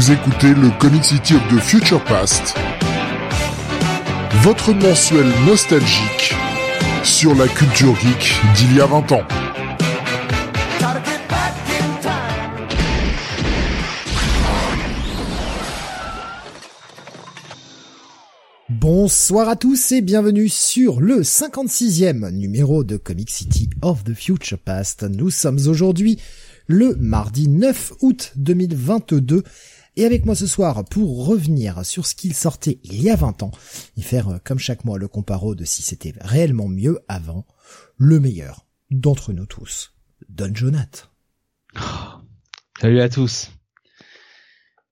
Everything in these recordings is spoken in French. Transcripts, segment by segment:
Vous écoutez le Comic City of the Future Past, votre mensuel nostalgique sur la culture geek d'il y a 20 ans. Bonsoir à tous et bienvenue sur le 56e numéro de Comic City of the Future Past. Nous sommes aujourd'hui le mardi 9 août 2022 et avec moi ce soir pour revenir sur ce qu'il sortait il y a 20 ans et faire euh, comme chaque mois le comparo de si c'était réellement mieux avant, le meilleur d'entre nous tous, Don Jonath. salut à tous.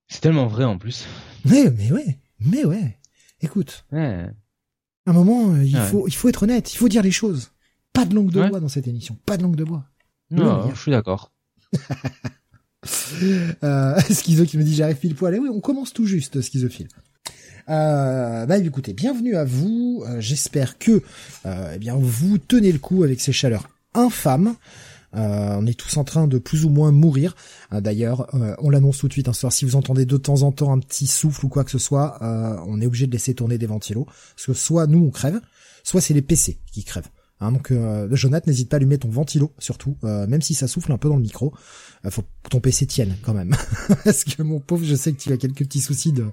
C'est tellement vrai en plus. Mais, mais ouais, mais ouais. Écoute. Ouais. un moment, euh, il faut, il faut être honnête, il faut dire les choses. Pas de langue de bois dans cette émission, pas de langue de bois. Non, je suis d'accord. euh, Schizo qui me dit j'arrive pile poil. Et oui, on commence tout juste, Schizophile. Euh, bah écoutez, bienvenue à vous. Euh, j'espère que euh, eh bien vous tenez le coup avec ces chaleurs infâmes. Euh, on est tous en train de plus ou moins mourir. Euh, d'ailleurs, euh, on l'annonce tout de suite. Hein, si vous entendez de temps en temps un petit souffle ou quoi que ce soit, on est obligé de laisser tourner des ventilos. Parce que soit nous on crève, soit c'est les PC qui crèvent. Hein, donc, euh, Jonathan, n'hésite pas à allumer ton ventilo, surtout, même si ça souffle un peu dans le micro. faut que ton PC tienne quand même. Parce que mon pauvre, je sais que tu as quelques petits soucis de,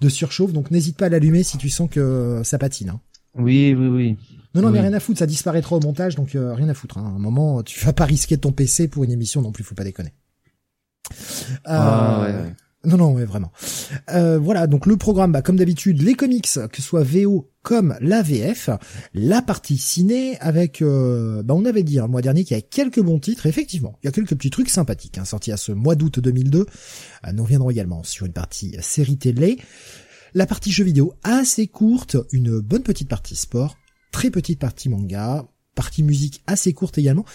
de surchauffe, donc n'hésite pas à l'allumer si tu sens que ça patine. Hein. Oui, oui, oui. Non, non, mais rien à foutre, ça disparaîtra au montage, donc euh, rien à foutre. Hein. À un moment, tu vas pas risquer ton PC pour une émission non plus, faut pas déconner. Ah, euh, Non, non, ouais, vraiment. Euh, voilà, donc le programme, bah, comme d'habitude, les comics, que ce soit VO comme la VF, la partie ciné avec, euh, bah, on avait dit hein, mois dernier qu'il y a quelques bons titres, effectivement, il y a quelques petits trucs sympathiques, hein, sortis à ce mois d'août 2002. nous reviendrons également sur une partie série télé. La partie jeux vidéo assez courte, une bonne petite partie sport, très petite partie manga, partie musique assez courte également.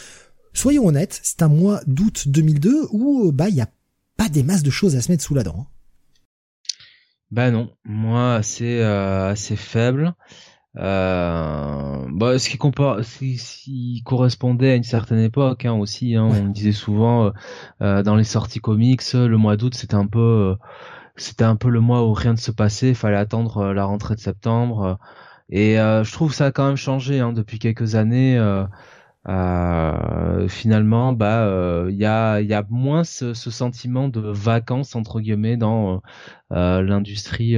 Soyons honnêtes, c'est un mois d'août 2002 où bah il y a pas des masses de choses à se mettre sous la dent. Hein. Bah non, moi assez euh, assez faible. Euh, bah, ce qui, compare, ce correspondait à une certaine époque hein, aussi. Hein, On disait souvent euh, dans les sorties comics, le mois d'août c'était un peu c'était un peu le mois où rien ne se passait, il fallait attendre euh, la rentrée de septembre. Euh, et euh, je trouve ça a quand même changé hein, depuis quelques années. Euh, finalement, bah, il y a, y a moins ce, ce, sentiment de vacances entre guillemets dans l'industrie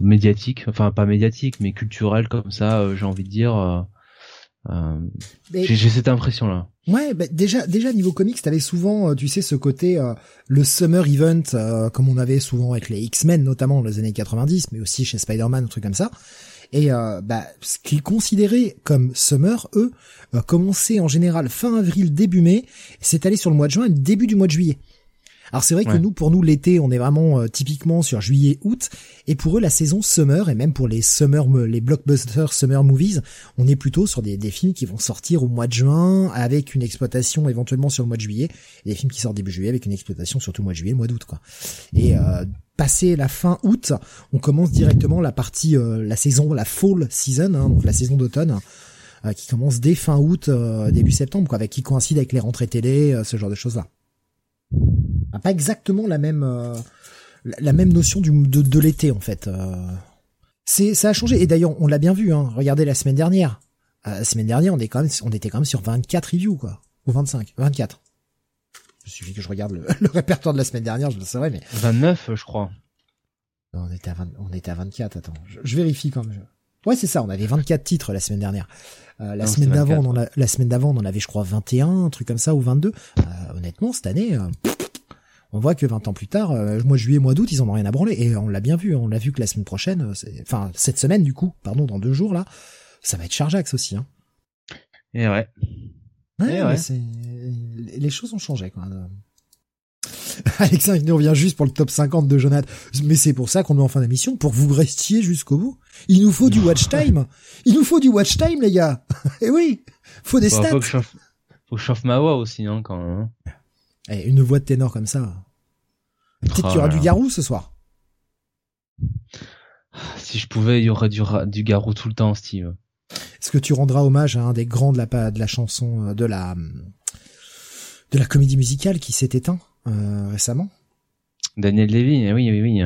médiatique, enfin pas médiatique, mais culturelle comme ça. J'ai envie de dire. J'ai cette impression là. Ouais, bah déjà, déjà niveau comics, t'avais souvent, euh, tu sais, ce côté euh, le summer event, euh, comme on avait souvent avec les X-Men, notamment dans les années 90, mais aussi chez Spider-Man, un truc comme ça. Et bah, ce qu'ils considéraient comme summer, eux, commençaient en général fin avril, début mai, allé sur le mois de juin début du mois de juillet. Alors c'est vrai que nous, pour nous, l'été, on est vraiment euh, typiquement sur juillet-août, et pour eux, la saison summer, et même pour les summer, les blockbusters summer movies, on est plutôt sur des, des films qui vont sortir au mois de juin, avec une exploitation éventuellement sur le mois de juillet, et des films qui sortent début juillet avec une exploitation surtout mois de juillet, le mois d'août, quoi. Et euh, passé la fin août, on commence directement la partie, euh, la saison, la fall season, hein, donc la saison d'automne. Euh, qui commence dès fin août, début septembre, quoi, avec qui coïncide avec les rentrées télé, ce genre de choses-là pas exactement la même euh, la même notion du, de, de l'été en fait. Euh. C'est ça a changé et d'ailleurs on l'a bien vu. Hein. Regardez la semaine dernière. Euh, la semaine dernière on est quand même on était quand même sur 24 reviews quoi ou 25 24. Il suffit que je regarde le, le, répertoire de la semaine dernière, je le saurais mais 29 je crois. Non, on était à 20, on était à 24. Attends, je, je vérifie quand même. Ouais, c'est ça. On avait 24 titres la semaine dernière. Euh, la, semaine d'avant, on en la semaine d'avant, on en avait, je crois, 21, un truc comme ça, ou 22. Euh, honnêtement, cette année, euh, on voit que 20 ans plus tard, euh, mois de juillet, mois d'août, ils en ont rien à branler. Et on l'a bien vu, on l'a vu que la semaine prochaine, euh, enfin cette semaine du coup, pardon, dans deux jours là, ça va être Chargeax aussi. Hein. Et ouais. ouais, et ouais. Les choses ont changé quoi. Alexandre il revient juste pour le top 50 de Jonathan. Mais c'est pour ça qu'on est en fin d'émission, pour vous restiez jusqu'au bout. Il nous faut du watch time. Il nous faut du watch time, les gars. Et eh oui, faut des stats. Faut que, je chauffe, faut que je chauffe ma voix aussi, hein, quand même. Eh, une voix de ténor comme ça. Peut-être qu'il y aura du garou ce soir. Si je pouvais, il y aurait du, du garou tout le temps, Steve. Est-ce que tu rendras hommage à un des grands de la, de la chanson, euh, de la, de la comédie musicale qui s'est éteint euh, récemment? Daniel Levy, eh oui, oui, oui,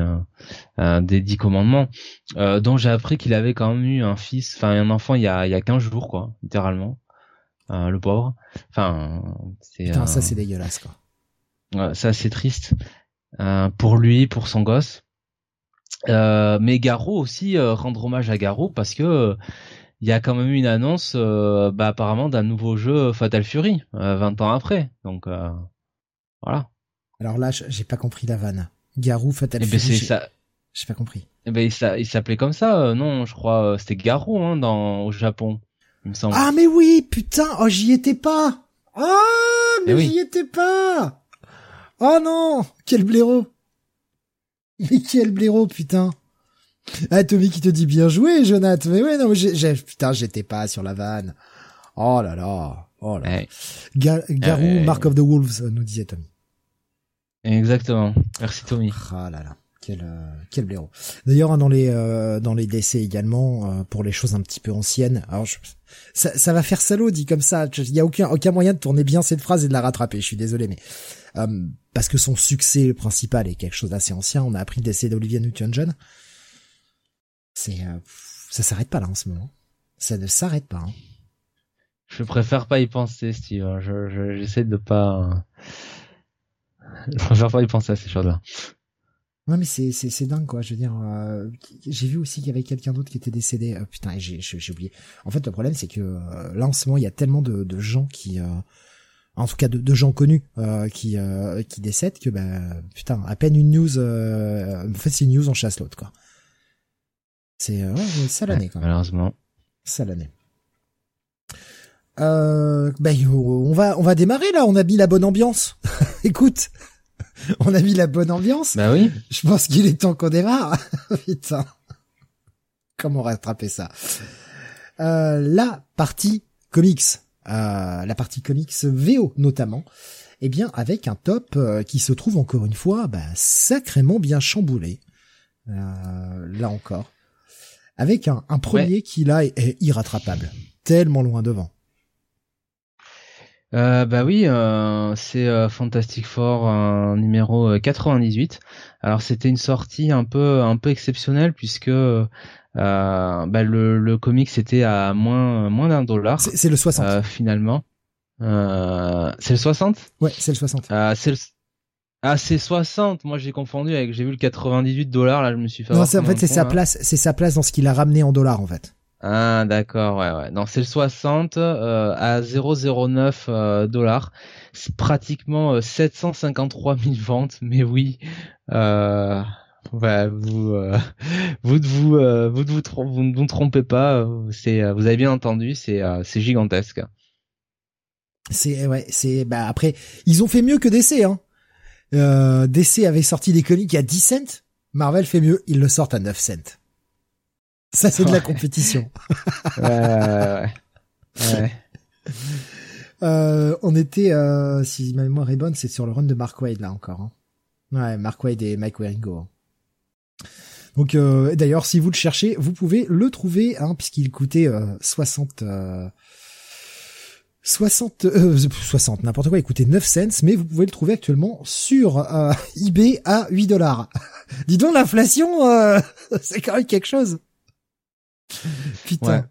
un, des dix commandements, euh, dont j'ai appris qu'il avait quand même eu un fils, enfin un enfant il y a il y a 15 jours quoi, littéralement, euh, le pauvre. Enfin, c'est. Putain, ça c'est dégueulasse quoi. C'est triste euh, pour lui, pour son gosse. Euh, mais Garou aussi rendre hommage à Garou parce que il y a quand même eu une annonce, bah, apparemment d'un nouveau jeu Fatal Fury 20 ans après, donc voilà. Alors là, j'ai pas compris la vanne. Garou Fatal eh ben ça. J'ai pas compris. Eh ben il s'appelait comme ça, euh, non Je crois euh, c'était Garou hein, dans au Japon, il me semble. Ah mais oui, putain, oh j'y étais pas. Ah mais eh j'y étais pas. Oh non, quel blaireau. Mais quel blaireau, putain. Ah Tommy qui te dit bien joué, Jonathan. Mais ouais non, j'ai putain, j'étais pas sur la vanne. Oh là là. Oh là. Garou, Mark of the Wolves, nous disait Tommy. Exactement. Merci Tommy. Ah là là. Quel, euh, quel blaireau. D'ailleurs, hein, dans les euh, dans les décès également, euh, pour les choses un petit peu anciennes. Alors, ça, ça va faire salaud dit comme ça. Il y a aucun aucun moyen de tourner bien cette phrase et de la rattraper. Je suis désolé, mais parce que son succès principal est quelque chose d'assez ancien. On a appris le décès d'Olivia Newton-John. C'est ça s'arrête pas là en ce moment. Ça ne s'arrête pas. Hein. Je préfère pas y penser, Steve. Je j'essaie de pas je préfère pas y penser à ces choses-là. Ouais, mais c'est c'est c'est dingue quoi. Je veux dire, euh, j'ai vu aussi qu'il y avait quelqu'un d'autre qui était décédé. Euh, putain, j'ai j'ai oublié. En fait, le problème c'est que euh, là en ce moment, il y a tellement de de gens qui, en tout cas de, de gens connus qui qui décèdent que ben putain, à peine une news, en fait une news en chasse l'autre quoi. C'est ouais, ça l'année quand même. Malheureusement. Ça l'année. Euh, ben, on va on va démarrer là. On a mis la bonne ambiance. Écoute, on a mis la bonne ambiance. Bah oui. Je pense qu'il est temps qu'on démarre. Putain, comment rattraper ça? Euh, La partie comics, euh, la partie comics VO notamment. Eh bien, avec un top euh, qui se trouve encore une fois bah, sacrément bien chamboulé. Euh, là encore. Avec un, un premier qui là est irrattrapable. Tellement loin devant. Euh, bah oui, euh, c'est euh, Fantastic Four numéro 98. Alors c'était une sortie un peu un peu exceptionnelle puisque bah, le, le comic c'était à moins moins d'un dollar. C'est le 60 finalement. c'est le 60 Ouais, c'est le 60. c'est le... Ah, c'est 60. Moi, j'ai confondu avec, j'ai vu le 98 dollars. Là, je me suis fait. Non, en fait, c'est sa place, c'est sa place dans ce qu'il a ramené en dollars, en fait. Ah d'accord, ouais ouais. Non, c'est le 60 euh, à 0,09 euh, dollars. C'est pratiquement 753 euh, 000 ventes, mais oui. Euh, ouais, vous, vous, vous, vous, vous, vous, ne vous trompez pas. C'est, vous avez bien entendu, c'est, c'est gigantesque. C'est ouais, c'est bah après ils ont fait mieux que DC hein. Euh, DC avait sorti des comics à 10 cents, Marvel fait mieux, ils le sortent à 9 cents. Ça, c'est de la compétition. ouais, ouais, Euh, on était, euh, si ma mémoire est bonne, c'est sur le run de Mark Wade là encore. Hein. Ouais, Mark Wade et Mike Waringo. Hein. Donc euh, d'ailleurs, si vous le cherchez, vous pouvez le trouver, hein, puisqu'il coûtait euh, 60, 60, 60, n'importe quoi, il coûtait 9 cents, mais vous pouvez le trouver actuellement sur euh, eBay à 8 dollars. Dis donc, l'inflation, euh, c'est quand même quelque chose. Putain.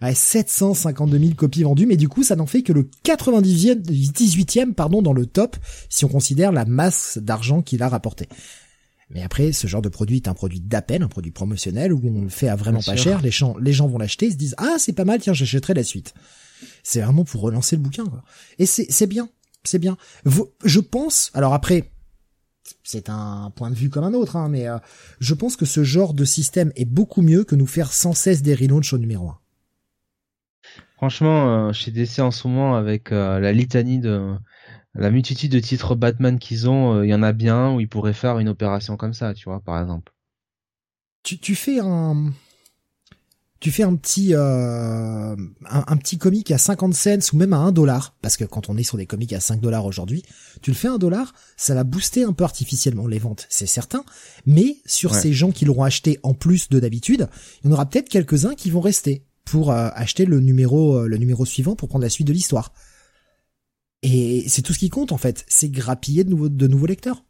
Ouais. 752 000 copies vendues, mais du coup, ça n'en fait que le 90e, 18e, pardon, dans le top, si on considère la masse d'argent qu'il a rapporté. Mais après, ce genre de produit est un produit d'appel, un produit promotionnel, où on le fait à vraiment pas cher, les gens, les gens vont l'acheter, se disent, ah, c'est pas mal, tiens, j'achèterai la suite. C'est vraiment pour relancer le bouquin, quoi. Et c'est bien, c'est bien. Je pense, alors après, c'est un point de vue comme un autre, hein, mais euh, je pense que ce genre de système est beaucoup mieux que nous faire sans cesse des relaunchs au numéro 1. Franchement, euh, chez DC en ce moment, avec euh, la litanie de la multitude de titres Batman qu'ils ont, il y en a bien où ils pourraient faire une opération comme ça, tu vois, par exemple. Tu, tu fais un tu fais un petit euh, un, petit comic à 50 cents ou même à 1 dollar parce que quand on est sur des comics à 5 dollars aujourd'hui, tu le fais à 1 dollar, ça va booster un peu artificiellement les ventes, c'est certain, mais sur ces gens qui l'auront acheté en plus de d'habitude, il y en aura peut-être quelques-uns qui vont rester pour euh, acheter le numéro euh, le numéro suivant pour prendre la suite de l'histoire. Et c'est tout ce qui compte en fait, c'est grappiller de nouveaux de nouveaux lecteurs.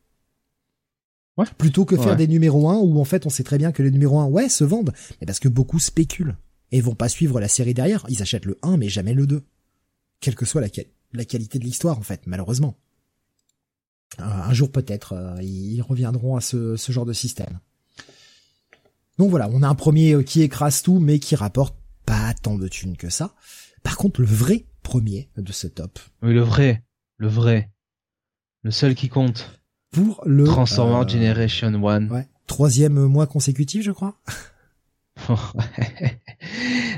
Ouais. Plutôt que faire Ouais. des numéros 1 où en fait on sait très bien que les numéros 1, ouais, se vendent, mais parce que beaucoup spéculent et vont pas suivre la série derrière. Ils achètent le 1 mais jamais le 2. Quelle que soit la qualité de l'histoire en fait, malheureusement. Euh, un jour peut-être, euh, ils reviendront à ce, ce genre de système. Donc voilà, on a un premier euh, qui écrase tout mais qui rapporte pas tant de thunes que ça. Par contre, le vrai premier de ce top, Oui, le vrai, le vrai, le seul qui compte. Pour le Transformer euh, Generation 1. Ouais. Troisième mois consécutif, je crois.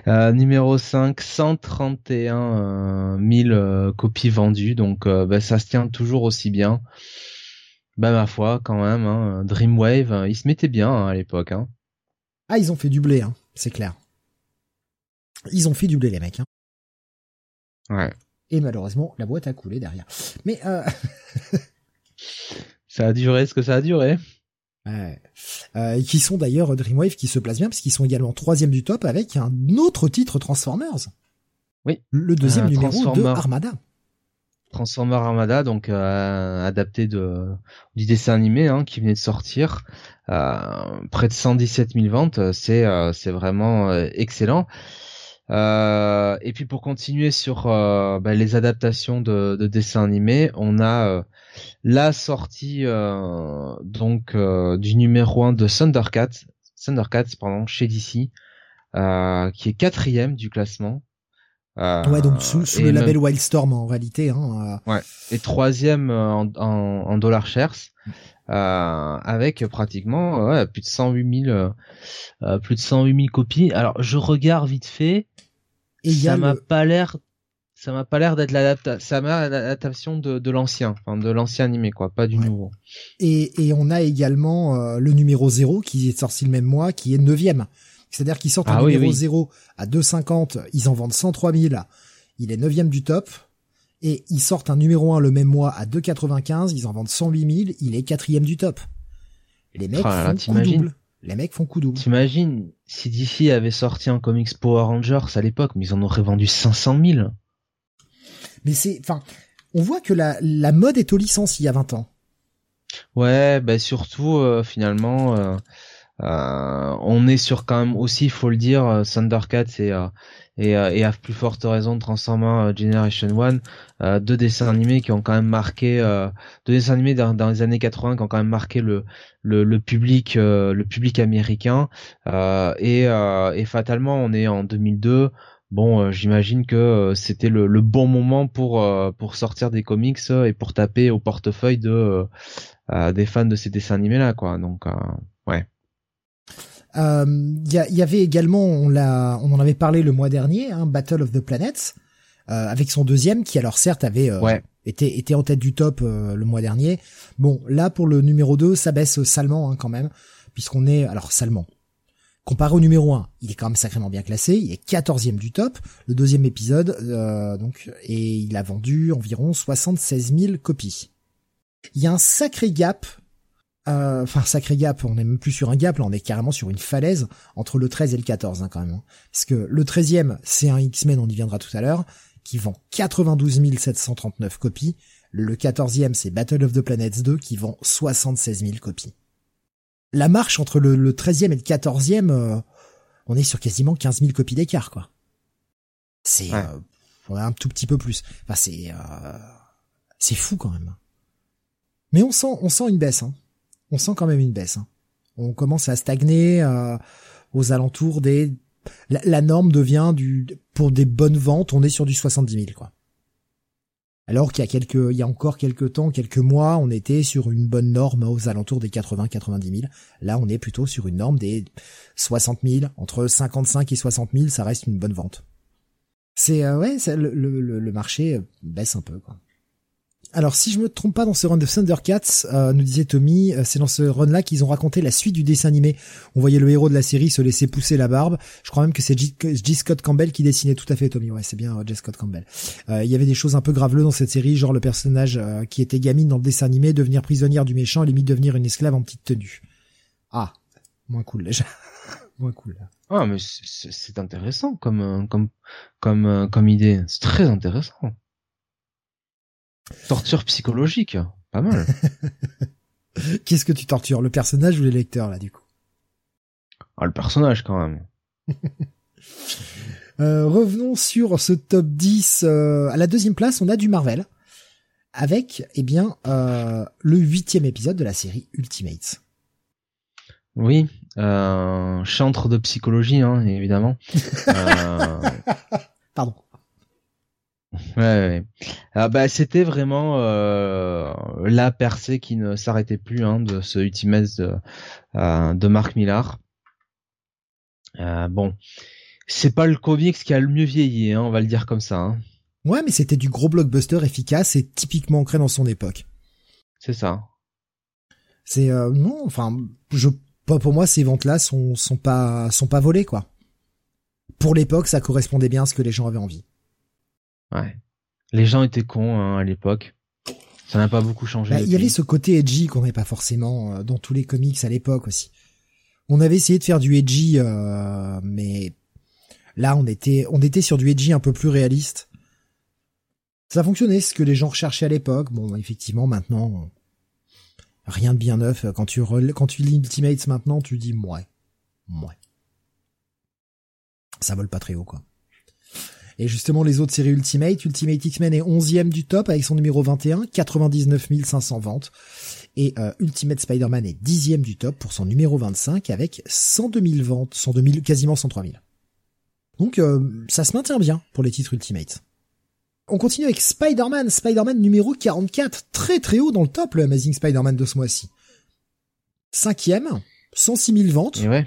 Euh, numéro 5, 131 000 euh, copies vendues, donc euh, bah, ça se tient toujours aussi bien. Bah ma foi, quand même, hein, Dreamwave, euh, il se mettait bien hein, à l'époque. Hein. Ah, ils ont fait du blé, c'est clair. Ils ont fait du blé, les mecs. Ouais. Et malheureusement, la boîte a coulé derrière. Mais euh, Ça a duré ce que ça a duré? ouais. Euh, et qui sont d'ailleurs Dreamwave qui se place bien parce qu'ils sont également troisième du top avec un autre titre Transformers. Oui. Le deuxième Un numéro de. Armada. Transformer Armada, donc euh, adapté de du dessin animé hein, qui venait de sortir, euh, près de 117 000 ventes, c'est euh, c'est vraiment euh, excellent. Euh, et puis pour continuer sur euh, bah, les adaptations de, de dessins animés, on a euh, la sortie euh, donc euh, du numéro 1 de Thundercats, Thundercats pardon, chez DC, euh, qui est quatrième du classement. Euh, Ouais, donc sous, le même- label Wildstorm en réalité. Hein, euh, et troisième en, en, en dollars shares euh, avec pratiquement ouais, plus de 108 000 euh, euh, plus de 108 000 copies. Alors je regarde vite fait, et ça m'a le- pas l'air ça m'a pas l'air d'être l'adaptation de, de l'ancien enfin de l'ancien animé quoi pas du Ouais. nouveau Et, et on a également euh, le numéro 0 qui est sorti le même mois, qui est neuvième. C'est-à-dire qu'ils sortent un Ah oui, numéro oui. 0 à 2,50, ils en vendent 103 000, il est neuvième du top. Et ils sortent un numéro 1 le même mois à 2,95, ils en vendent 108 000, il est quatrième du top. Les mecs là, font coup double. Les mecs font coup double. t'imagines si DC avait sorti un comics Power Rangers à l'époque mais ils en auraient vendu 500 000 Mais c'est, enfin, on voit que la, la mode est aux licences il y a 20 ans. Ouais, bah surtout euh, finalement, euh, euh, on est sur quand même aussi, il faut le dire, euh, Thundercats et euh, et, à plus forte raison de Transformers euh, Generation 1, euh, deux dessins animés qui ont quand même marqué, deux dessins animés dans, les années 80 qui ont quand même marqué le le, public le public américain. Et fatalement on est en 2002. Bon, j'imagine que c'était le, bon moment pour pour sortir des comics et pour taper au portefeuille de des fans de ces dessins animés là quoi. Donc euh, ouais Euh, Il y, il y avait également, on l'a, on en avait parlé le mois dernier, hein, Battle of the Planets, euh, avec son deuxième qui alors certes avait euh, Ouais. été, en tête du top euh, le mois dernier. Bon, là pour le numéro 2, ça baisse salement hein, quand même, puisqu'on est alors salement. Comparé au numéro 1, il est quand même sacrément bien classé, il est 14e du top, le deuxième épisode, euh, donc, et il a vendu environ 76 000 copies. Il y a un sacré gap euh, enfin sacré gap, on est même plus sur un gap, là on est carrément sur une falaise entre le 13 et le 14 hein, quand même. hein. Parce que le 13e, c'est un X-Men, on y viendra tout à l'heure, qui vend 92 739 copies. Le 14e, c'est Battle of the Planets 2 qui vend 76 000 copies. La marche entre le, le 13e et le 14e, euh, on est sur quasiment 15 000 copies d'écart, quoi. C'est Ouais. euh, un tout petit peu plus. Enfin, c'est euh, c'est fou quand même. Mais on sent, on sent une baisse. Hein. On sent quand même une baisse. hein. On commence à stagner euh, aux alentours des. La, la norme devient du pour des bonnes ventes, on est sur du 70 000 quoi. Alors qu'il y a quelques, il y a encore quelques temps, quelques mois, on était sur une bonne norme aux alentours des 80-90 000. Là, on est plutôt sur une norme des 60 000, entre 55 et 60 000, ça reste une bonne vente. C'est euh, ouais, le, le- le marché euh, baisse un peu quoi. Alors si je me trompe pas dans ce run de Thundercats, euh, nous disait Tommy, euh, c'est dans ce run-là qu'ils ont raconté la suite du dessin animé. On voyait le héros de la série se laisser pousser la barbe. Je crois même que c'est. J. Scott Campbell qui dessinait tout à fait Tommy. Ouais, c'est bien euh. Scott Campbell. Euh, Il y avait des choses un peu graveleux dans cette série, genre le personnage euh, qui était gamine dans le dessin animé devenir prisonnière du méchant, limite devenir une esclave en petite tenue. Ah, moins cool déjà. moins cool. Là. ah mais c'est- intéressant comme euh, comme comme comme idée c'est très intéressant torture psychologique pas mal Qu'est-ce que tu tortures, le personnage ou les lecteurs là du coup? Ah le personnage quand même. Euh, revenons sur ce top 10. Euh, à la deuxième place, on a du Marvel. Avec, eh bien, euh, le huitième épisode de la série Ultimates. Oui, chantre de psychologie, hein, évidemment. Pardon. Ouais, ouais. Ah, bah, c'était vraiment euh, la percée qui ne s'arrêtait plus hein, de ce Ultimates de, euh, de Mark Millar. Euh, bon, c'est pas le comics qui a le mieux vieilli, hein, on va le dire comme ça. Hein. Ouais, mais c'était du gros blockbuster efficace et typiquement ancré dans son époque. C'est ça. C'est euh, non, enfin, je pas pour moi ces ventes-là sont sont pas sont pas volées quoi. Pour l'époque, ça correspondait bien à ce que les gens avaient envie. Ouais. Les gens étaient cons hein, à l'époque. Ça n'a pas beaucoup changé. Bah, il y avait ce côté edgy qu'on n'avait pas forcément euh, dans tous les comics à l'époque aussi. On avait essayé de faire du edgy, euh, mais là on était on était sur du edgy un peu plus réaliste. Ça fonctionnait, ce que les gens recherchaient à l'époque. Bon, effectivement, maintenant, rien de bien neuf. Quand tu quand tu lis Ultimates maintenant, tu dis ouais, ouais. Ça vole pas très haut, quoi. Et justement, les autres séries Ultimate, Ultimate X-Men est 11e du top avec son numéro 21, 99 500 ventes. Et euh, Ultimate Spider-Man est 10e du top pour son numéro 25 avec 102 000 ventes, 102 000, quasiment 103 000. Donc euh, ça se maintient bien pour les titres Ultimate. On continue avec Spider-Man, Spider-Man numéro 44, très très haut dans le top, le Amazing Spider-Man de ce mois-ci. Cinquième, 106 000 ventes. Ouais.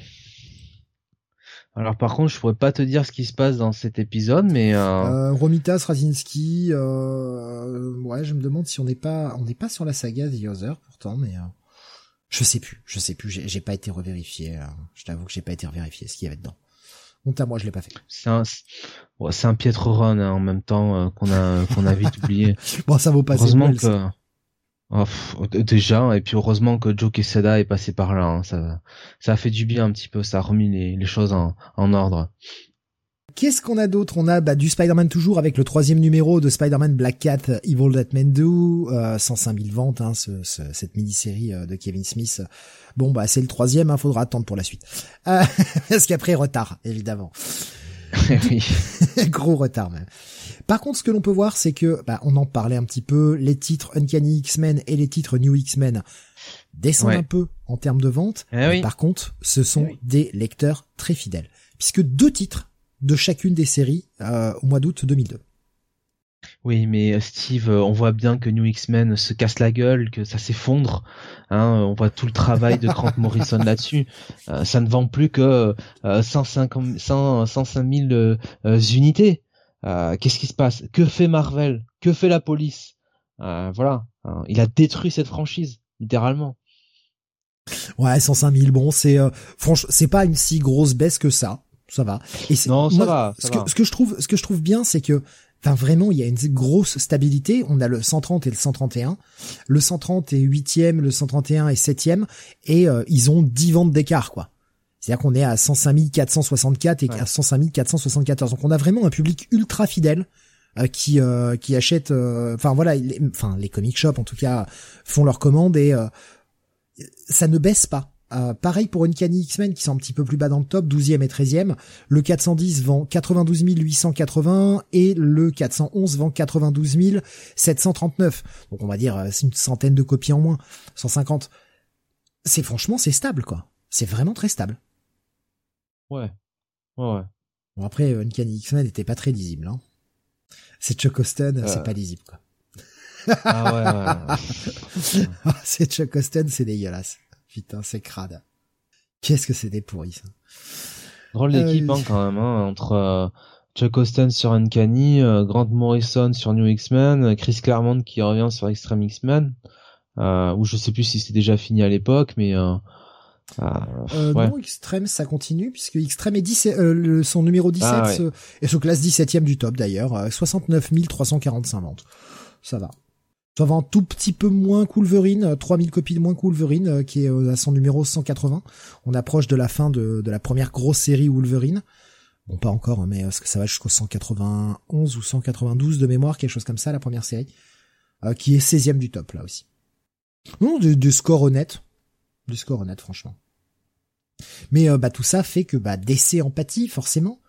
Alors par contre, je pourrais pas te dire ce qui se passe dans cet épisode, mais euh... Euh, Romita Straczynski, euh, ouais, je me demande si on n'est pas, on n'est pas sur la saga The Other pourtant, mais euh, je sais plus, je sais plus, j'ai pas été revérifié. euh, je t'avoue que j'ai pas été revérifié ce qu'il y avait dedans. Honte à moi, je l'ai pas fait. c'est un, ouais, c'est un piètre run hein, en même temps euh, qu'on a qu'on a vite oublié. Bon, ça vaut pas heureusement que ça. Oh, déjà et puis heureusement que Joe Quesada est passé par là. hein, ça ça a fait du bien un petit peu, ça a remis les, les choses en, en ordre. Qu'est-ce qu'on a d'autre? On a bah, du Spider-Man toujours avec le troisième numéro de Spider-Man Black Cat Evil That Men Do, euh, 105 000 ventes, hein, ce, ce- cette mini-série euh, de Kevin Smith. Bon, bah c'est le troisième, hein, faudra attendre pour la suite. Euh, parce qu'après, retard, évidemment. oui. Gros retard même. Par contre, ce que l'on peut voir, c'est que, bah, on en parlait un petit peu, les titres Uncanny X-Men et les titres New X-Men descendent Ouais. un peu en termes de vente. Eh mais oui. Par contre, ce sont Eh oui. des lecteurs très fidèles. Puisque deux titres de chacune des séries euh, au mois d'août 2002. Oui, mais euh, Steve, euh, on voit bien que New X-Men se casse la gueule, que ça s'effondre. Hein, on voit tout le travail de Grant Morrison là-dessus. Euh, ça ne vend plus que euh, 150, 100, 105 000 euh, euh, unités. Euh, Qu'est-ce qui se passe? Que fait Marvel? Que fait la police? Euh, Voilà, Hein, il a détruit cette franchise, littéralement. Ouais, 105 000, bon, c'est euh, franchement, c'est pas une si grosse baisse que ça. Ça va. Et Non, ça moi, va, ça ce, que, ce que je trouve, ce que je trouve bien, c'est que, enfin, vraiment, il y a une grosse stabilité. On a le 130 et le 131. Le 130 est huitième, le 131 est septième, et euh, ils ont 10 ventes d'écart, quoi. C'est-à-dire qu'on est à 105 464 et Ouais. à 105 474. Donc on a vraiment un public ultra fidèle euh, qui euh, qui achète, euh, enfin voilà, les, enfin les comic shops en tout cas font leurs commandes et euh, ça ne baisse pas. Euh, pareil pour Uncanny X-Men qui sont un petit peu plus bas dans le top, 12e et 13e. Le 410 vend 92 880 et le 411 vend 92 739. Donc on va dire euh, c'est une centaine de copies en moins, 150. C'est franchement c'est stable quoi. C'est vraiment très stable. Ouais. Ouais, ouais. Bon après Uncanny X-Men n'était pas très lisible. Hein. C'est Chuck Austin, Euh. c'est pas lisible quoi. Ah ouais, ouais. Ah, c'est Chuck Austin, c'est dégueulasse. Putain, c'est crade. Qu'est-ce que c'était pourri ça. Drôle d'équipe Euh, hein, quand même, hein, entre euh, Chuck Austin sur Uncanny, euh, Grant Morrison sur New X-Men, euh, Chris Claremont qui revient sur Extreme X-Men, euh, ou je sais plus si c'était déjà fini à l'époque, mais euh, euh, Euh, ouais. Non, Extreme, ça continue, puisque Extreme est 10, euh, le- son numéro 17 Ah ouais. et se classe 17ème du top d'ailleurs, euh, 69 345 ventes. Ça va. Ça va un tout petit peu moins qu'Wolverine, euh, 3000 copies de moins qu'Wolverine, euh, qui est euh, à son numéro 180. On approche de la fin de, de la première grosse série Wolverine. Bon, pas encore, hein, mais euh, ça va jusqu'au 191 ou 192 de mémoire, quelque chose comme ça, la première série, euh, qui est 16ème du top là aussi. Non, du, score honnête. Du score honnête, franchement. Mais euh, bah tout ça fait que bah DC empathie forcément.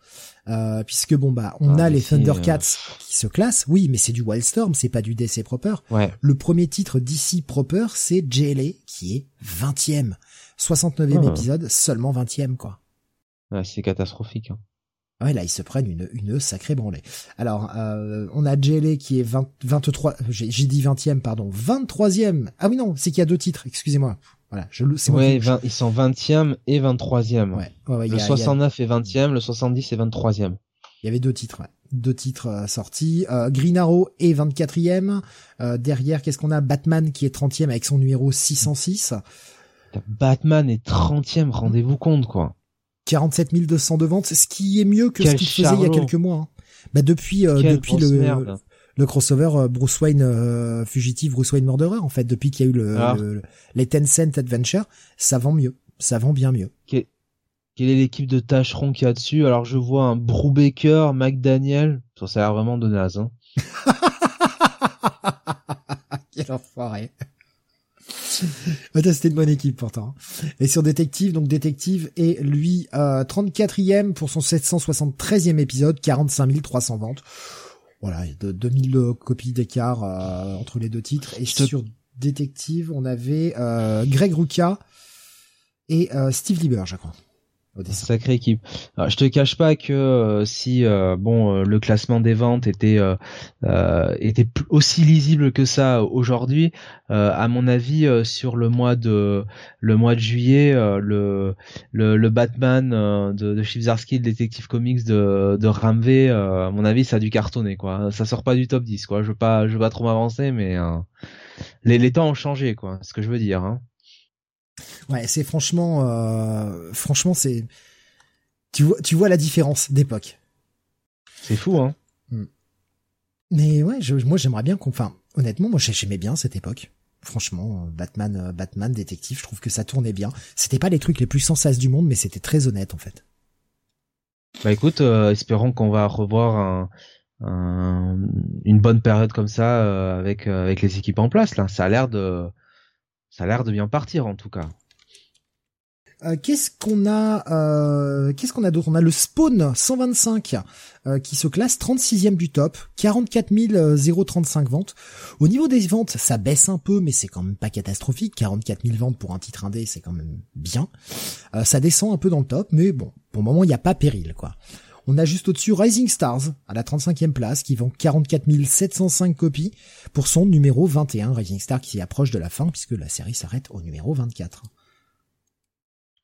Euh, puisque bon bah on Ah, a les DC, Thundercats euh, qui se classent, oui, mais c'est du Wildstorm, c'est pas du DC proper. Ouais. Le premier titre d'ici proper, c'est JLA qui est 20e. 69e Ah. épisode, seulement 20e quoi. Ouais, c'est catastrophique. Hein. Ouais, là, ils se prennent une, une sacrée branlée. Alors, euh, on a JLA qui est 20, 23, j'ai j'ai dit 20e, pardon, 23e. Ah oui, non, c'est qu'il y a deux titres, excusez-moi. Voilà, je le, c'est Ouais, qui- 20 ils sont 20e et 23e. Ouais, ouais, ouais, il y Le a- il y a- 69 est 20e, le 70 est 23e. Il y avait deux titres, ouais. Deux titres euh, sortis. Euh, Green Arrow est 24e. Euh, derrière, qu'est-ce qu'on a? Batman qui est 30e avec son numéro 606. Batman est 30e, rendez-vous compte, quoi. 47 202 ventes, ce qui est mieux que Quel ce qu'il faisait il y a quelques mois. hein. Bah depuis euh, depuis le merde. Le crossover euh, Bruce Wayne euh, fugitif Bruce Wayne murderer en fait depuis qu'il y a eu le, Ah. le- les Tencent Adventure, ça vend mieux, ça vend bien mieux. Quelle est l'équipe de tâcherons qu'il y a dessus? Alors je vois un Brubaker, McDaniel. Ça, ça a l'air vraiment de naze. Hein. Quel enfoiré. Attends, c'était une bonne équipe pourtant. Et sur Détective, donc Détective est lui euh, 34e pour son 773e épisode, 45 300 ventes. Voilà, il y a de 2000 euh, copies d'écart euh, entre les deux titres. Et sur Détective, on avait euh, Greg Rucka et euh, Steve Lieber, je crois. Dessin. Sacrée équipe. Alors, je te cache pas que euh, si euh, bon euh, le classement des ventes était euh, euh, était aussi lisible que ça aujourd'hui, euh, à mon avis euh, sur le mois de le mois de juillet, euh, le, le le Batman euh, de, de Chip Zdarsky, le Detective Comics de de Ramvé, euh, à mon avis ça a dû cartonner quoi. Ça sort pas du top 10 quoi. Je veux pas je veux pas trop m'avancer mais euh, les les temps ont changé quoi. C'est ce que je veux dire. Hein. Ouais, c'est franchement, euh, franchement, c'est, tu vois, tu vois la différence d'époque. C'est fou hein. Mais ouais, je, moi j'aimerais bien qu'on, enfin, honnêtement, moi j'aimais bien cette époque. Franchement, euh, Batman, euh, Batman, détective, je trouve que ça tournait bien. C'était pas les trucs les plus sensaces du monde, mais c'était très honnête en fait. Bah écoute, euh, espérons qu'on va revoir un, un- une bonne période comme ça euh, avec avec les équipes en place là. Ça a l'air de ça a l'air de bien partir en tout cas. Euh, qu'est-ce qu'on a, euh, qu'est-ce qu'on a d'autre? On a le Spawn 125 euh, qui se classe 36e du top, 44 035 ventes. Au niveau des ventes, ça baisse un peu, mais c'est quand même pas catastrophique. 44 000 ventes pour un titre indé, c'est quand même bien. Euh, ça descend un peu dans le top, mais bon, pour le moment, il n'y a pas péril, quoi. On a juste au-dessus Rising Stars à la 35e place qui vend 44 705 copies pour son numéro 21. Rising Star qui approche de la fin puisque la série s'arrête au numéro 24.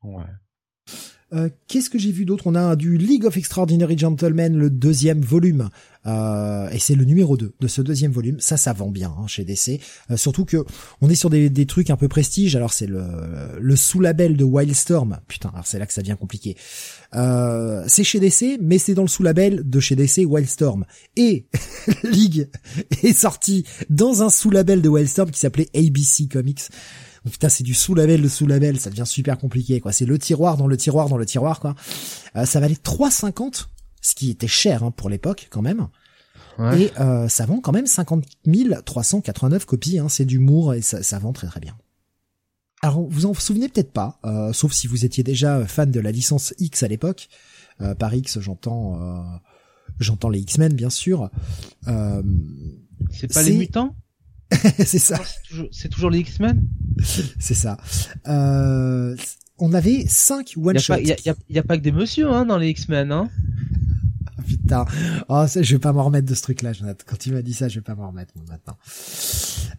Ouais. Euh, Qu'est-ce que j'ai vu d'autre? On a du League of Extraordinary Gentlemen, le deuxième volume, euh, et c'est le numéro 2 de ce deuxième volume. Ça, ça vend bien hein, chez DC. Euh, surtout que on est sur des, des trucs un peu prestige. Alors c'est le, le sous-label de Wildstorm. Putain, alors c'est là que ça devient compliqué. Euh, c'est chez DC, mais c'est dans le sous-label de chez DC Wildstorm. Et League est sorti dans un sous-label de Wildstorm qui s'appelait ABC Comics. Donc, putain, c'est du sous-label de sous-label, ça devient super compliqué, quoi. C'est le tiroir dans le tiroir dans le tiroir, quoi. Euh, ça valait 3,50, ce qui était cher hein, pour l'époque, quand même. Ouais. Et euh, ça vend quand même 50 389 copies. Hein, c'est d'humour et ça, ça vend très très bien. Alors, vous en souvenez peut-être pas, euh, sauf si vous étiez déjà fan de la licence X à l'époque. Euh, par X, j'entends, euh, j'entends les X-Men, bien sûr. Euh, C'est pas les mutants? c'est ça. C'est toujours, toujours les X-Men? C'est ça. Euh, on avait cinq Il one y a a, a- a pas que des monsieur hein dans les X-Men hein. Putain. Oh, ça, je vais pas m'en remettre de ce truc-là, Jonathan. Quand tu m'as dit ça, je vais pas m'en remettre moi, maintenant.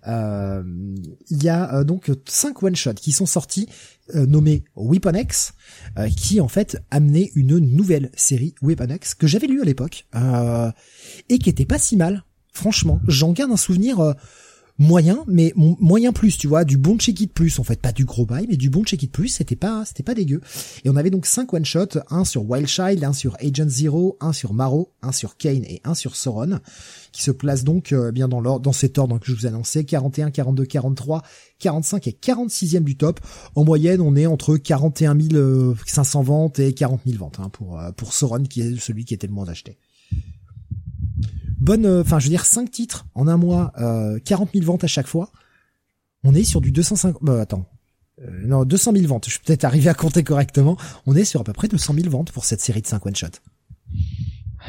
Euh, Il y a euh, donc cinq one shots qui sont sortis, euh, nommés Weapon X, euh, qui en fait amenaient une nouvelle série Weapon X que j'avais lu à l'époque euh, et qui était pas si mal. Franchement, j'en garde un souvenir euh, moyen, mais moyen plus, tu vois, du bon check it plus, en fait, pas du gros bail, mais du bon check it plus, c'était pas, c'était pas dégueu. Et on avait donc cinq one shots, un sur Wild Child, un sur Agent Zero, un sur Maro, un sur Kane et un sur Sauron, qui se placent donc euh, bien dans l'ordre, dans cet ordre que je vous annonçais, 41, 42, 43, 45 et 46e du top. En moyenne, on est entre 41 500 ventes et 40 000 ventes hein, pour euh, pour Sauron, qui est celui qui était le moins acheté. Bonne, euh, enfin, je veux dire, cinq titres en un mois, euh, 40 000 ventes à chaque fois. On est sur du 250... Bah, attends. Euh, non, 200 000 ventes. Je suis peut-être arrivé à compter correctement. On est sur à peu près 200 000 ventes pour cette série de 5 one-shot.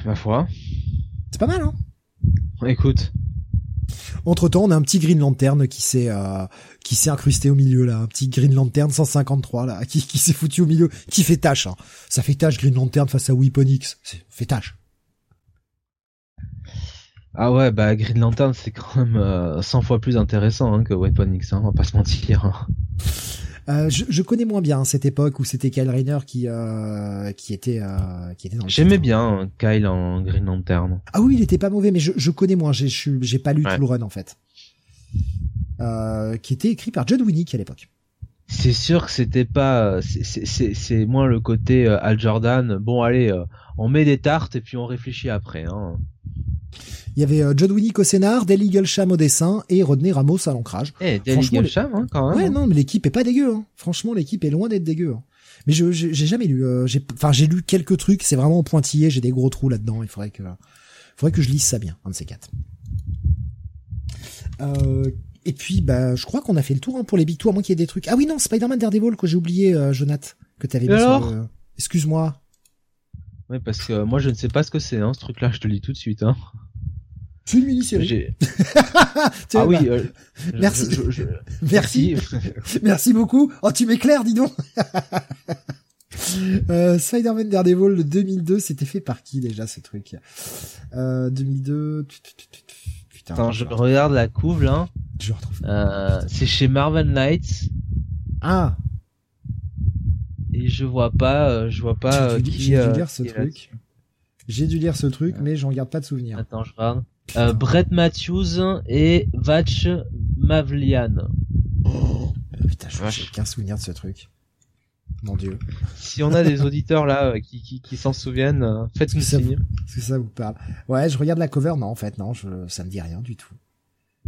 Ma foi. C'est pas mal, hein Écoute. Entre temps, on a un petit Green Lantern qui s'est euh, qui s'est incrusté au milieu là, un petit Green Lantern 153 là, qui, qui s'est foutu au milieu, qui fait tâche. Hein. Ça fait tâche Green Lantern face à Weapon X, fait tâche. Ah ouais, bah Green Lantern c'est quand même euh, 100 fois plus intéressant hein, que Weapon X, hein, on va pas se mentir. Hein. Euh, je, je, connais moins bien cette époque où c'était Kyle Rayner qui euh, qui était euh, qui était dans. J'aimais bien Kyle en Green Lantern. Ah oui, il était pas mauvais, mais je, je connais moins. J'ai j'ai pas lu tout le run en fait. Euh, qui était écrit par John Winnick à l'époque. C'est sûr que c'était pas, c'est moins le côté euh, Al Jordan. Bon allez, euh, on met des tartes et puis on réfléchit après. Hein. Il y avait John Winnick au scénar, Del Eaglesham au dessin et Rodney Ramos à l'ancrage. Eh, Del Eaglesham, hein, quand même. Ouais, non, mais l'équipe est pas dégueu. Hein. Franchement, l'équipe est loin d'être dégueu. Hein. Mais je j'ai jamais lu. Euh, j'ai, enfin, j'ai lu quelques trucs. C'est vraiment pointillé. J'ai des gros trous là-dedans. Il faudrait que, faudrait que je lise ça bien, un de ces quatre. Euh, et puis, bah, je crois qu'on a fait le tour hein, pour les Big Two, à moins qu'il y ait des trucs. Ah oui, non, Spider-Man Daredevil que j'ai oublié, euh, Jonath, que t'avais mis alors. Excuse-moi. Oui, parce que euh, moi, je ne sais pas ce que c'est, hein, ce truc-là, je te le dis tout de suite. Hein. C'est une mini-série. ah oui, euh, merci. Je, je, je... merci. merci beaucoup. Oh, tu m'éclaires, dis donc. euh, Spider-Man Daredevil de 2002, c'était fait par qui déjà ce truc? Euh, 2002. Putain, Attends, je regarde la couve là. Je retrouve. Euh, c'est chez Marvel Knights. Ah. Et je vois pas, je vois pas J'ai dû, qui. j'ai dû lire ce truc. J'ai dû lire ce truc, mais j'en garde pas de souvenir. Attends, je regarde. Euh, Brett Matthews et Vatch Mavlian. Oh, putain, je j'ai aucun souvenir de ce truc. Mon dieu. Si on a des auditeurs là euh, qui, qui, qui s'en souviennent, euh, faites-nous ça signe. Est-ce que ça vous parle Ouais, je regarde la cover. Non, en fait, non, je, ça me dit rien du tout.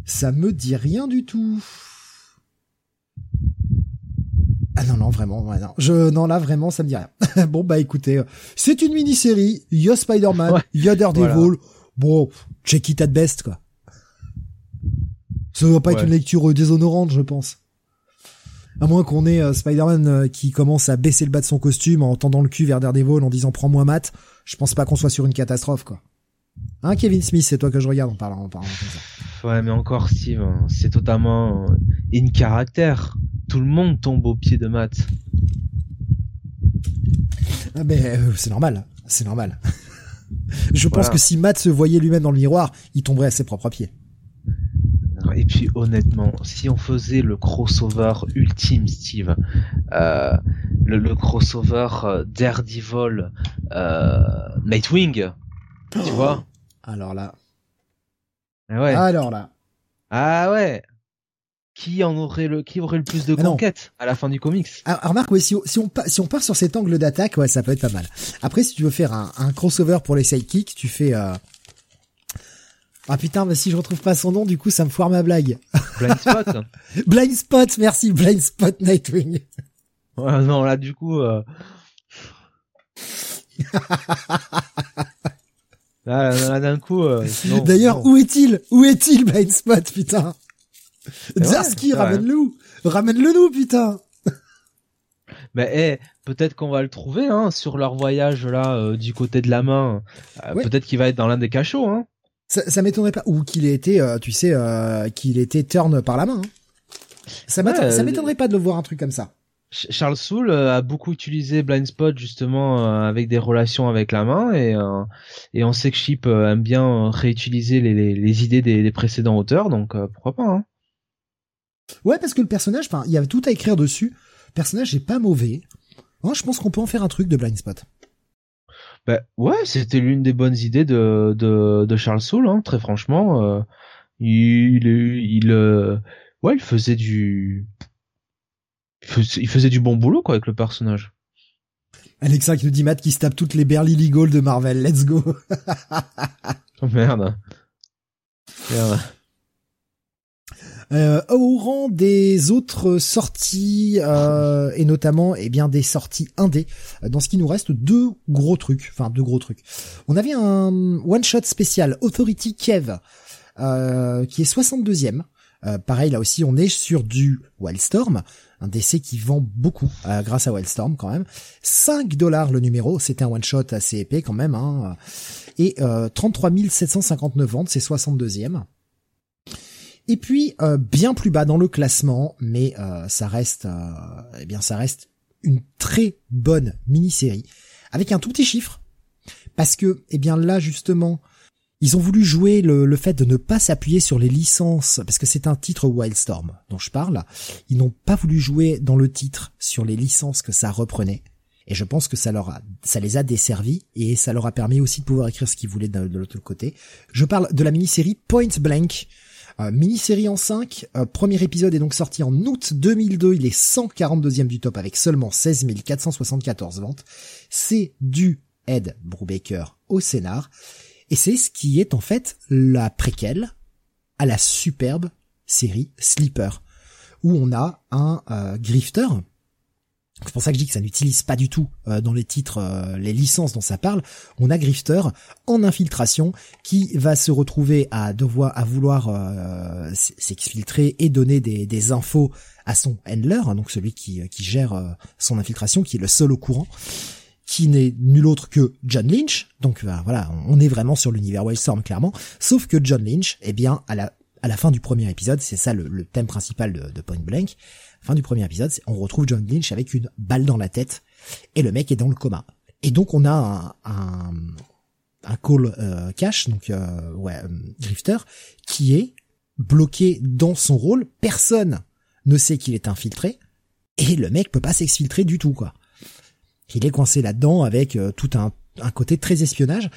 Ça me dit rien du tout. Ah non, non, vraiment, ouais, non. Je, non, là, vraiment, ça me dit rien. bon, bah, écoutez, c'est une mini-série. Il y a Spider-Man, Ouais. il y a Daredevil. Voilà. Bon, check it at best, quoi. Ça doit pas être une lecture euh, déshonorante, je pense. À moins qu'on ait euh, Spider-Man euh, qui commence à baisser le bas de son costume en tendant le cul vers Daredevil en disant prends-moi Matt. Je pense pas qu'on soit sur une catastrophe, quoi. Hein, Kevin Smith, c'est toi que je regarde en parlant, en parlant comme ça. Ouais, mais encore Steve, hein, c'est totalement in caractère. Tout le monde tombe au pied de Matt. Ah ben, euh, c'est normal, c'est normal. je pense Voilà. que si Matt se voyait lui-même dans le miroir, il tomberait à ses propres pieds. Et puis honnêtement, si on faisait le crossover ultime, Steve, euh, le, le crossover euh, Daredevil, euh, Nightwing, tu vois Alors là, Ah ouais. alors là. Ah ouais. Qui en aurait le, qui aurait le plus de Ah conquêtes à la fin du comics? Ah, remarque, ouais, si, on- si on, pa- si on part sur cet angle d'attaque, ouais, ça peut être pas mal. Après, si tu veux faire un, un crossover pour les sidekicks, tu fais... Euh... Ah putain, mais si je retrouve pas son nom, du coup, ça me foire ma blague. Blind Spot. Blind Spot, merci, Blind Spot Nightwing. ouais, non, là du coup. Euh... là, là, d'un coup. euh, D'ailleurs, où est-il? Où est-il, Blind Spot, putain? Zarski, c'est vrai. ramène-le Ramène-le nous, putain Mais eh, peut-être qu'on va le trouver hein, sur leur voyage là euh, du côté de la main. Euh, Ouais. Peut-être qu'il va être dans l'un des cachots. Hein. Ça, ça m'étonnerait pas. Ou qu'il ait été, euh, tu sais, qu'il ait été turn par la main. hein. Ça Ouais, m'étonnerait pas de le voir un truc comme ça. Ch- Charles Soule euh, a beaucoup utilisé Blind Spot justement avec des relations avec la main et et on sait que Chip aime bien réutiliser les, les, les idées des, des précédents auteurs donc pourquoi pas. Hein. Ouais, parce que le personnage, enfin, il y avait tout à écrire dessus. Le personnage est pas mauvais. Hein, je pense qu'on peut en faire un truc de Blind Spot. Bah, ouais, c'était l'une des bonnes idées de, de, de Charles Soule, hein, très franchement. euh, il, il, euh, ouais, il faisait du, il faisait, il faisait du bon boulot, quoi, avec le personnage. Alexa qui nous dit Matt qui se tape toutes les Barely Legal de Marvel. Let's go. Oh, merde. Merde. Euh, au rang des autres sorties euh, et notamment eh bien des sorties indé, euh, dans ce qui nous reste deux gros trucs, enfin deux gros trucs. On avait un one shot spécial Authority Kev euh, qui est 62e Euh, pareil, là aussi, on est sur du Wildstorm, un DC qui vend beaucoup euh, grâce à Wildstorm quand même. 5 dollars le numéro, c'était un one-shot assez épais quand même. Hein. Et euh, 33 759 ventes, c'est 62e. Et puis euh, bien plus bas dans le classement, mais euh, ça reste, eh bien ça reste une très bonne mini-série avec un tout petit chiffre, parce que eh bien là justement ils ont voulu jouer le, fait de ne pas s'appuyer sur les licences, parce que c'est un titre Wildstorm dont je parle. Ils n'ont pas voulu jouer dans le titre sur les licences que ça reprenait. Et je pense que ça leur a, ça les a desservis et ça leur a permis aussi de pouvoir écrire ce qu'ils voulaient de, l'autre côté. Je parle de la mini-série Point Blank. Euh, mini-série en 5, euh, premier épisode est donc sorti en août 2002, il est 142e du top avec seulement 16 474 ventes. C'est du Ed Brubaker au scénar. Et c'est ce qui est en fait la préquelle à la superbe série Sleeper, où on a un euh, grifter. C'est pour ça que je dis que ça n'utilise pas du tout euh, dans les titres euh, les licences dont ça parle. On a grifter en infiltration qui va se retrouver à devoir à vouloir s'exfiltrer et donner des, des, infos à son handler, hein, donc celui qui, qui gère son infiltration, qui est le seul au courant qui n'est nul autre que John Lynch. Donc bah, voilà, on est vraiment sur l'univers Wildstorm clairement. Sauf que John Lynch, eh bien, à la à la fin du premier épisode, c'est ça le, thème principal de, Point Blank. Fin du premier épisode, on retrouve John Lynch avec une balle dans la tête et le mec est dans le coma. Et donc on a un, un, un call euh, cash, donc euh, ouais, euh, drifter, qui est bloqué dans son rôle. Personne ne sait qu'il est infiltré et le mec peut pas s'exfiltrer du tout quoi. Il est coincé là-dedans avec euh, tout un, un côté très espionnage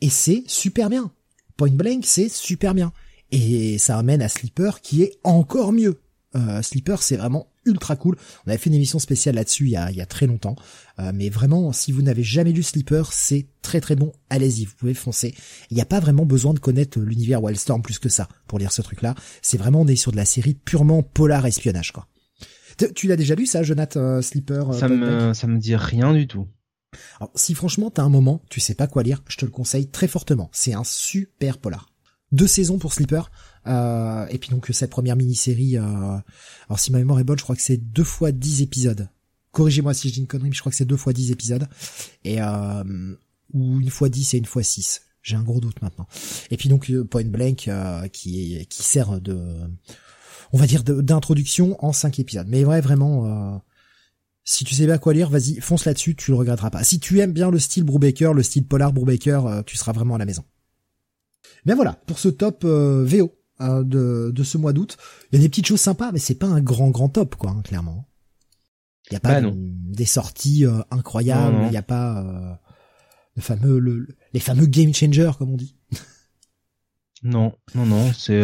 et c'est super bien. Point Blank, c'est super bien. Et ça amène à Sleeper qui est encore mieux. Euh, Sleeper, c'est vraiment ultra cool. On avait fait une émission spéciale là-dessus il y a, il y a très longtemps. Euh, mais vraiment, si vous n'avez jamais lu Sleeper, c'est très très bon. Allez-y, vous pouvez foncer. Il n'y a pas vraiment besoin de connaître l'univers Wildstorm plus que ça pour lire ce truc-là. C'est vraiment, on est sur de la série purement polar espionnage, quoi. Tu l'as déjà lu ça, Jonathan euh, Sleeper euh, Ça me ça me dit rien du tout. Alors, si franchement t'as un moment, tu sais pas quoi lire, je te le conseille très fortement. C'est un super polar. Deux saisons pour Sleeper. Euh, et puis donc cette première mini-série, euh, alors si ma mémoire est bonne, je crois que c'est deux fois dix épisodes. Corrigez-moi si je dis une connerie, mais je crois que c'est deux fois dix épisodes. Et euh, ou une fois dix et une fois six. J'ai un gros doute maintenant. Et puis donc Point Blank qui qui sert de on va dire d'introduction en cinq épisodes. Mais ouais, vraiment, euh, si tu sais pas quoi lire, vas-y, fonce là-dessus, tu le regretteras pas. Si tu aimes bien le style Brubaker, le style polar Brubaker, euh, tu seras vraiment à la maison. Mais voilà, pour ce top euh, VO de, de ce mois d'août, il y a des petites choses sympas, mais c'est pas un grand grand top, quoi, hein, clairement. Il y a pas bah, des sorties incroyables, il n'y a pas le fameux le, les fameux game changers comme on dit. Non, non, non, c'est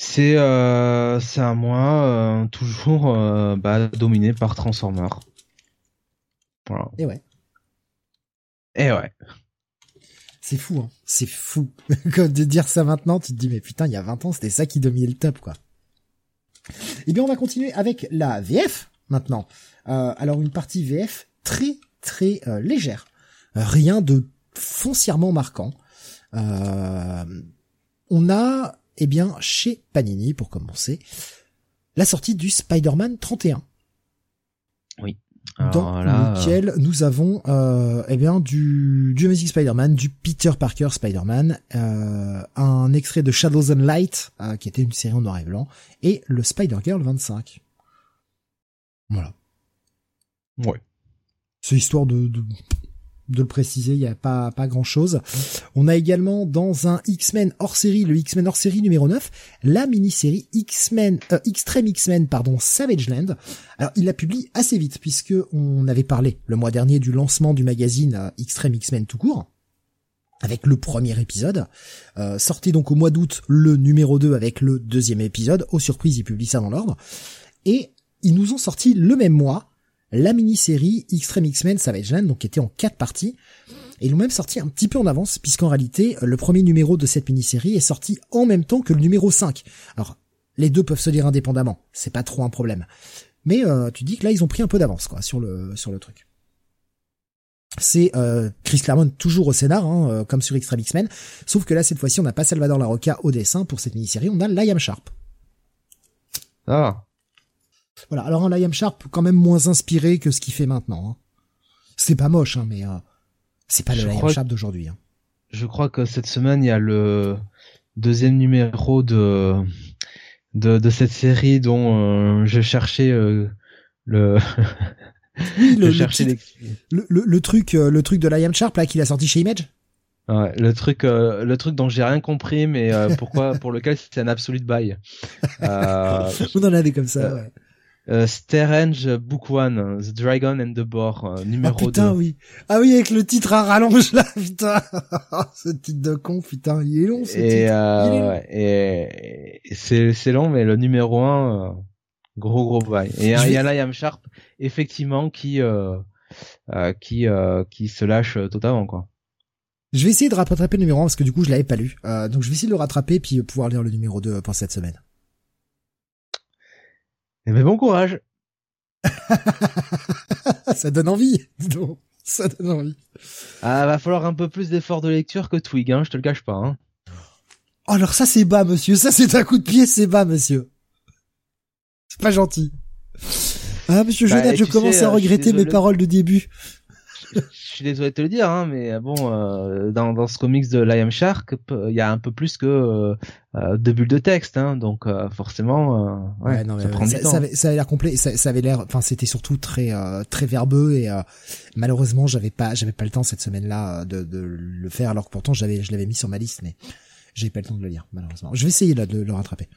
c'est euh, c'est un mois euh, toujours euh, bah, dominé par Transformer. Voilà. Et ouais. Et ouais. C'est fou, hein. C'est fou. De dire ça maintenant, tu te dis, mais putain, il y a 20 ans, c'était ça qui dominait le top, quoi. Eh bien, on va continuer avec la VF, maintenant. Euh, alors, une partie VF très, très euh, légère. rien de foncièrement marquant. Euh, on a eh bien, chez Panini, pour commencer, la sortie du Spider-Man 31. Oui. Dans lequel nous avons euh, eh bien du, du Amazing Spider-Man, du Peter Parker Spider-Man, euh, un extrait de Shadows and Light, euh, qui était une série en noir et blanc, et le Spider-Girl 25. Voilà. Ouais. C'est histoire de, de de le préciser, il n'y a pas, pas grand chose. On a également dans un X-Men hors série, le X-Men hors série numéro 9, la mini-série X-Men, euh, Extreme X-Men, pardon, Savage Land. Alors, il la publie assez vite puisque on avait parlé le mois dernier du lancement du magazine euh, Extreme X-Men tout court. Avec le premier épisode, euh, sortait donc au mois d'août le numéro 2 avec le deuxième épisode. Aux surprises, ils publient ça dans l'ordre. Et ils nous ont sorti le même mois la mini-série Extreme X-Men Savage Land, donc qui était en quatre parties. Et ils l'ont même sorti un petit peu en avance, puisqu'en réalité, le premier numéro de cette mini-série est sorti en même temps que le numéro 5. Alors, les deux peuvent se lire indépendamment, c'est pas trop un problème. Mais euh, tu dis que là, ils ont pris un peu d'avance, quoi, sur le sur le truc. c'est euh, Chris Claremont toujours au scénar, hein, euh, comme sur Extreme X-Men, sauf que là cette fois-ci on n'a pas Salvador Larocca au dessin pour cette mini-série, on a Liam Sharp. Ah. Voilà, alors un Liam Sharp quand même moins inspiré que ce qu'il fait maintenant. Hein. C'est pas moche, hein, mais euh, c'est pas le Liam Sharp d'aujourd'hui. Hein. Je crois que cette semaine il y a le deuxième numéro de de, de cette série dont je cherchais le Oui, le, le, le, le, truc, euh, le truc de Liam Sharp là qu'il a sorti chez Image? Ouais, le truc, euh, le truc dont j'ai rien compris, mais euh, pourquoi, pour lequel c'est un absolute buy. Euh, On en avait comme ça. ouais. Euh, Strange Book One, The Dragon and the Boar, numéro oh, putain, oui. Ah oui, avec le titre à rallonge là, putain. ce titre de con, putain, il est long ce et, titre. Et, et c'est, c'est long, mais le numéro 1, Gros gros bail. Et il y a Liam Sharp effectivement qui euh, euh, qui euh, qui se lâche totalement quoi. Je vais essayer de rattraper le numéro 1 parce que du coup je l'avais pas lu. donc je vais essayer de le rattraper puis pouvoir lire le numéro 2 pour cette semaine. Eh ben bon courage. ça donne envie. ça donne envie. Ah va falloir un peu plus d'effort de lecture que Twig, hein, je te le cache pas. Hein. Oh, alors ça c'est bas monsieur, ça c'est un coup de pied, c'est bas monsieur. C'est pas gentil. Ah, monsieur bah, je commence à regretter mes paroles de début. Je suis désolé de te le dire, hein, mais bon, euh, dans, dans ce comics de Liam Shark, il y a un peu plus que euh, euh deux bulles de texte, hein, donc euh, forcément, ouais, non, ça prend du temps. Ça avait, ça avait l'air complet, ça, ça, avait l'air, enfin, c'était surtout très très verbeux et malheureusement, j'avais pas, j'avais pas le temps cette semaine-là de, de le faire, alors que pourtant j'avais, je l'avais mis sur ma liste, mais j'ai pas le temps de le lire, malheureusement. Je vais essayer là de le rattraper.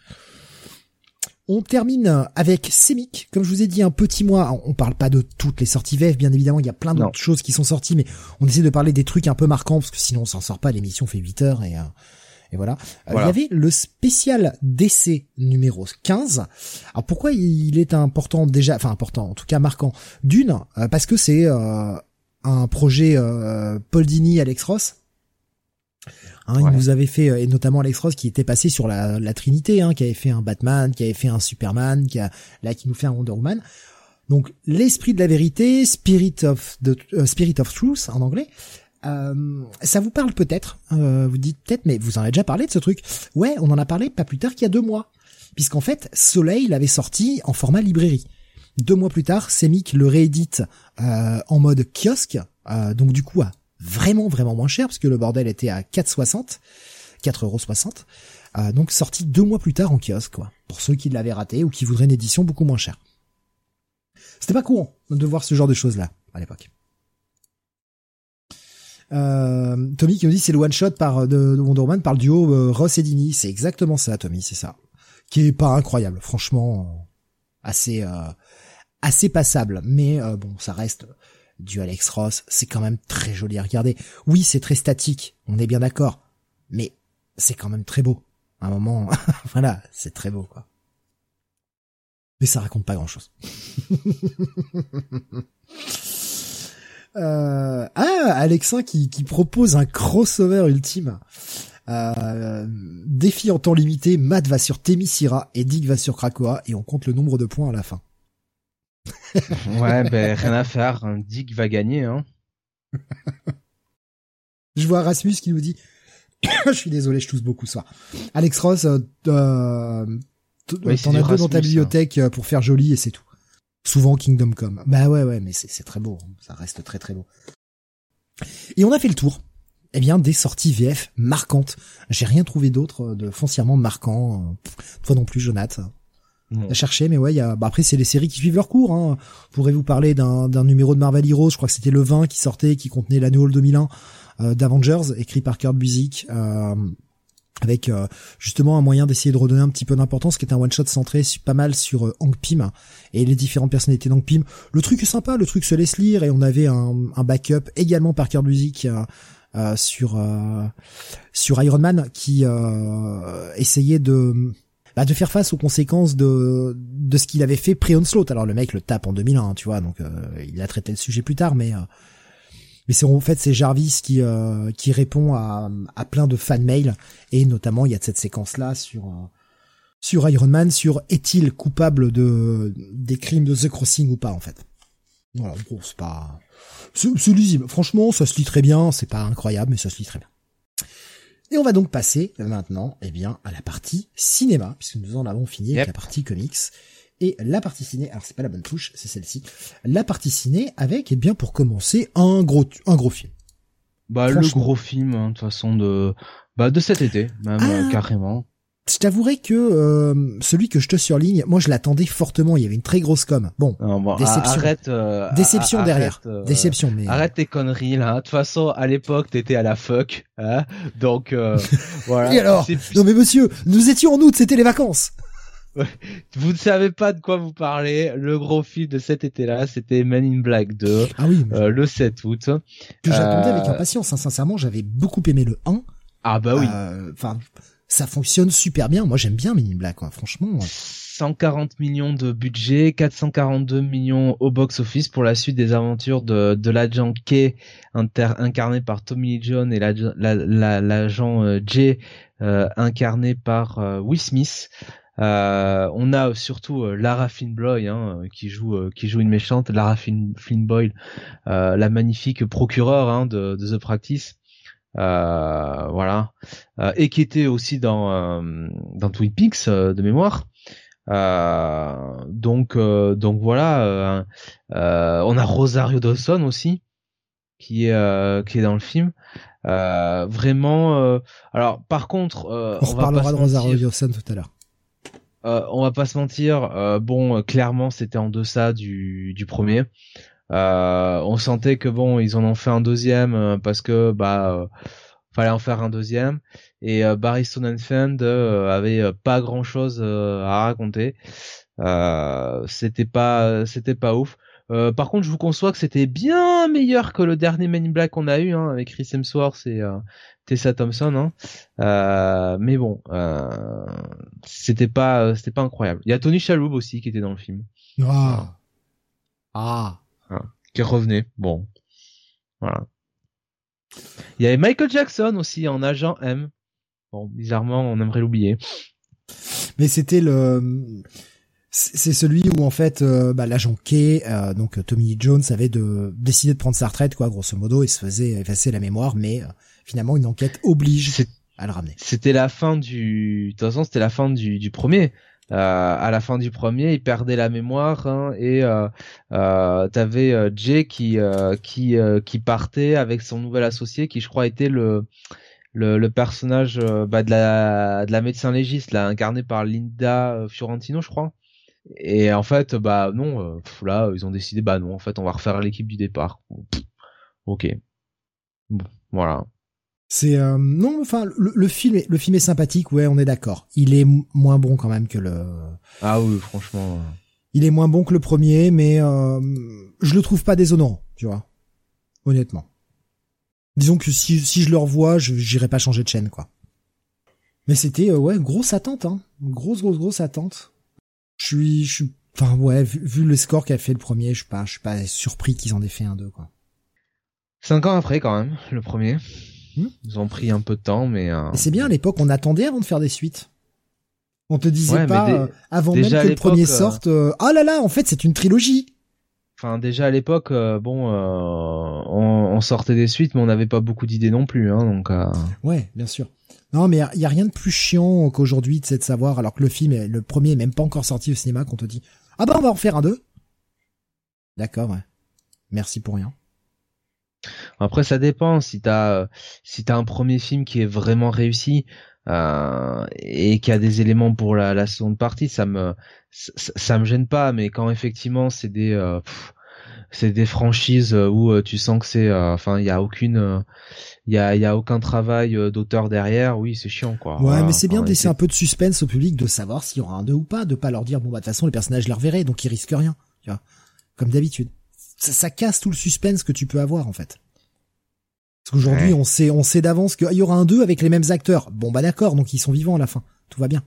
On termine avec Semic. Comme je vous ai dit, un petit mois. On parle pas de toutes les sorties VF, bien évidemment. Il y a plein d'autres choses qui sont sorties, mais on essaie de parler des trucs un peu marquants parce que sinon on s'en sort pas. L'émission fait 8 heures et, euh, et voilà. Euh, il y avait le spécial DC numéro 15. Alors pourquoi il est important déjà, enfin important, en tout cas marquant? D'une, euh, parce que c'est un projet Paul Dini, Alex Ross Hein, Il nous avait fait, euh, et notamment Alex Ross qui était passé sur la, la Trinité, hein, qui avait fait un Batman, qui avait fait un Superman, qui a, là qui nous fait un Wonder Woman. Donc l'esprit de la vérité, Spirit of the euh, Spirit of Truth en anglais. Euh, ça vous parle peut-être, euh, vous dites peut-être, mais vous en avez déjà parlé de ce truc. Ouais, on en a parlé pas plus tard qu'il y a deux mois, puisqu'en fait Soleil l'avait sorti en format librairie. Deux mois plus tard, Semic le réédite en mode kiosque, donc du coup à vraiment vraiment moins cher parce que le bordel était à 4,60, 4,60€. Euh, donc sorti deux mois plus tard en kiosque, quoi. Pour ceux qui l'avaient raté ou qui voudraient une édition beaucoup moins chère. C'était pas courant de voir ce genre de choses là à l'époque. Euh, Tommy qui nous dit c'est le one shot par de, Wonder par le duo euh, Ross et Dini. C'est exactement ça, Tommy, c'est ça. Qui est pas incroyable, franchement, assez euh, assez passable. Mais bon, ça reste du Alex Ross, c'est quand même très joli à regarder. Oui, c'est très statique, on est bien d'accord, mais c'est quand même très beau. À un moment, voilà, c'est très beau, quoi. Mais ça raconte pas grand chose. euh, ah, Alexin qui, qui propose un crossover ultime. Euh, défi en temps limité, Matt va sur Temisira et Dick va sur Krakoa et on compte le nombre de points à la fin ouais, ben rien à faire. Dick va gagner. Hein. je vois Rasmus qui nous dit je suis désolé, je tousse beaucoup ça. Alex Ross, euh, euh t'en as deux dans ta bibliothèque euh, pour faire joli et c'est tout. Souvent Kingdom Come. Bah ouais, ouais, mais c'est très beau. Hein. Ça reste très très beau. Et on a fait le tour. Eh bien, des sorties VF marquantes. J'ai rien trouvé d'autre de foncièrement marquant. Toi non plus, Jonathan à chercher, mais ouais, y a, bah après c'est les séries qui suivent leur cours. Hein. pourrais vous parler d'un, numéro de Marvel Heroes, je crois que c'était le 20 qui sortait, qui contenait l'annual 2001 euh, d'Avengers, écrit par Kurt Busiek, euh, avec euh, justement un moyen d'essayer de redonner un petit peu d'importance, qui est un one shot centré pas mal sur euh, Hank Pym et les différentes personnalités d'Hank Pym. Le truc est sympa, le truc se laisse lire, et on avait un, un backup également par Kurt Busiek. Euh, sur sur Iron Man qui essayait de bah, de faire face aux conséquences de de ce qu'il avait fait pré-onslaught. Alors le mec le tape en 2001, hein, tu vois, donc euh, il a traité le sujet plus tard, mais euh, mais c'est en fait c'est Jarvis qui euh, qui répond à à plein de fan mails et notamment il y a cette séquence là sur sur Iron Man sur est-il coupable de des crimes de The Crossing ou pas en fait. Voilà, bon, c'est pas, c'est lisible. Franchement, ça se lit très bien. C'est pas incroyable, mais ça se lit très bien. Et on va donc passer maintenant, eh bien, à la partie cinéma, puisque nous en avons fini avec la partie comics. Et la partie ciné, alors c'est pas la bonne touche, c'est celle-ci. La partie ciné avec, eh bien, pour commencer, un gros, un gros film. Bah, le gros film, hein, de toute façon, de, bah, de cet été, même, ah. euh, carrément. Je t'avouerai que euh, celui que je te surligne, moi je l'attendais fortement. Il y avait une très grosse com. Bon, déception. Arrête, euh, déception derrière. Euh, déception, mais arrête tes conneries là. De toute façon, à l'époque, t'étais à la fuck, hein donc voilà. Et alors Non mais monsieur, nous étions en août, c'était les vacances. vous ne savez pas de quoi vous parlez. Le gros film de cet été-là, c'était Men in Black 2, ah oui, le 7 août. Que j'attendais avec impatience. Hein. Sincèrement, j'avais beaucoup aimé le 1. Ah bah oui. Enfin ça fonctionne super bien. Moi, j'aime bien Men in Black, quoi. franchement. 140 millions de budget, 442 millions au box-office pour la suite des aventures de, de l'agent K, incarné par Tommy Lee Jones, et l'agent la, euh, J, euh, incarné par euh, Will Smith. on a surtout Lara Flynn Boyle hein, qui joue qui joue une méchante, Lara Flynn, Boyle, la magnifique procureure hein, de, de The Practice. Euh, voilà, euh, et qui était aussi dans euh, dans Twin Peaks de mémoire. donc donc voilà, on a Rosario Dawson aussi qui est qui est dans le film. vraiment. alors par contre, on, reparlera de Rosario Dawson tout à l'heure. on va pas se mentir, bon, clairement c'était en deçà du, du premier. Euh, on sentait que bon, ils en ont fait un deuxième euh, parce que bah euh, fallait en faire un deuxième et Barry Sonnenfeld avait pas grand chose à raconter. c'était pas c'était pas ouf. par contre, je vous conçois que c'était bien meilleur que le dernier Men in Black qu'on a eu hein, avec Chris Hemsworth et Tessa Thompson. Hein. mais bon, c'était pas c'était pas incroyable. Il y a Tony Shalhoub aussi qui était dans le film. Ah. Ah qui revenait. Bon, voilà. Il y avait Michael Jackson aussi en agent M. Bon, bizarrement, on aimerait l'oublier. Mais c'était le, c'est celui où en fait euh, bah, l'agent K, euh, donc Tommy Jones, avait de décidé de prendre sa retraite, quoi, grosso modo, et se faisait effacer la mémoire, mais euh, finalement une enquête oblige à le ramener. C'était la fin du, de toute façon, c'était la fin du, du premier. Euh, à la fin du premier, il perdait la mémoire hein, et euh, euh, t'avais Jay qui qui qui partait avec son nouvel associé qui je crois était le le, le personnage bah, de la de la médecin légiste là incarné par Linda Fiorentino je crois. Et en fait bah non là ils ont décidé bah non en fait on va refaire l'équipe du départ. ok. Bon, voilà. C'est euh, non, enfin le, film est le film est sympathique, ouais, on est d'accord. Il est moins bon quand même que le. Ah oui, franchement. Il est moins bon que le premier, mais euh, je le trouve pas déshonorant, tu vois. Honnêtement. Disons que si si je le revois, je j'irai pas changer de chaîne, quoi. Mais c'était euh, ouais grosse attente, hein, grosse grosse grosse attente. Je suis je suis enfin ouais vu, vu le score qu'a fait le premier, je suis pas je suis pas surpris qu'ils en aient fait un deux quoi. Cinq ans après quand même, le premier. Hmm Ils ont pris un peu de temps, mais. Euh... c'est bien à l'époque, on attendait avant de faire des suites. On te disait pas euh, avant même que le premier euh, sorte. Euh, ah là là, en fait, c'est une trilogie. Enfin, déjà à l'époque, bon, on, on, sortait des suites, mais on n'avait pas beaucoup d'idées non plus, hein, donc. Ouais, bien sûr. Non, mais il y, a rien de plus chiant qu'aujourd'hui, de savoir, alors que le film, le premier, est même pas encore sorti au cinéma, qu'on te dit, ah bah on va en faire un deux. D'accord, ouais. Merci pour rien. Après, ça dépend. Si t'as si t'as un premier film qui est vraiment réussi euh, et qui a des éléments pour la, la seconde partie, ça me ça, me gêne pas. Mais quand effectivement c'est des euh, c'est des franchises où euh, tu sens que c'est enfin il y a aucune il y a y a aucun travail d'auteur derrière oui c'est chiant quoi ouais mais c'est bien de laisser un peu de suspense au public de savoir s'il y aura un 2 ou pas de pas leur dire bon bah de toute façon les personnages les reverraient donc ils risquent rien tu vois comme d'habitude ça, ça, casse tout le suspense que tu peux avoir en fait parce qu'aujourd'hui, on sait, on sait d'avance qu'il y aura un 2 avec les mêmes acteurs. Bon bah d'accord, donc ils sont vivants à la fin. Tout va bien.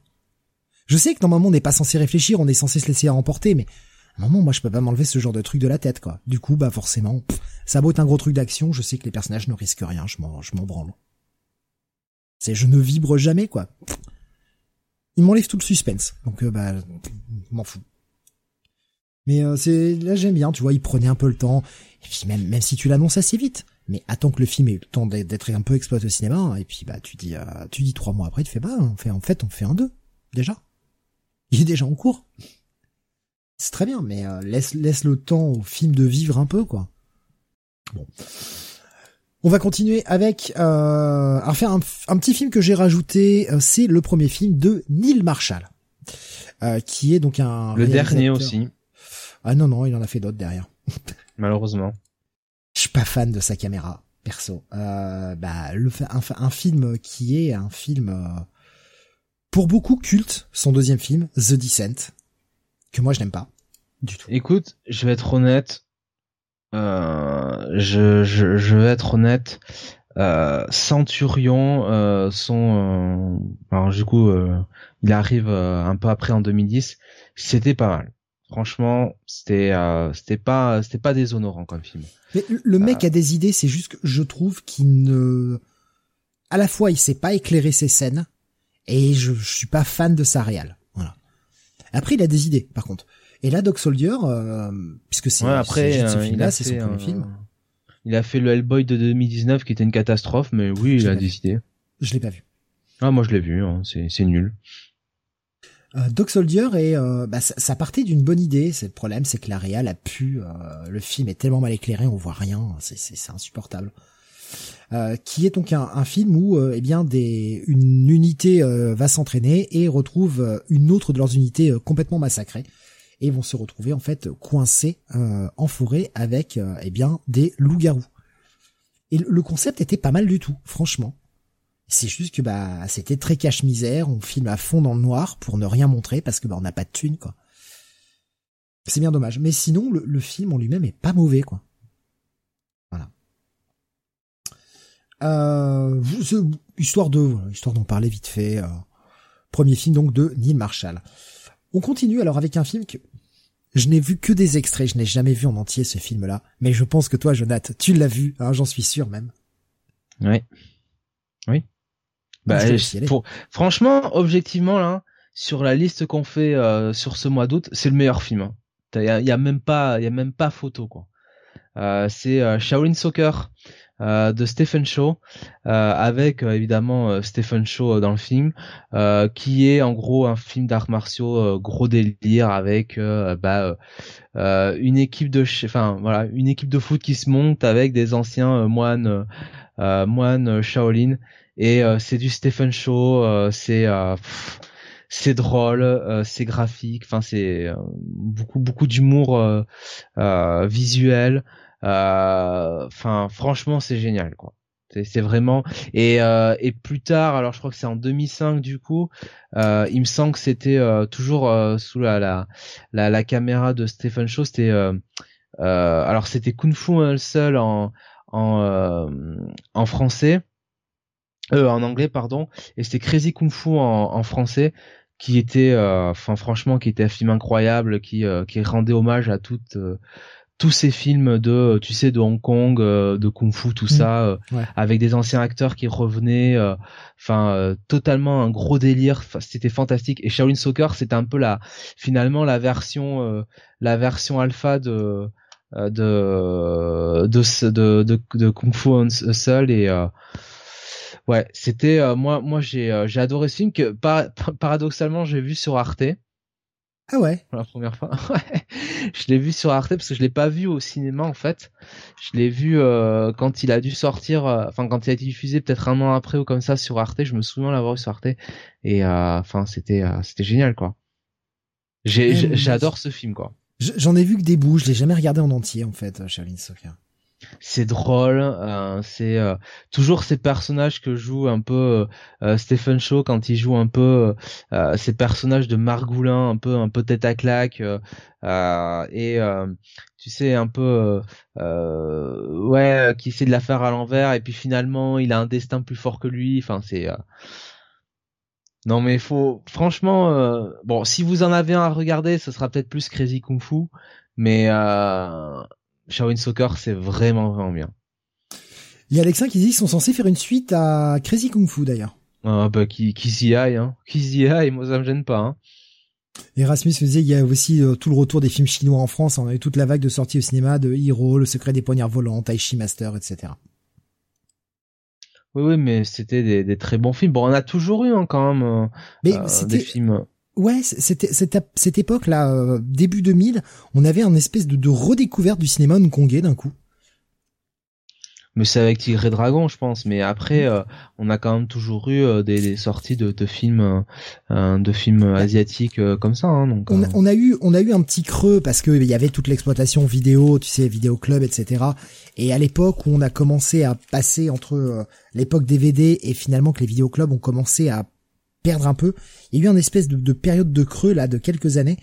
Je sais que normalement on n'est pas censé réfléchir, on est censé se laisser emporter, mais à un moment, moi je peux pas m'enlever ce genre de truc de la tête, quoi. Du coup, bah forcément, ça vaut un gros truc d'action, je sais que les personnages ne risquent rien, je m'en, je m'en branle. C'est, je ne vibre jamais, quoi. Il m'enlève tout le suspense, donc euh, bah, m'en fous. Mais euh, c'est là j'aime bien, tu vois, il prenait un peu le temps. Et puis même même si tu l'annonces assez vite, mais attends que le film ait eu le temps d'être un peu exploité au cinéma. Et puis bah tu dis euh, tu dis trois mois après, tu fais bah on fait en fait on fait un deux déjà. Il est déjà en cours. C'est très bien, mais euh, laisse laisse le temps au film de vivre un peu quoi. Bon. On va continuer avec euh, enfin un, un petit film que j'ai rajouté, c'est le premier film de Neil Marshall, euh, qui est donc un le dernier aussi. Ah non non, il en a fait d'autres derrière. Malheureusement. Je suis pas fan de sa caméra, perso. Euh, bah le un, un, film qui est un film euh, pour beaucoup culte, son deuxième film, The Descent, que moi je n'aime pas du tout. Écoute, je vais être honnête, euh, je, je, je, vais être honnête. Euh, Centurion, euh, son, alors du coup, il arrive un peu après en 2010. C'était pas mal. Franchement, c'était, c'était pas, c'était pas déshonorant comme film. Mais le mec a des idées. C'est juste que je trouve qu'il ne, à la fois, il sait pas éclairer ses scènes et je, je suis pas fan de sa réal. Voilà. Après, il a des idées, par contre. Et là, Doc Soldier, euh, puisque c'est ouais, après ce euh, film-là, c'est son premier film. Il a fait le Hellboy de 2019 qui était une catastrophe, mais oui, il a décidé. Je l'ai pas vu. Ah, moi je l'ai vu, hein, c'est c'est nul. Euh, Doc Soldier et euh, bah, ça, partait d'une bonne idée. C'est le problème, c'est que la réal a pu. Euh, le film est tellement mal éclairé, on voit rien. C'est insupportable. Euh, qui est donc un, un film où eh bien des une unité va s'entraîner et retrouve une autre de leurs unités complètement massacrée et vont se retrouver en fait coincés euh, en forêt avec euh, eh bien des loups-garous. Et le concept était pas mal du tout, franchement. C'est juste que bah c'était très cache-misère, on filme à fond dans le noir pour ne rien montrer parce que bah on n'a pas de thunes quoi. C'est bien dommage, mais sinon le, film en lui-même est pas mauvais quoi. Voilà. Euh, histoire de histoire d'en parler vite fait. Euh, premier film donc de Neil Marshall. On continue alors avec un film que je n'ai vu que des extraits, je n'ai jamais vu en entier ce film-là, mais je pense que toi, Jonathan, tu l'as vu, hein, j'en suis sûr même. Oui. Bah, pour... franchement, objectivement là, sur la liste qu'on fait euh, sur ce mois d'août, c'est le meilleur film. Il hein. y, a, même pas, il y a même pas photo quoi. Euh, c'est euh, Shaolin Soccer euh, de Stephen Shaw, euh, avec euh, évidemment Stephen Shaw dans le film, qui est en gros un film d'arts martiaux gros délire avec bah, une équipe de, enfin voilà, une équipe de foot qui se monte avec des anciens moines, moines Shaolin, et c'est du Stephen Shaw, c'est c'est drôle, c'est graphique, enfin c'est beaucoup beaucoup d'humour visuel. Euh, enfin, franchement, c'est génial, quoi. C'est vraiment et euh, et plus tard, alors je crois que c'est en 2005 du coup, euh, il me semble que c'était toujours sous la, la, la caméra de Stephen Shaw. C'était alors c'était Kung Fu seul en en en français. Euh, en anglais pardon. Et c'était Crazy Kung Fu en, en français qui était enfin franchement qui était un film incroyable qui qui rendait hommage à toute tous ces films de tu sais de Hong Kong euh, de kung fu tout mm. ça euh, avec des anciens acteurs qui revenaient euh, enfin totalement un gros délire. C'était fantastique. Et Shaolin Soccer c'était un peu la finalement la version la version alpha de de de de, de, de kung fu seul. Et ouais c'était moi moi j'ai j'ai adoré ce film que paradoxalement j'ai vu sur Arte ah ouais Pour la première fois. Ouais. Je l'ai vu sur Arte parce que je l'ai pas vu au cinéma en fait. Je l'ai vu euh, quand il a dû sortir, euh, enfin quand il a été diffusé peut-être un an après ou comme ça sur Arte. Je me souviens l'avoir vu sur Arte et euh, enfin c'était c'était génial quoi. J'adore ce film quoi. J'en ai vu que des bouts. Je l'ai jamais regardé en entier en fait, Charlene Soccer c'est drôle, euh, c'est euh, toujours ces personnages que joue un peu euh, Stephen Shaw quand il joue un peu ces personnages de Margoulin, un peu un peu tête à claque et tu sais un peu ouais qui essaie de la faire à l'envers et puis finalement il a un destin plus fort que lui. Enfin c'est non mais faut franchement bon si vous en avez un à regarder, ce sera peut-être plus Crazy Kung Fu, mais Shaolin Soccer, c'est vraiment vraiment bien. Il y a Alexin qui dit qu'ils sont censés faire une suite à Crazy Kung Fu d'ailleurs. Ah bah qui qui s'y aille hein. Qui s'y aille, moi ça me gêne pas hein. Erasmus faisait, il y a aussi euh, tout le retour des films chinois en France. On a eu toute la vague de sorties au cinéma de Hero, Le secret des poignards volants, Taichi Master, etc. Oui, oui, mais c'était des, des, très bons films. Bon, on a toujours eu hein, quand même euh, mais euh, des films. Ouais, c'était cette, cette époque-là, euh, début 2000, on avait un espèce de, de redécouverte du cinéma hongkongais d'un coup mais c'est avec Tigre et Dragon, je pense. Mais après, euh, on a quand même toujours eu euh, des, des, sorties de, de films, euh, de films asiatiques comme ça. Hein, donc, on, a, on, a eu, on a eu un petit creux parce que il y avait toute l'exploitation vidéo, tu sais, vidéo club, etc. Et à l'époque où on a commencé à passer entre l'époque DVD et finalement que les vidéoclubs ont commencé à perdre un peu, il y a eu une espèce de, de période de creux là de quelques années.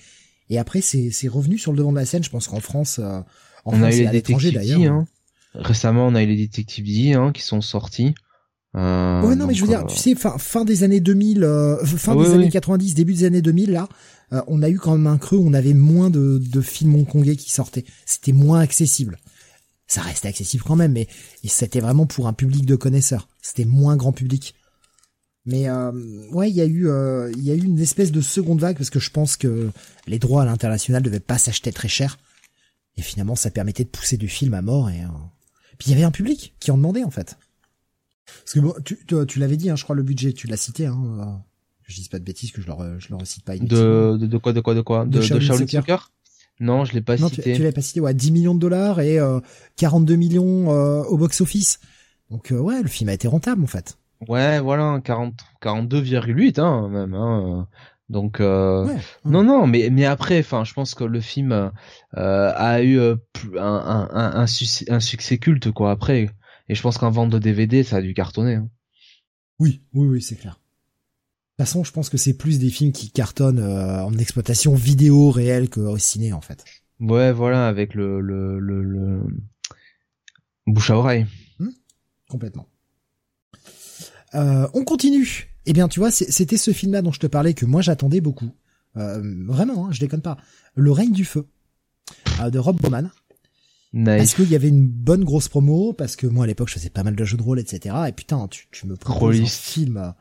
Et après, c'est revenu sur le devant de la scène. Je pense qu'en France, en on France a eu et à l'étranger d'ailleurs. Hein. Récemment, on a eu les Detective D hein, qui sont sortis. Euh, ouais, non, mais je veux dire, tu sais, fin, fin des années 2000, euh, fin des années 90, début des années 2000, là, euh, on a eu quand même un creux où on avait moins de, de films hongkongais qui sortaient. C'était moins accessible. Ça restait accessible quand même, mais c'était vraiment pour un public de connaisseurs. C'était moins grand public. Mais euh, ouais, il y a eu il y a eu une espèce de seconde vague parce que je pense que les droits à l'international devaient pas s'acheter très cher et finalement ça permettait de pousser du film à mort et puis il y avait un public qui en demandait en fait. Parce que bon, tu, tu, l'avais dit, hein, je crois le budget, tu l'as cité. Hein, euh, je dis pas de bêtises que je le je le recite pas. De, de, de quoi de quoi de quoi? De, de, Shaolin, Soccer. Non, je l'ai pas non, cité. Tu, tu l'as pas cité. Ouais, 10 millions de dollars et euh, 42 millions euh, au box office. Donc euh, ouais, le film a été rentable en fait. Ouais, voilà, 40 42,8 hein même. Hein. Donc euh, non non mais mais après enfin je pense que le film euh, a eu euh, un, un, un, un, succès culte quoi après et je pense qu'en vente de DVD ça a dû cartonner. Hein. Oui oui oui c'est clair. De toute façon je pense que c'est plus des films qui cartonnent en exploitation vidéo réelle qu'au ciné en fait. Ouais voilà avec le le le, le... bouche à oreille. Hmm Complètement. On continue eh bien, tu vois, c'était ce film-là dont je te parlais que moi j'attendais beaucoup. Euh, vraiment, hein, je déconne pas. Le règne du feu euh, de Rob Bowman. Nice. Parce qu'il y avait une bonne grosse promo, parce que moi à l'époque je faisais pas mal de jeux de rôle, etc. Et putain, tu, tu me proposes un film,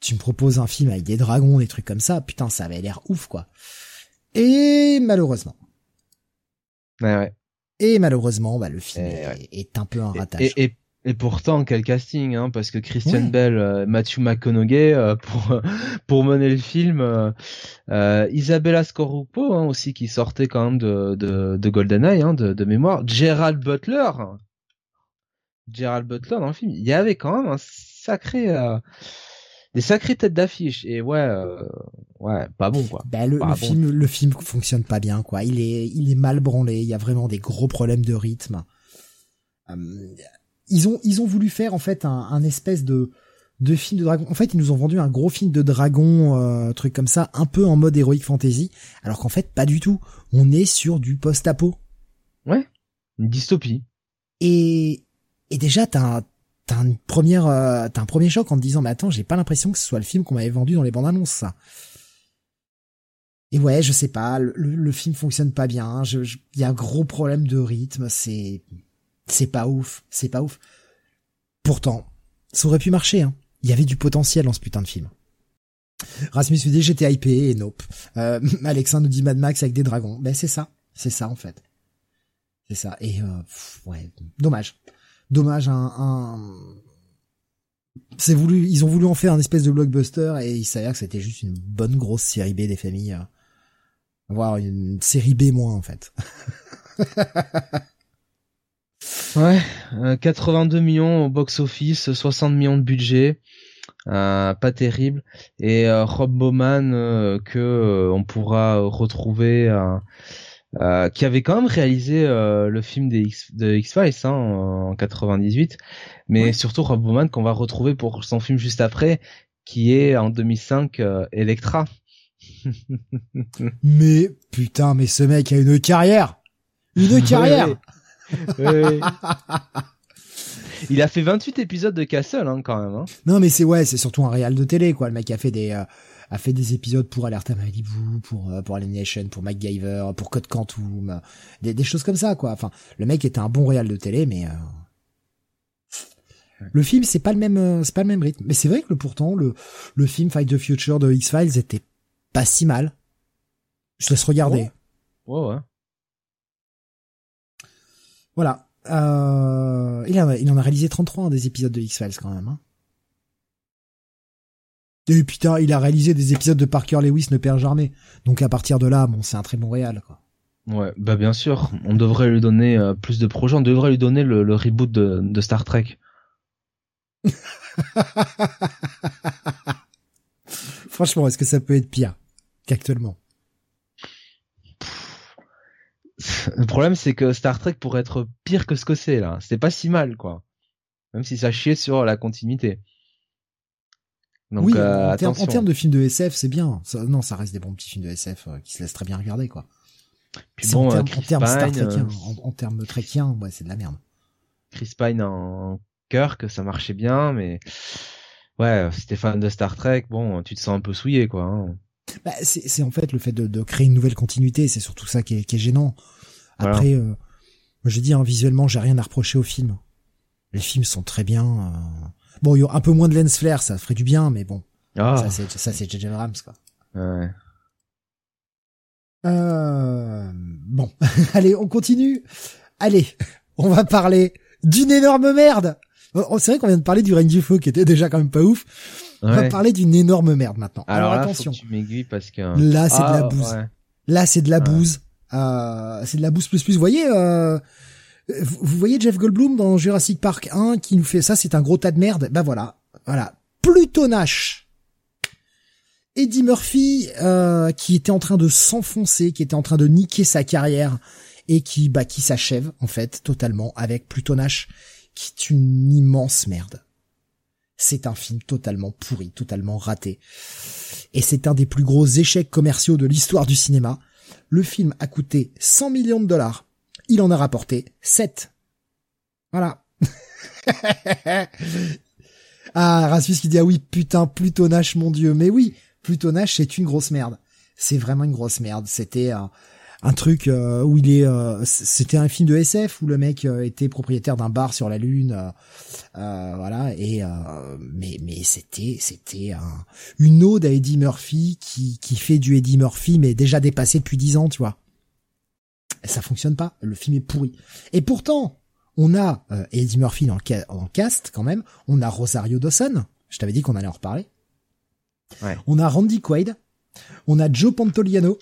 tu me proposes un film avec des dragons, des trucs comme ça, putain, ça avait l'air ouf quoi. Et malheureusement. Ouais, ouais. Et malheureusement, bah, le film est, un peu un ratage. et et pourtant, quel casting, hein, parce que Christian Bell, euh, Matthew McConaughey euh, pour pour mener le film, euh, Isabella Scoruppo hein, aussi qui sortait quand même de de, de GoldenEye hein, de, de mémoire, Gerald Butler, Gerald Butler dans le film, il y avait quand même un sacré des sacrées têtes d'affiche et ouais ouais pas bon quoi. Bah, le, film le film fonctionne pas bien quoi. Il est il est mal branlé. Il y a vraiment des gros problèmes de rythme ils ont ils ont voulu faire en fait un, un espèce de de film de dragon. En fait, ils nous ont vendu un gros film de dragon, euh, truc comme ça, un peu en mode héroïque fantasy, alors qu'en fait, pas du tout. On est sur du post-apo. Ouais, une dystopie. Et et déjà, t'as t'as une première euh, t'as un premier choc en te disant, mais attends, j'ai pas l'impression que ce soit le film qu'on m'avait vendu dans les bandes annonces, ça. Et ouais, je sais pas, le, le film fonctionne pas bien. Il y a un gros problème de rythme. C'est c'est pas ouf, c'est pas ouf. Pourtant, ça aurait pu marcher, hein. Il y avait du potentiel dans ce putain de film. Rasmus nous dit j'étais hypé et nope. Euh, Alexandre nous dit Mad Max avec des dragons. Ben c'est ça, c'est ça en fait. C'est ça. Et euh, ouais, dommage. Dommage un, un... c'est voulu, ils ont voulu en faire un espèce de blockbuster et il s'avère que c'était juste une bonne grosse série B des familles, euh, voire une série B moins en fait. Ouais, 82 euh, millions au box-office, 60 millions de budget, euh, pas terrible. Et euh, Rob Bowman que on pourra retrouver, qui avait quand même réalisé le film des X, de X-Files hein, en 98, mais surtout Rob Bowman qu'on va retrouver pour son film juste après, qui est en 2005 Electra. mais putain, mais ce mec a une carrière, une carrière. Il a fait 28 épisodes de Castle hein, quand même. Hein. Non mais c'est ouais, c'est surtout un réal de télé quoi. Le mec a fait des euh, a fait des épisodes pour Alert Malibu, pour euh, pour Alienation, pour MacGyver, pour Code Quantum, des, des choses comme ça quoi. Enfin, le mec était un bon réal de télé mais euh, le film c'est pas le même c'est pas le même rythme. Mais c'est vrai que pourtant le le film Fight the Future de X-Files était pas si mal. Je laisse regarder. Ouais, ouais. Voilà. Euh, il, a, il en a réalisé 33 des épisodes de X-Files quand même. Hein. Et putain, il a réalisé des épisodes de Parker Lewis ne perd jamais. Donc à partir de là, bon, c'est un très bon réal, quoi. Ouais, bah bien sûr, on devrait lui donner euh, plus de projets, on devrait lui donner le, reboot de, de, Star Trek. Franchement, est-ce que ça peut être pire qu'actuellement? Le problème, c'est que Star Trek pourrait être pire que ce que c'est là. C'est pas si mal, quoi. Même si ça chiait sur la continuité. Donc, oui, euh, en, termes, de films de SF, c'est bien. non, ça reste des bons petits films de SF euh, qui se laissent très bien regarder, quoi. Puis bon, en, euh, termes Star Trekien, en, termes trekiens, ouais, c'est de la merde. Chris Pine en Kirk, ça marchait bien, mais ouais, si t'es fan de Star Trek, bon, tu te sens un peu souillé, quoi. Hein. Bah, c'est en fait le fait de, de, créer une nouvelle continuité, c'est surtout ça qui est, qui est gênant. Après, euh, j'ai dit, hein, visuellement, j'ai rien à reprocher au film. Les films sont très bien. Euh... Bon, il y a un peu moins de lens flare, ça ferait du bien, mais bon. Ah. Ça, c'est, ça, c'est JJ Rams, quoi. Ouais. Euh... Bon. Allez, on continue. Allez, on va parler d'une énorme merde. C'est vrai qu'on vient de parler du Rain qui était déjà quand même pas ouf. On va parler d'une énorme merde maintenant. Alors, attention. tu m'aiguilles parce que là c'est de la ah, bouse. Là c'est de la bouse. Euh, c'est de la bouse plus plus. Vous voyez, euh, vous voyez Jeff Goldblum dans Jurassic Park 1 qui nous fait ça, c'est un gros tas de merde. Ben voilà, voilà. Pluto Nash. Eddie Murphy euh, qui était en train de s'enfoncer, qui était en train de niquer sa carrière et qui bah qui s'achève en fait totalement avec Pluto Nash qui est une immense merde. C'est un film totalement pourri, totalement raté. Et c'est un des plus gros échecs commerciaux de l'histoire du cinéma. Le film a coûté 100 millions de dollars. Il en a rapporté 7. Voilà. ah, Rasmus qui dit, ah oui, putain, Plutonache, mon dieu. Mais oui, Plutonache, c'est une grosse merde. C'est vraiment une grosse merde. C'était un, un truc euh, où il est euh, c'était un film de SF où le mec euh, était propriétaire d'un bar sur la lune voilà et mais mais c'était c'était un, une ode à Eddie Murphy qui qui fait du Eddie Murphy mais déjà dépassé depuis dix ans tu vois. Et ça fonctionne pas le film est pourri. Et pourtant on a Eddie Murphy dans le, en cast quand même. On a Rosario Dawson. Je t'avais dit qu'on allait en reparler. Ouais. on a Randy Quaid. On a Joe Pantoliano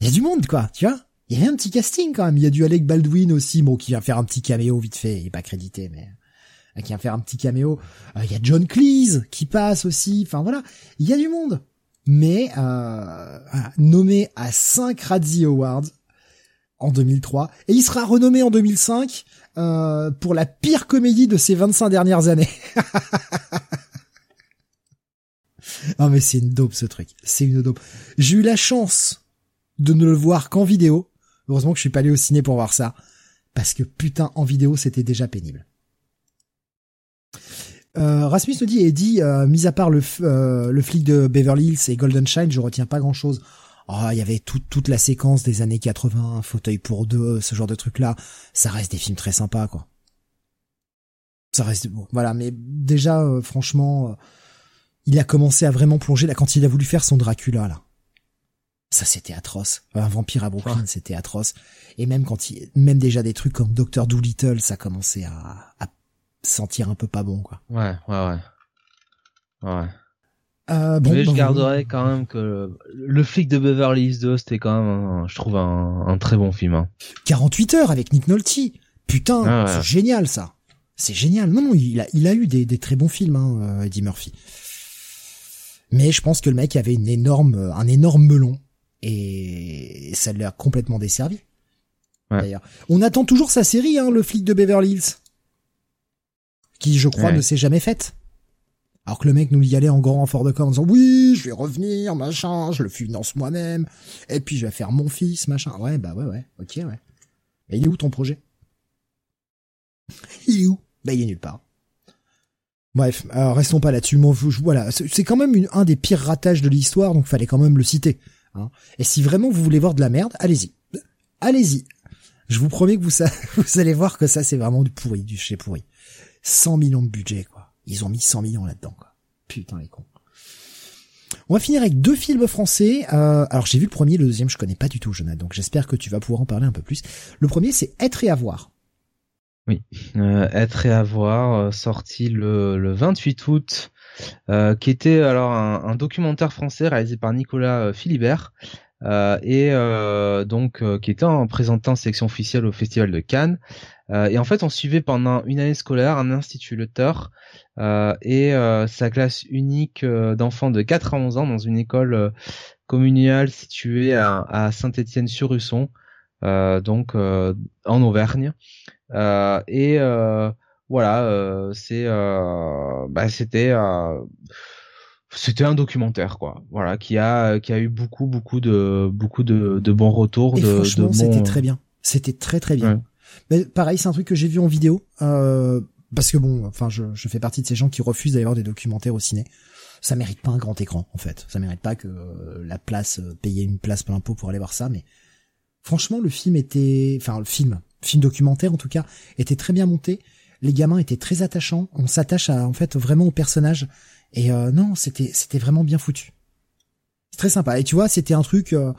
il y a du monde, quoi, tu vois. Il y avait un petit casting quand même. Il y a du Alec Baldwin aussi, bon, qui vient faire un petit caméo vite fait. Il est pas crédité, mais euh, qui vient faire un petit caméo. Euh, il y a John Cleese qui passe aussi. Enfin voilà, il y a du monde. Mais euh, nommé à 5 Razzie Awards en 2003 et il sera renommé en 2005 euh, pour la pire comédie de ces 25 dernières années. non mais c'est une dope ce truc, c'est une dope. J'ai eu la chance de ne le voir qu'en vidéo. Heureusement que je suis pas allé au ciné pour voir ça. Parce que putain, en vidéo, c'était déjà pénible. Euh, Rasmus nous dit, et dit, euh, mis à part le, euh, le flic de Beverly Hills et Golden Shine, je retiens pas grand chose. Oh, il y avait toute la séquence des années 80, fauteuil pour deux, ce genre de trucs là. Ça reste des films très sympas, quoi. Ça reste, bon, voilà, mais déjà, franchement, il a commencé à vraiment plonger là quand il a voulu faire son Dracula, là. Ça, c'était atroce. Un vampire à Brooklyn, c'était atroce. Et même quand il, même déjà des trucs comme Doctor Doolittle, ça commençait à, à sentir un peu pas bon, quoi. Ouais, ouais, ouais. Ouais. Euh, bon, Mais je garderai quand même que le, flic de Beverly Hills 2, c'était quand même, je trouve, un, un, très bon film. Hein. 48 heures avec Nick Nolte. Putain, ah c'est génial ça. C'est génial. Non, non, il a, il a eu des, des très bons films, hein, euh, Eddie Murphy. Mais je pense que le mec avait une énorme, un énorme melon et ça l'a complètement desservi. D'ailleurs, on attend toujours sa série, hein, le flic de Beverly Hills, qui je crois ne s'est jamais faite. Alors que le mec nous y allait en grand renfort de corps en disant oui, je vais revenir, machin, je le finance moi-même, et puis je vais faire mon fils, machin. Ouais, bah ouais, ouais, ok, ouais. Mais il est où ton projet? Il est où? Bah il est nulle part. Bref, alors restons pas là-dessus. Voilà, c'est quand même un des pires ratages de l'histoire, donc fallait quand même le citer. Hein. Et si vraiment vous voulez voir de la merde, allez-y. Allez-y. Je vous promets que vous, allez voir que ça, c'est vraiment du pourri, du chez pourri. 100 millions de budget, quoi. Ils ont mis 100 millions là-dedans, quoi. Putain, les cons. On va finir avec deux films français. Euh, alors j'ai vu le premier, le deuxième je connais pas du tout, Jonathan. Donc j'espère que tu vas pouvoir en parler un peu plus. Le premier c'est Être et avoir. Oui, euh, Être et avoir, euh, sorti le, le 28 août, qui était alors un, un, documentaire français réalisé par Nicolas Philibert. et donc qui était en présentant section officielle au Festival de Cannes. et en fait, on suivait pendant une année scolaire un instituteur et sa classe unique d'enfants de 4 à 11 ans dans une école communale située à, à Saint-Étienne-sur-Russon, donc en Auvergne. Euh, et euh, voilà, euh, c'est, bah, c'était c'était un documentaire quoi. Voilà qui a qui a eu beaucoup beaucoup de beaucoup de, de bons retours et de, franchement c'était très bien. C'était très très bien. Mais pareil c'est un truc que j'ai vu en vidéo euh, parce que bon enfin je, je fais partie de ces gens qui refusent d'aller voir des documentaires au ciné. Ça mérite pas un grand écran en fait. Ça mérite pas que la place payer une place plein pot pour aller voir ça mais franchement le film était enfin le film film documentaire en tout cas, était très bien monté. Les gamins étaient très attachants. On s'attache en fait vraiment au personnage. Et euh, non, c'était c'était vraiment bien foutu. C'est très sympa. Et tu vois, c'était un truc. Euh,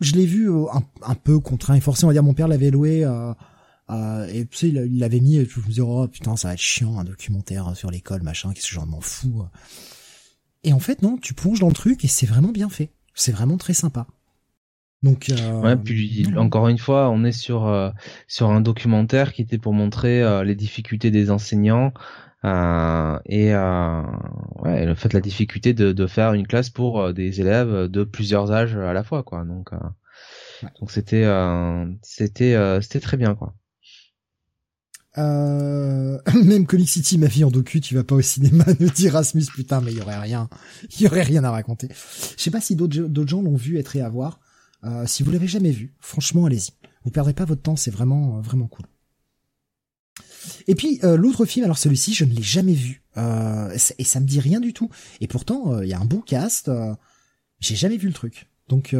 je l'ai vu euh, un, peu contraint et forcé. On va dire, mon père l'avait loué. et tu sais, il l'avait mis. Et je me disais, oh putain, ça va être chiant un documentaire sur l'école, machin. Qu'est-ce que j'en m'en fous. Et en fait, non, tu plonges dans le truc et c'est vraiment bien fait. C'est vraiment très sympa. Donc euh, ouais, puis encore une fois, on est sur euh, sur un documentaire qui était pour montrer euh, les difficultés des enseignants et ouais, le fait la difficulté de, de faire une classe pour des élèves de plusieurs âges à la fois quoi. Donc donc c'était c'était c'était très bien quoi. même Comic City, ma fille en docu, tu vas pas au cinéma, nous dit Rasmus, putain, mais il y aurait rien, il y aurait rien à raconter. Je sais pas si d'autres d'autres gens l'ont vu être et à voir. Euh, si vous l'avez jamais vu, franchement, allez-y. Vous perdrez pas votre temps, c'est vraiment euh, vraiment cool. Et puis euh, l'autre film, alors celui-ci, je ne l'ai jamais vu et ça me dit rien du tout. Et pourtant, il y a un bon cast. J'ai jamais vu le truc. Donc,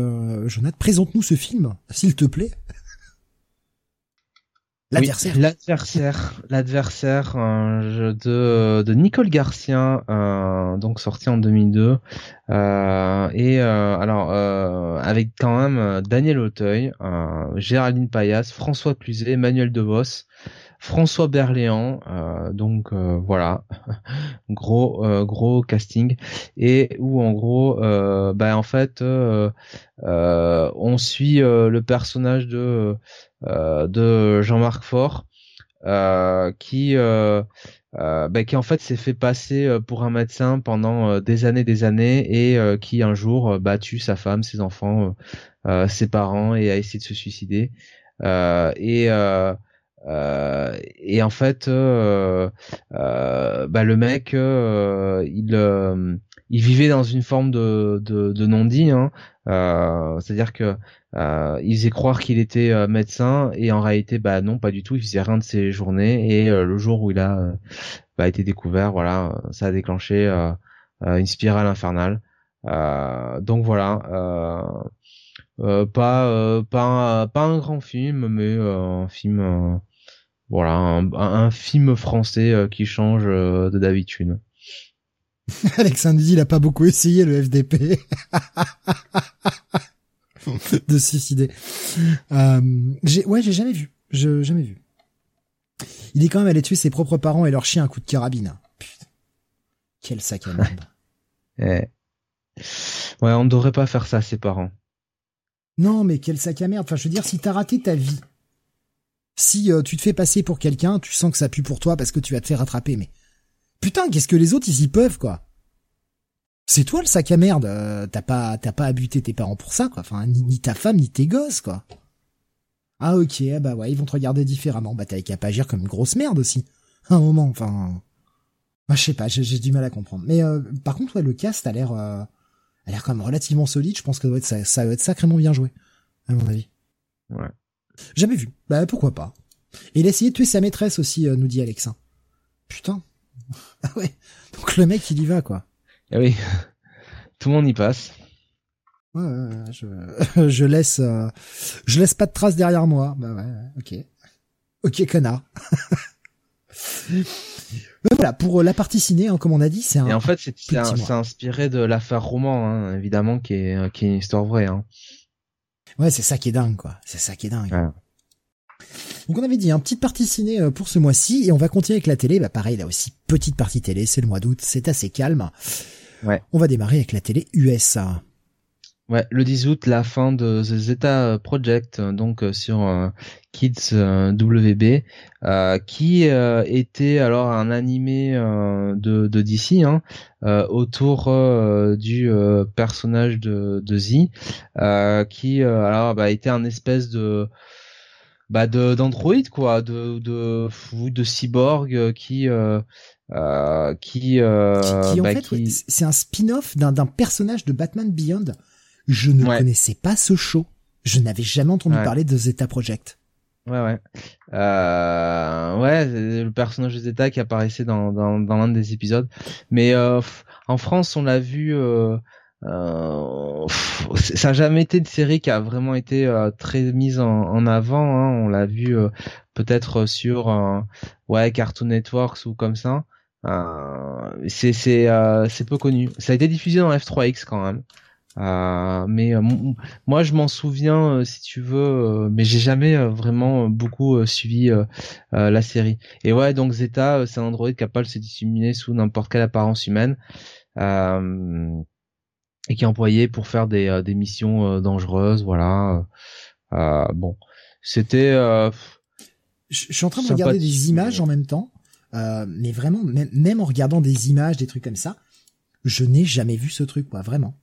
Jonathan, présente-nous ce film, s'il te plaît. L'adversaire. l'adversaire, l'adversaire, un jeu de de Nicole Garcia, euh, donc sorti en 2002, euh, et euh, alors euh, avec quand même Daniel Auteuil, Géraldine Payas, François Cluzet, Emmanuel Devos, François Berléand, donc voilà, gros gros casting, et où en gros, bah en fait, on suit le personnage de euh, de Jean-Marc Faure, euh, qui euh, bah, qui en fait s'est fait passer pour un médecin pendant des années, des années, et qui un jour battu sa femme, ses enfants, ses parents, et a essayé de se suicider. et euh, et en fait, euh, euh, bah, le mec, il, il vivait dans une forme de, de, de non-dit, hein. c'est-à-dire que il faisait croire qu'il était médecin et en réalité, bah non, pas du tout. Il faisait rien de ses journées et le jour où il a bah, été découvert, voilà, ça a déclenché une spirale infernale. donc voilà. pas pas pas un grand film mais un film voilà, un, film français euh, qui change euh, de d'habitude. Alexandre dit il a pas beaucoup essayé le FDP de se suicider. Euh, j'ai, ouais, j'ai jamais vu. Je, jamais vu. Il est quand même allé tuer ses propres parents et leur chien à coup de carabine. Putain. Quel sac à merde. Eh. Ouais, on ne devrait pas faire ça à ses parents. Non, mais quel sac à merde. Enfin, je veux dire, si t'as raté ta vie, si euh, tu te fais passer pour quelqu'un, tu sens que ça pue pour toi parce que tu vas te faire rattraper. Mais putain, qu'est-ce que les autres ils y peuvent quoi? C'est toi le sac à merde. Euh, t'as pas t'as pas à tes parents pour ça quoi. Enfin ni, ta femme ni tes gosses quoi. Ah ok, ah, bah ouais, ils vont te regarder différemment. Bah t'as qu'à pas agir comme une grosse merde aussi. un moment, enfin. Bah, je sais pas, j'ai du mal à comprendre. Mais euh, par contre, ouais, le cast a l'air, a l'air quand même relativement solide. Je pense que ça doit être, ça doit être sacrément bien joué, à mon avis. Ouais. Jamais vu. Bah pourquoi pas. Et il a essayé de tuer sa maîtresse aussi, euh, nous dit Alexin. Putain. ah ouais. Donc le mec il y va quoi. Ah oui. Tout le monde y passe. Ouais, je, je laisse, euh, je laisse pas de traces derrière moi. Bah ouais, ok. Ok, connard. voilà, pour la partie ciné, hein, comme on a dit, c'est un. Et en fait, c'est inspiré de l'affaire Roman, hein, évidemment, qui est qui est une histoire vraie. Hein. Ouais, c'est ça qui est dingue, quoi. C'est ça qui est dingue. Donc on avait dit, un hein, petite partie ciné pour ce mois-ci, et on va continuer avec la télé. Bah pareil, là aussi, petite partie télé, c'est le mois d'août, c'est assez calme. Ouais. On va démarrer avec la télé USA. Ouais, le 10 août, la fin de The Zeta Project, euh, donc euh, sur euh, Kids WB, qui était alors un animé de, de DC hein, autour du personnage de, de Z, qui alors bah, était un espèce de bah de d'android quoi, de de de cyborg qui euh, qui, qui, en bah, fait c'est un spin-off d'un d'un personnage de Batman Beyond je ne connaissais pas ce show. Je n'avais jamais entendu parler de Zeta Project. Ouais, ouais. Euh, ouais, le personnage de Zeta qui apparaissait dans, dans, dans l'un des épisodes. Mais euh, en France, on l'a vu... Euh, euh, ça n'a jamais été une série qui a vraiment été euh, très mise en, en avant. Hein. On l'a vu euh, peut-être sur ouais Cartoon Networks ou comme ça. c'est c'est c'est peu connu. Ça a été diffusé dans F3X quand même. Euh, mais euh, moi je m'en souviens euh, si tu veux mais j'ai jamais vraiment beaucoup suivi la série. Et ouais donc Zeta c'est un android capable de se dissimuler sous n'importe quelle apparence humaine et qui est employé pour faire des, des missions dangereuses voilà. Bon c'était je suis en train de regarder des images en même temps mais vraiment même, même en regardant des images des trucs comme ça je n'ai jamais vu ce truc quoi vraiment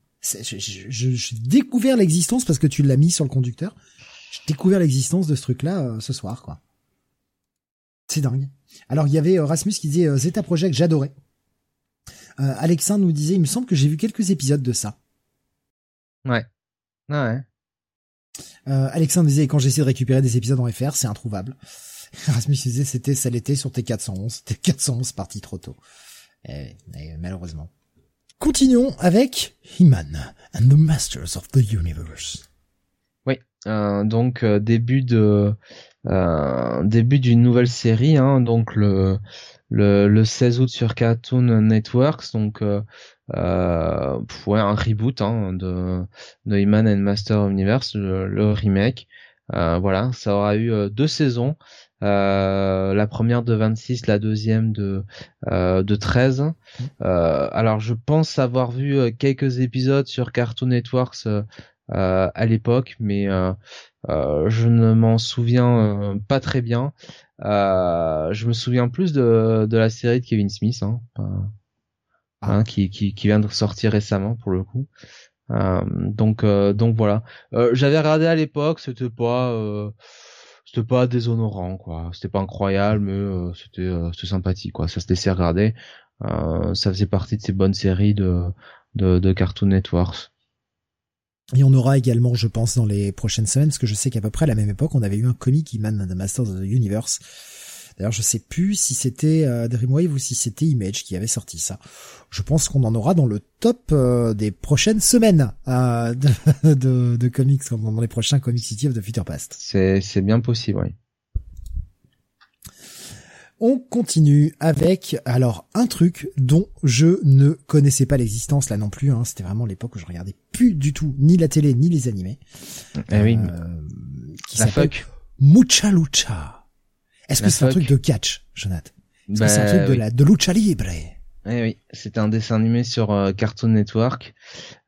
j'ai découvert l'existence parce que tu l'as mis sur le conducteur. J'ai découvert l'existence de ce truc-là euh, ce soir, quoi. C'est dingue. Alors il y avait euh, Rasmus qui disait euh, Zeta Project, j'adorais. Alexandre nous disait, il me semble que j'ai vu quelques épisodes de ça. Ouais. Ouais. Alexandre disait, quand j'essaie de récupérer des épisodes en FR, c'est introuvable. Rasmus disait, c'était ça l'était sur T411. C'était 411 parti trop tôt. Eh, eh, malheureusement. Continuons avec He-Man and the Masters of the Universe. Oui, euh, donc euh, début de euh, début d'une nouvelle série, hein, donc le, le, le 16 août sur Cartoon Networks, donc euh, euh ouais, un reboot hein, de, de He-Man and the Universe, le, le remake. voilà, ça aura eu deux saisons. Euh, la première de 26, la deuxième de euh, de 13. Euh, alors je pense avoir vu euh, quelques épisodes sur Cartoon Networks euh, à l'époque, mais je ne m'en souviens pas très bien. je me souviens plus de, de la série de Kevin Smith, hein, hein, qui, qui, qui vient de sortir récemment pour le coup. donc donc voilà. J'avais regardé à l'époque, c'était pas c'était pas déshonorant quoi. C'était pas incroyable mais euh, c'était euh, sympathique quoi. Ça se laissait regarder. Euh, ça faisait partie de ces bonnes séries de de, de Cartoon Networks. Et on aura également, je pense, dans les prochaines semaines, parce que je sais qu'à peu près à la même époque, on avait eu un comic Man the Masters of the Universe, D'ailleurs, je sais plus si c'était euh, Dreamwave ou si c'était Image qui avait sorti ça. Je pense qu'on en aura dans le top euh, des prochaines semaines euh, de, de, de, comics, dans les prochains Comic City of the Future Past. C'est, bien possible, oui. On continue avec alors un truc dont je ne connaissais pas l'existence là non plus. Hein. C'était vraiment l'époque où je regardais plus du tout ni la télé ni les animés. Eh oui. Euh, qui s'appelle Mucha Lucha. Est-ce que c'est un truc de catch, Jonathan? Est-ce que c'est un bah, truc de la de lucha libre? Eh oui, c'était un dessin animé sur euh, Cartoon Network.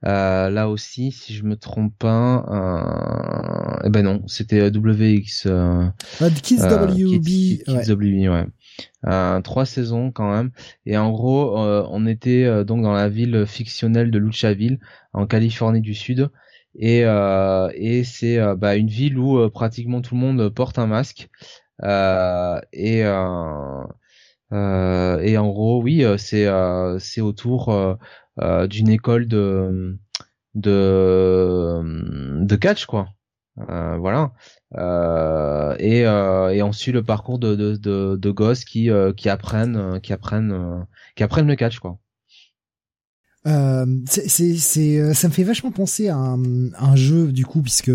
Euh, là aussi, si je me trompe pas, euh... eh ben non, c'était WX. Euh, Kids WB. Kids, WB, ouais. Euh, trois saisons quand même. Et en gros, on était donc dans la ville fictionnelle de Luchaville, en Californie du Sud. Et, et c'est bah, une ville où pratiquement tout le monde porte un masque. Euh, et euh, euh, et en gros, oui, c'est c'est autour d'une école de de de catch quoi. Euh, voilà. Euh, et, euh, et on suit le parcours de, de, de, de gosses qui, qui apprennent, qui apprennent, qui apprennent le catch, quoi. c'est, c'est, ça me fait vachement penser à un, un jeu du coup, puisque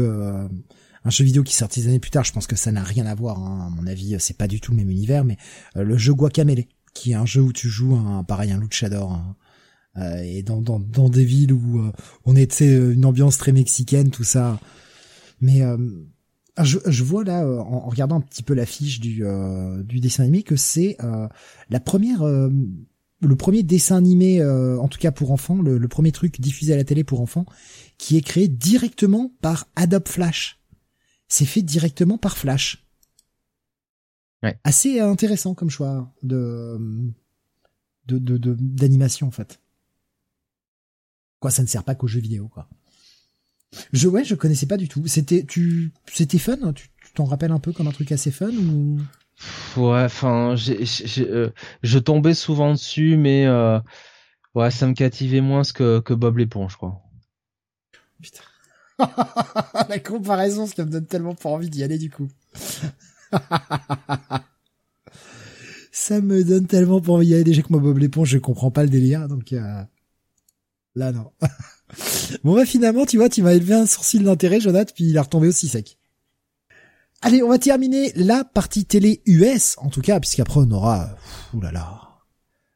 un jeu vidéo qui sortit des années plus tard. Je pense que ça n'a rien à voir. Hein. À mon avis, c'est pas du tout le même univers, mais euh, le jeu Guacamele qui est un jeu où tu joues un pareil un luchador hein. euh, et dans, dans dans des villes où euh, on est tu une ambiance très mexicaine tout ça mais euh, je, je vois là en, en, regardant un petit peu l'affiche du du dessin animé que c'est la première le premier dessin animé en tout cas pour enfants le, le, premier truc diffusé à la télé pour enfants qui est créé directement par Adobe Flash c'est fait directement par Flash Ouais. Assez intéressant comme choix de de d'animation en fait. Quoi, ça ne sert pas qu'aux jeux vidéo quoi. Je ouais, je connaissais pas du tout. C'était tu c'était fun, hein tu t'en rappelles un peu comme un truc assez fun ou? Ouais, enfin, euh, je tombais souvent dessus, mais euh, ouais, ça me captivait moins que que Bob l'éponge, je crois. Putain. La comparaison, ça me donne tellement pas envie d'y aller du coup. ça me donne tellement pour y aller déjà que moi Bob l'éponge je comprends pas le délire donc euh... là non. bon bah finalement tu vois tu m'as élevé un sourcil d'intérêt Jonathan puis il est retombé aussi sec. Allez on va terminer la partie télé US en tout cas puisqu'après on aura oulala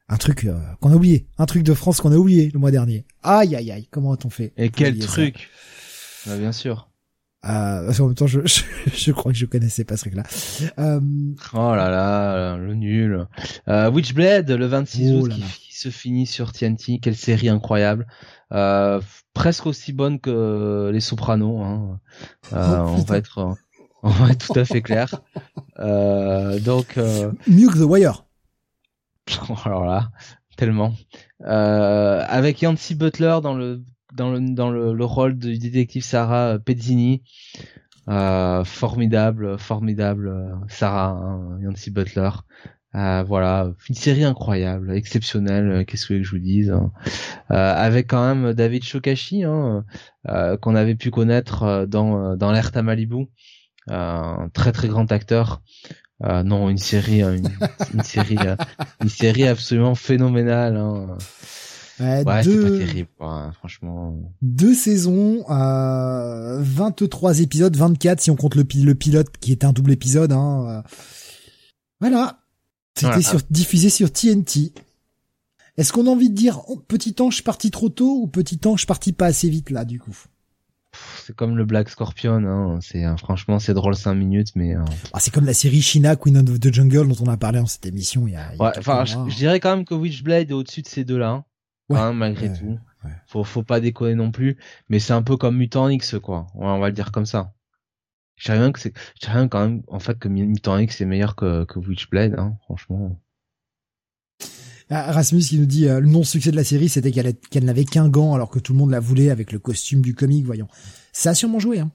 un truc euh, qu'on a oublié un truc de France qu'on a oublié le mois dernier. Aïe aïe aïe comment a-t-on fait? Et quel truc? Bah, Bien sûr. Euh, en même temps, je, je, je, crois que je connaissais pas ce truc-là. Euh... Oh là là, le nul. Euh, Witchblade, le 26 août, qui, se finit sur TNT. Quelle série incroyable. Euh, presque aussi bonne que Les Sopranos. Hein. Euh, oh, on va être, on va être tout à fait clair. Euh, donc euh, mieux que The Wire. Alors là, tellement. Euh, avec Yancy Butler dans le dans le dans le, le rôle du détective Sarah Pezzini. Euh, formidable, formidable euh, Sarah hein, Yancy Butler. Euh, voilà, une série incroyable, exceptionnelle. Euh, qu'est-ce que je vous dise hein. euh, Avec quand même David Shokashi, hein, euh, qu'on avait pu connaître dans dans l'Erta Malibu, un très très grand acteur. non, une série, une, une série, une série absolument phénoménale. Hein. Ouais, ouais deux, pas terrible, quoi, franchement. Deux saisons, euh, 23 épisodes, 24 si on compte le, le pilote qui était un double épisode. Hein. Voilà, c'était voilà. sur, diffusé sur TNT. Est-ce qu'on a envie de dire oh, petit ange parti trop tôt ou petit ange parti pas assez vite là du coup? C'est comme le Black Scorpion, hein. c'est euh, franchement c'est drôle 5 minutes, mais euh... ah, c'est comme la série China Queen of the Jungle dont on a parlé dans cette émission il y a. Il y a ouais, enfin, je, je, dirais quand même que Witchblade est au-dessus de ces deux-là. Hein ouais, hein, malgré ouais, tout. Ouais. Faut, faut pas déconner non plus. Mais c'est un peu comme Mutant X, quoi. on va le dire comme ça. Je sais rien que c'est, je sais rien quand même, en fait, que Mutant X est meilleur que, que Witchblade, hein, franchement. Ah, Rasmus qui nous dit euh, le non-succès de la série c'était qu'elle n'avait qu'un gant alors que tout le monde la voulait avec le costume du comique voyons ça a sûrement joué hein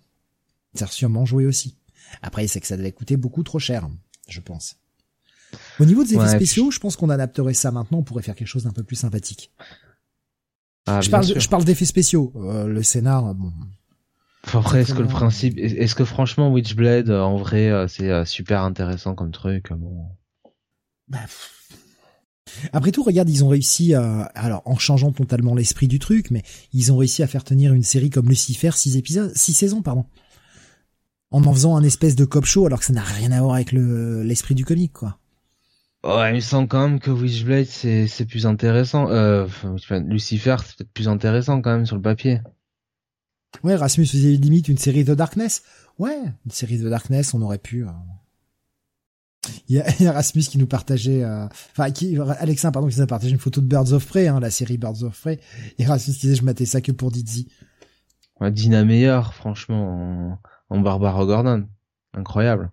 ça a sûrement joué aussi après c'est que ça devait coûter beaucoup trop cher je pense au niveau des effets ouais, spéciaux, je pense qu'on adapterait ça maintenant, on pourrait faire quelque chose d'un peu plus sympathique. Ah, je, parle, je parle d'effets spéciaux. Euh, le scénar, bon. Après, est-ce que le principe, est-ce que franchement Witchblade, euh, en vrai, euh, c'est super intéressant comme truc, bon. Bah, après tout, regarde, ils ont réussi à, alors en changeant totalement l'esprit du truc, mais ils ont réussi à faire tenir une série comme Lucifer six épisodes, six saisons, pardon, en en faisant un espèce de cop show, alors que ça n'a rien à voir avec le l'esprit du comique, quoi. Ouais, il me semble quand même que Witchblade c'est c'est plus intéressant. Euh, enfin, Lucifer c'est peut-être plus intéressant quand même sur le papier. Ouais, Rasmus faisait limite une série de Darkness. Ouais, une série de Darkness, on aurait pu. Euh... Il, y a, il y a Rasmus qui nous partageait, euh... enfin qui Alexin pardon qui nous a partagé une photo de Birds of Prey, hein, la série Birds of Prey. Et Rasmus disait je matais ça que pour Dizzy. Ouais, Dina Meyer, franchement, en, en Barbara Gordon, incroyable.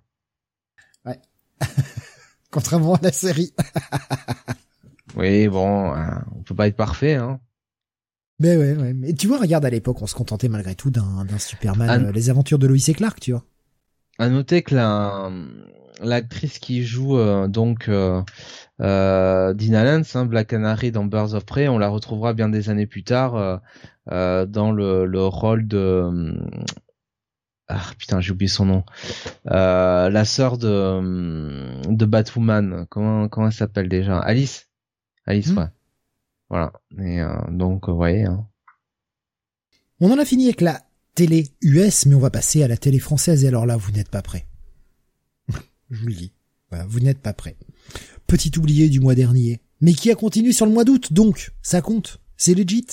Ouais. contrairement à la série. oui, bon, hein, on peut pas être parfait, hein. Mais ouais, ouais. Mais tu vois, regarde, à l'époque, on se contentait malgré tout d'un, Superman, à... euh, les aventures de Lois et Clark, tu vois. À noter que la, l'actrice qui joue, euh, donc, euh, euh, Dina Lance, hein, Black Canary dans Birds of Prey, on la retrouvera bien des années plus tard, dans le, le rôle de, ah putain j'ai oublié son nom. Euh, la sœur de de Batwoman. Comment comment elle s'appelle déjà? Alice? Alice mmh. ouais. Voilà. Et euh, donc vous voyez hein. on en a fini avec la télé US mais on va passer à la télé française. Et alors là vous n'êtes pas prêts. Je vous le dis. Voilà, vous n'êtes pas prêts. Petit oublié du mois dernier, mais qui a continué sur le mois d'août, donc? Ça compte, c'est legit?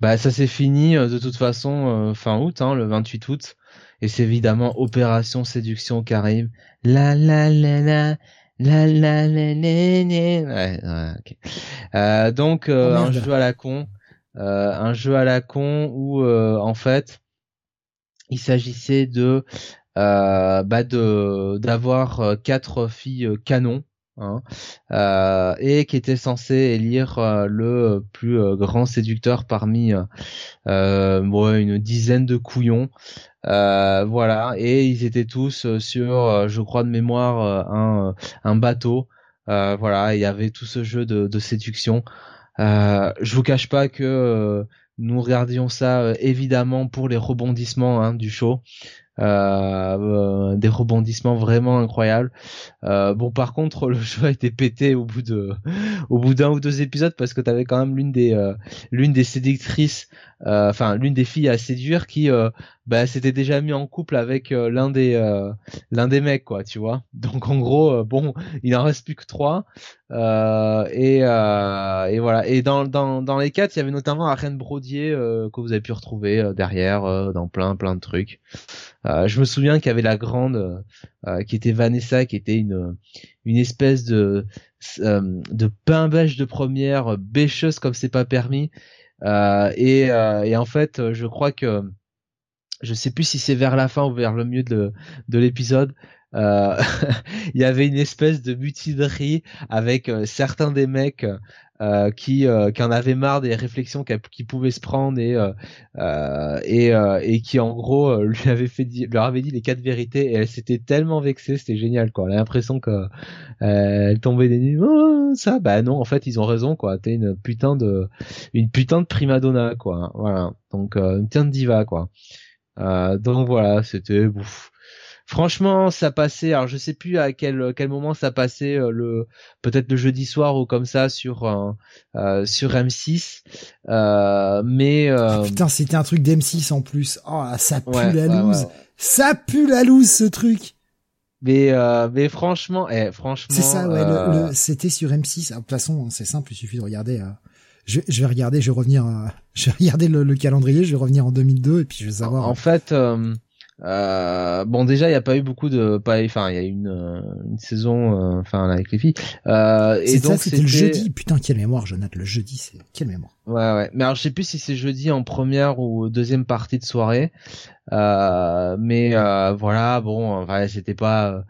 Bah ça s'est fini euh, de toute façon euh, fin août, hein, le 28 août, et c'est évidemment Opération Séduction qui arrive. La la la la. La la la la Ouais, ouais, ok. Euh, donc euh, Oh, un jeu à la con, euh, un jeu à la con où en fait il s'agissait de bah de d'avoir quatre filles canons hein, euh, et qui étaient censées élire euh, le plus euh, grand séducteur parmi ouais, une dizaine de couillons. Voilà. Et ils étaient tous sur je crois de mémoire un bateau. Voilà. Il y avait tout ce jeu de, séduction. Je vous cache pas que nous regardions ça évidemment pour les rebondissements hein, du show euh, des rebondissements vraiment incroyables. Euh, bon par contre le jeu a été pété au bout de au bout d'un ou deux épisodes parce que t'avais quand même l'une des euh, l'une des séductrices euh, enfin l'une des filles à séduire qui bah s'était déjà mis en couple avec euh, l'un des euh, l'un des mecs quoi tu vois. Donc en gros euh, bon il en reste plus que trois. Euh, et euh, et voilà. Et dans dans dans les quatre il y avait notamment Arène Brodier que vous avez pu retrouver derrière dans plein plein de trucs. Je me souviens qu'il y avait la grande qui était Vanessa qui était une une espèce de de pain beige de première bêcheuse comme c'est pas permis. Et, et en fait je crois que je sais plus si c'est vers la fin ou vers le milieu de, de l'épisode euh, il y avait une espèce de mutinerie avec euh, certains des mecs euh, qui qui en avaient marre des réflexions qu'ils pouvaient se prendre et et et qui en gros lui avait fait leur avait dit les quatre vérités et elle s'était tellement vexée c'était génial quoi. Elle a l'impression que elle tombait des nuits oh, ça bah non en fait ils ont raison quoi. T'es une putain de une putain de primadonna quoi. Voilà. Donc une putain de diva quoi donc voilà c'était. Franchement, ça passait. Alors, je sais plus à quel quel moment ça passait euh, le peut-être le jeudi soir ou comme ça sur euh, euh, sur M6. Euh, mais euh, Oh, putain, c'était un truc d'M6 en plus. Oh, ça pue ouais, la ouais, loose. ouais. Ça pue la loose, ce truc. Mais euh, mais franchement, eh, franchement. C'est ça, ouais. euh, Le, le- c'était sur M6. Ah, De toute façon, hein, c'est simple, il suffit de regarder. Euh, je, je vais regarder, je vais revenir. euh, je vais regarder le, le calendrier, je vais revenir en 2002 et puis je vais savoir. En fait, euh, euh, bon déjà il n'y a pas eu beaucoup de, pas, enfin il y a eu une, euh, une saison, euh, enfin avec les filles. Euh, et c'est ça, donc c'était le jeudi. Putain, quelle mémoire, Jonathan. Le jeudi, c'est quelle mémoire. Ouais, ouais. Mais alors, je sais plus si c'est jeudi en première ou deuxième partie de soirée. Euh, mais euh, voilà, bon, ouais, c'était pas, euh,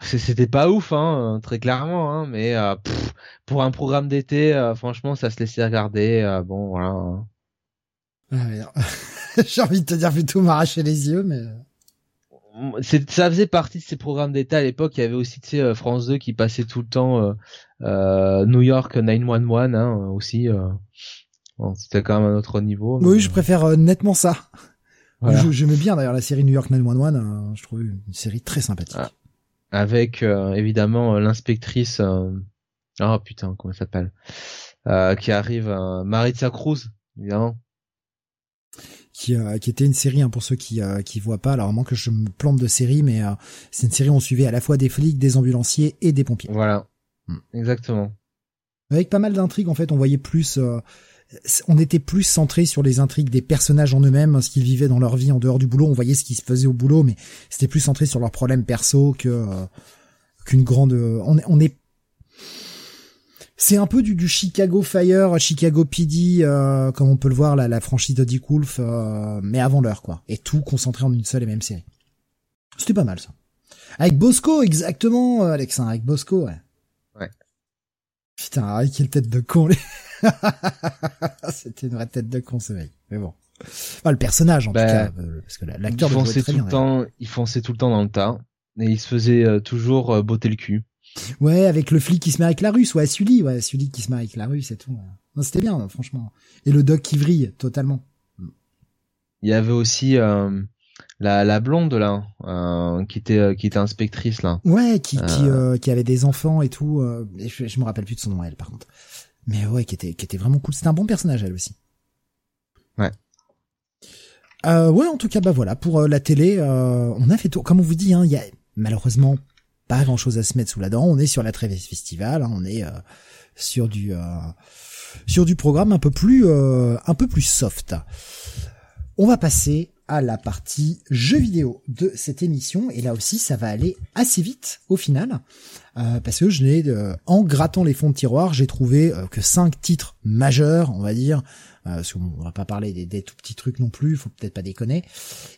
c'était pas ouf, hein, très clairement. Hein, mais euh, pff, pour un programme d'été, euh, franchement, ça se laissait regarder. euh, bon, voilà. hein. Ah, merde. J'ai envie de te dire plutôt m'arracher les yeux, mais. Ça faisait partie de ces programmes d'été à l'époque. Il y avait aussi, tu sais, euh, France 2 qui passait tout le temps euh, euh, New York 911 hein, aussi. euh. Bon, c'était quand même un autre niveau. mais, Oui, je préfère euh, nettement ça. voilà. J'aimais bien d'ailleurs la série New York 911. euh, je trouve une série très sympathique. Ah. Avec euh, évidemment euh, l'inspectrice euh... oh putain comment elle s'appelle euh, qui arrive euh, Maritza Cruz évidemment qui, euh, qui était une série hein, pour ceux qui euh, qui voient pas. Alors vraiment que je me plante de série, mais euh, c'est une série où on suivait à la fois des flics, des ambulanciers et des pompiers. voilà Hmm. exactement Avec pas mal d'intrigues en fait, on voyait plus, euh, on était plus centré sur les intrigues des personnages en eux-mêmes, ce qu'ils vivaient dans leur vie en dehors du boulot. On voyait ce qui se faisait au boulot, mais c'était plus centré sur leurs problèmes perso que euh, qu'une grande. euh, on est, on est c'est un peu du, du Chicago Fire, Chicago PD, euh, comme on peut le voir, la, la franchise de Dick Wolf, euh, mais avant l'heure, quoi. Et tout concentré en une seule et même série. C'était pas mal, ça. Avec Bosco, exactement, euh, Alexin, avec Bosco, ouais. Ouais. Putain, quelle tête de con, les... C'était une vraie tête de con, ce mec. Mais bon. Enfin, le personnage, en tout cas, euh, parce que la- il l'acteur jouait fonçait tout bien. le temps il fonçait tout le temps dans le tas et il se faisait euh, toujours euh, botter le cul Ouais, avec le flic qui se met avec la russe, ouais, Sully, ouais, Sully qui se met avec la russe et tout. Non, c'était bien, franchement. Et le doc qui vrille, totalement. il y avait aussi euh, la, la blonde là euh, qui était qui était inspectrice là Ouais, qui, qui, euh, qui avait des enfants et tout. et je, je me rappelle plus de son nom, elle, par contre. Mais ouais, qui était, qui était vraiment cool. C'était un bon personnage, elle aussi. Ouais. Euh, ouais, en tout cas, bah voilà, pour euh, la télé, euh, on a fait tout. Comme on vous dit, hein, il y a malheureusement pas grand chose à se mettre sous la dent. On est sur la Travis Festival, hein, on est sur du sur du programme un peu plus un peu plus soft. On va passer à la partie jeux vidéo de cette émission et là aussi ça va aller assez vite au final euh, parce que je n'ai euh, en grattant les fonds de tiroir j'ai trouvé euh, que cinq titres majeurs on va dire. Parce qu'on va pas parler des, des, tout petits trucs non plus faut peut-être pas déconner.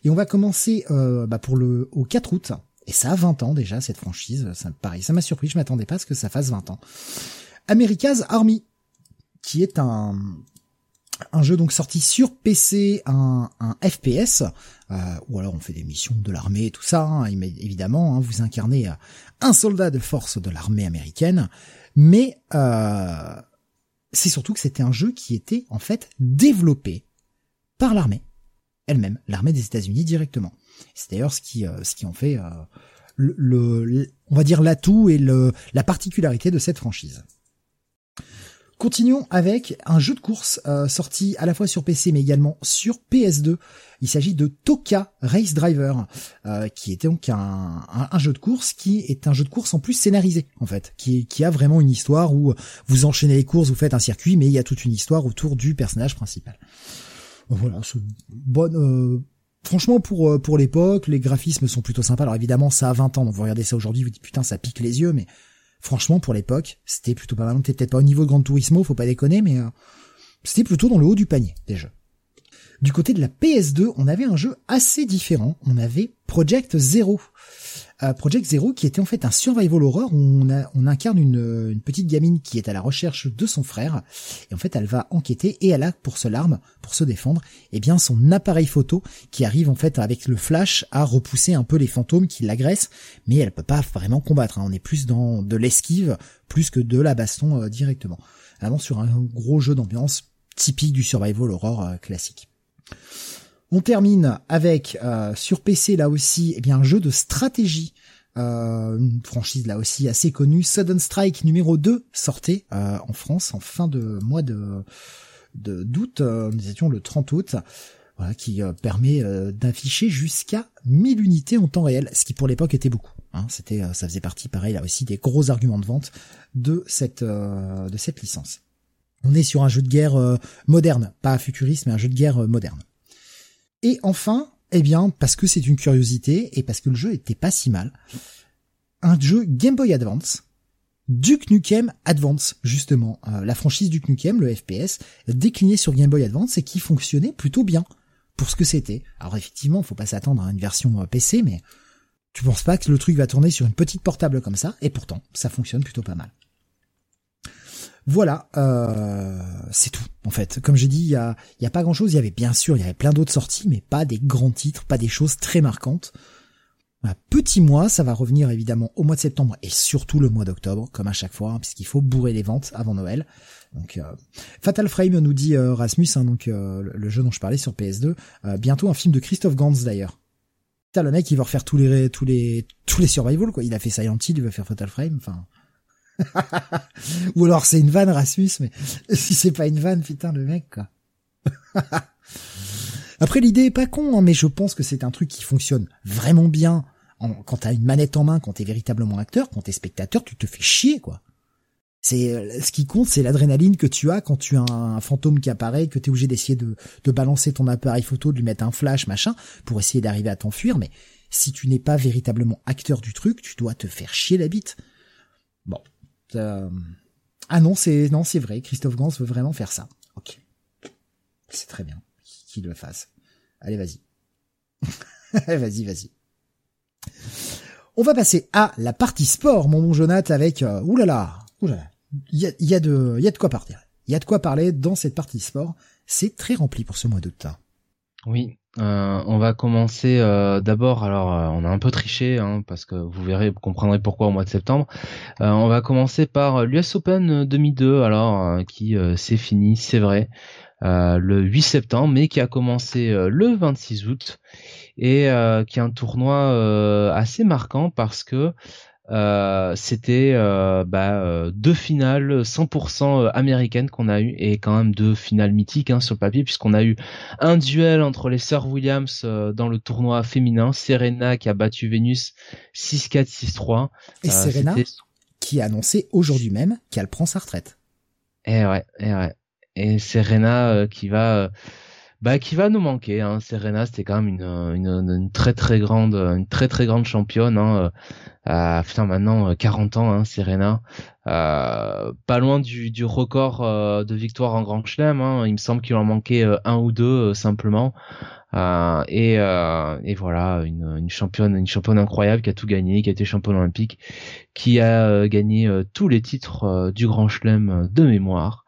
Et on va commencer bah, pour le au 4 août. Et ça a 20 ans déjà cette franchise. Ça pareil ça m'a surpris. Je m'attendais pas à ce que ça fasse 20 ans. America's Army qui est un un jeu donc sorti sur PC, un, FPS, euh, ou alors on fait des missions de l'armée, tout ça, hein, évidemment, hein, vous incarnez euh, un soldat de force de l'armée américaine, mais euh, c'est surtout que c'était un jeu qui était en fait développé par l'armée elle-même, l'armée des États-Unis directement. C'est d'ailleurs ce qui, ce qui en fait le, on va dire l'atout et la particularité de cette franchise. Continuons avec un jeu de course euh, sorti à la fois sur PC mais également sur PS2. Il s'agit de Toka Race Driver, euh, qui était donc un, un, jeu de course qui est un jeu de course en plus scénarisé en fait, qui, qui a vraiment une histoire où vous enchaînez les courses, vous faites un circuit, mais il y a toute une histoire autour du personnage principal. Voilà, bonne. Euh, franchement, pour pour l'époque, les graphismes sont plutôt sympas. Alors évidemment, ça a 20 ans, donc vous regardez ça aujourd'hui, vous dites putain, ça pique les yeux, mais franchement, pour l'époque, c'était plutôt pas mal. T'es peut-être pas au niveau de Grand Turismo, faut pas déconner, mais euh, c'était plutôt dans le haut du panier, déjà. Du côté de la PS2, on avait un jeu assez différent. On avait Project Zero. Project Zero qui était en fait un survival horror où on, incarne une, petite gamine qui est à la recherche de son frère. Et en fait elle va enquêter et elle a pour se l'arme pour se défendre eh bien son appareil photo qui arrive en fait avec le flash à repousser un peu les fantômes qui l'agressent. Mais elle peut pas vraiment combattre hein. on est plus dans de l'esquive plus que de la baston euh, directement. Vraiment sur un gros jeu d'ambiance typique du survival horror euh, classique on termine avec euh, sur PC là aussi, eh bien un jeu de stratégie. Euh, une franchise là aussi assez connue, Sudden Strike numéro 2 sortait euh, en France en fin de mois de d'août, nous étions le 30 août, qui permet d'afficher jusqu'à 1000 unités en temps réel, ce qui pour l'époque était beaucoup. Hein, c'était, ça faisait partie, pareil, là aussi des gros arguments de vente de cette de cette licence. On est sur un jeu de guerre moderne, pas futuriste, mais un jeu de guerre moderne. Et enfin, eh bien, parce que c'est une curiosité et parce que le jeu était pas si mal, un jeu Game Boy Advance, Duke Nukem Advance, justement, euh, la franchise Duke Nukem, le FPS, décliné sur Game Boy Advance et qui fonctionnait plutôt bien pour ce que c'était. Alors effectivement, faut pas s'attendre à une version euh, PC, mais tu penses pas que le truc va tourner sur une petite portable comme ça, et pourtant, ça fonctionne plutôt pas mal. Voilà, euh, c'est tout en fait. Comme j'ai dit, il y a, pas grand chose. Il y avait bien sûr, il y avait plein d'autres sorties, mais pas des grands titres, pas des choses très marquantes. Un petit mois, ça va revenir évidemment au mois de septembre et surtout le mois d'octobre, comme à chaque fois, hein, puisqu'il faut bourrer les ventes avant Noël. Donc euh, Fatal Frame nous dit euh, Rasmus, hein, donc le jeu dont je parlais sur PS2, bientôt un film de Christophe Gans d'ailleurs. Putain, le mec il va refaire tous les tous les tous les survival quoi. Il a fait Silent Hill, il va faire Fatal Frame. Enfin, Ou alors c'est une vanne Rasmus, mais si c'est pas une vanne, putain le mec quoi. Après l'idée est pas con, hein, mais je pense que c'est un truc qui fonctionne vraiment bien en, quand t'as une manette en main, quand t'es véritablement acteur, quand t'es spectateur, tu te fais chier quoi. C'est euh, ce qui compte, c'est l'adrénaline que tu as quand tu as un, fantôme qui apparaît, que t'es obligé d'essayer de, de balancer ton appareil photo, de lui mettre un flash machin pour essayer d'arriver à t'enfuir. Mais si tu n'es pas véritablement acteur du truc, tu dois te faire chier la bite. Euh, ah non, c'est non, c'est vrai. Christophe Gans veut vraiment faire ça. Ok, c'est très bien qu'il le fasse. Allez, vas-y, vas-y, vas-y. On va passer à la partie sport, mon bon Jonathan, avec euh, oulala, oulala. Il y a, y a de, il y a de quoi parler. Il y a de quoi parler dans cette partie sport. C'est très rempli pour ce mois d'août. Oui, euh, on va commencer euh, d'abord. Alors, euh, on a un peu triché hein, parce que vous verrez, vous comprendrez pourquoi au mois de septembre. on va commencer par l'US Open 2002, alors qui s'est fini, c'est vrai, le 8 septembre, mais qui a commencé le 26 août et qui est un tournoi assez marquant parce que euh, c'était euh, bah, deux finales 100% américaines qu'on a eu et quand même deux finales mythiques hein, sur le papier puisqu'on a eu un duel entre les sœurs Williams dans le tournoi féminin, Serena qui a battu Vénus 6-4 6-3 et Serena qui a annoncé aujourd'hui même qu'elle prend sa retraite. Et eh ouais, et eh ouais. Et Serena qui va bah qui va nous manquer. Hein. Serena, c'était quand même une, une, une, très très grande, une très très grande championne. Hein. Euh, putain, maintenant 40 ans, hein, Serena. Euh, pas loin du, du record euh, de victoire en Grand Chelem. Hein. Il me semble qu'il en manquait euh, un ou deux euh, simplement. Euh, et, euh, et, voilà, une, une, championne, une championne incroyable qui a tout gagné, qui a été championne olympique, qui a euh, gagné tous les titres du Grand Chelem de mémoire,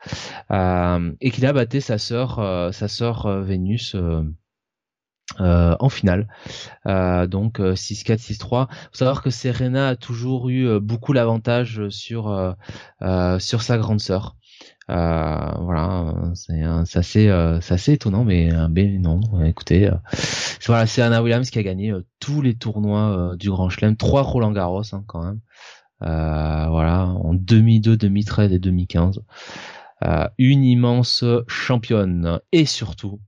et qui a battu sa sœur, sa sœur Vénus. en finale, donc 6-4, 6-3. Faut savoir que Serena a toujours eu beaucoup l'avantage sur sur sa grande sœur. Euh, voilà, c'est assez, euh, assez étonnant, mais, mais non. Écoutez, euh, voilà, c'est Anna Williams qui a gagné euh, tous les tournois du Grand Chelem, trois Roland Garros hein, quand même. voilà, en 2002, 2013 et 2015. une immense championne et surtout,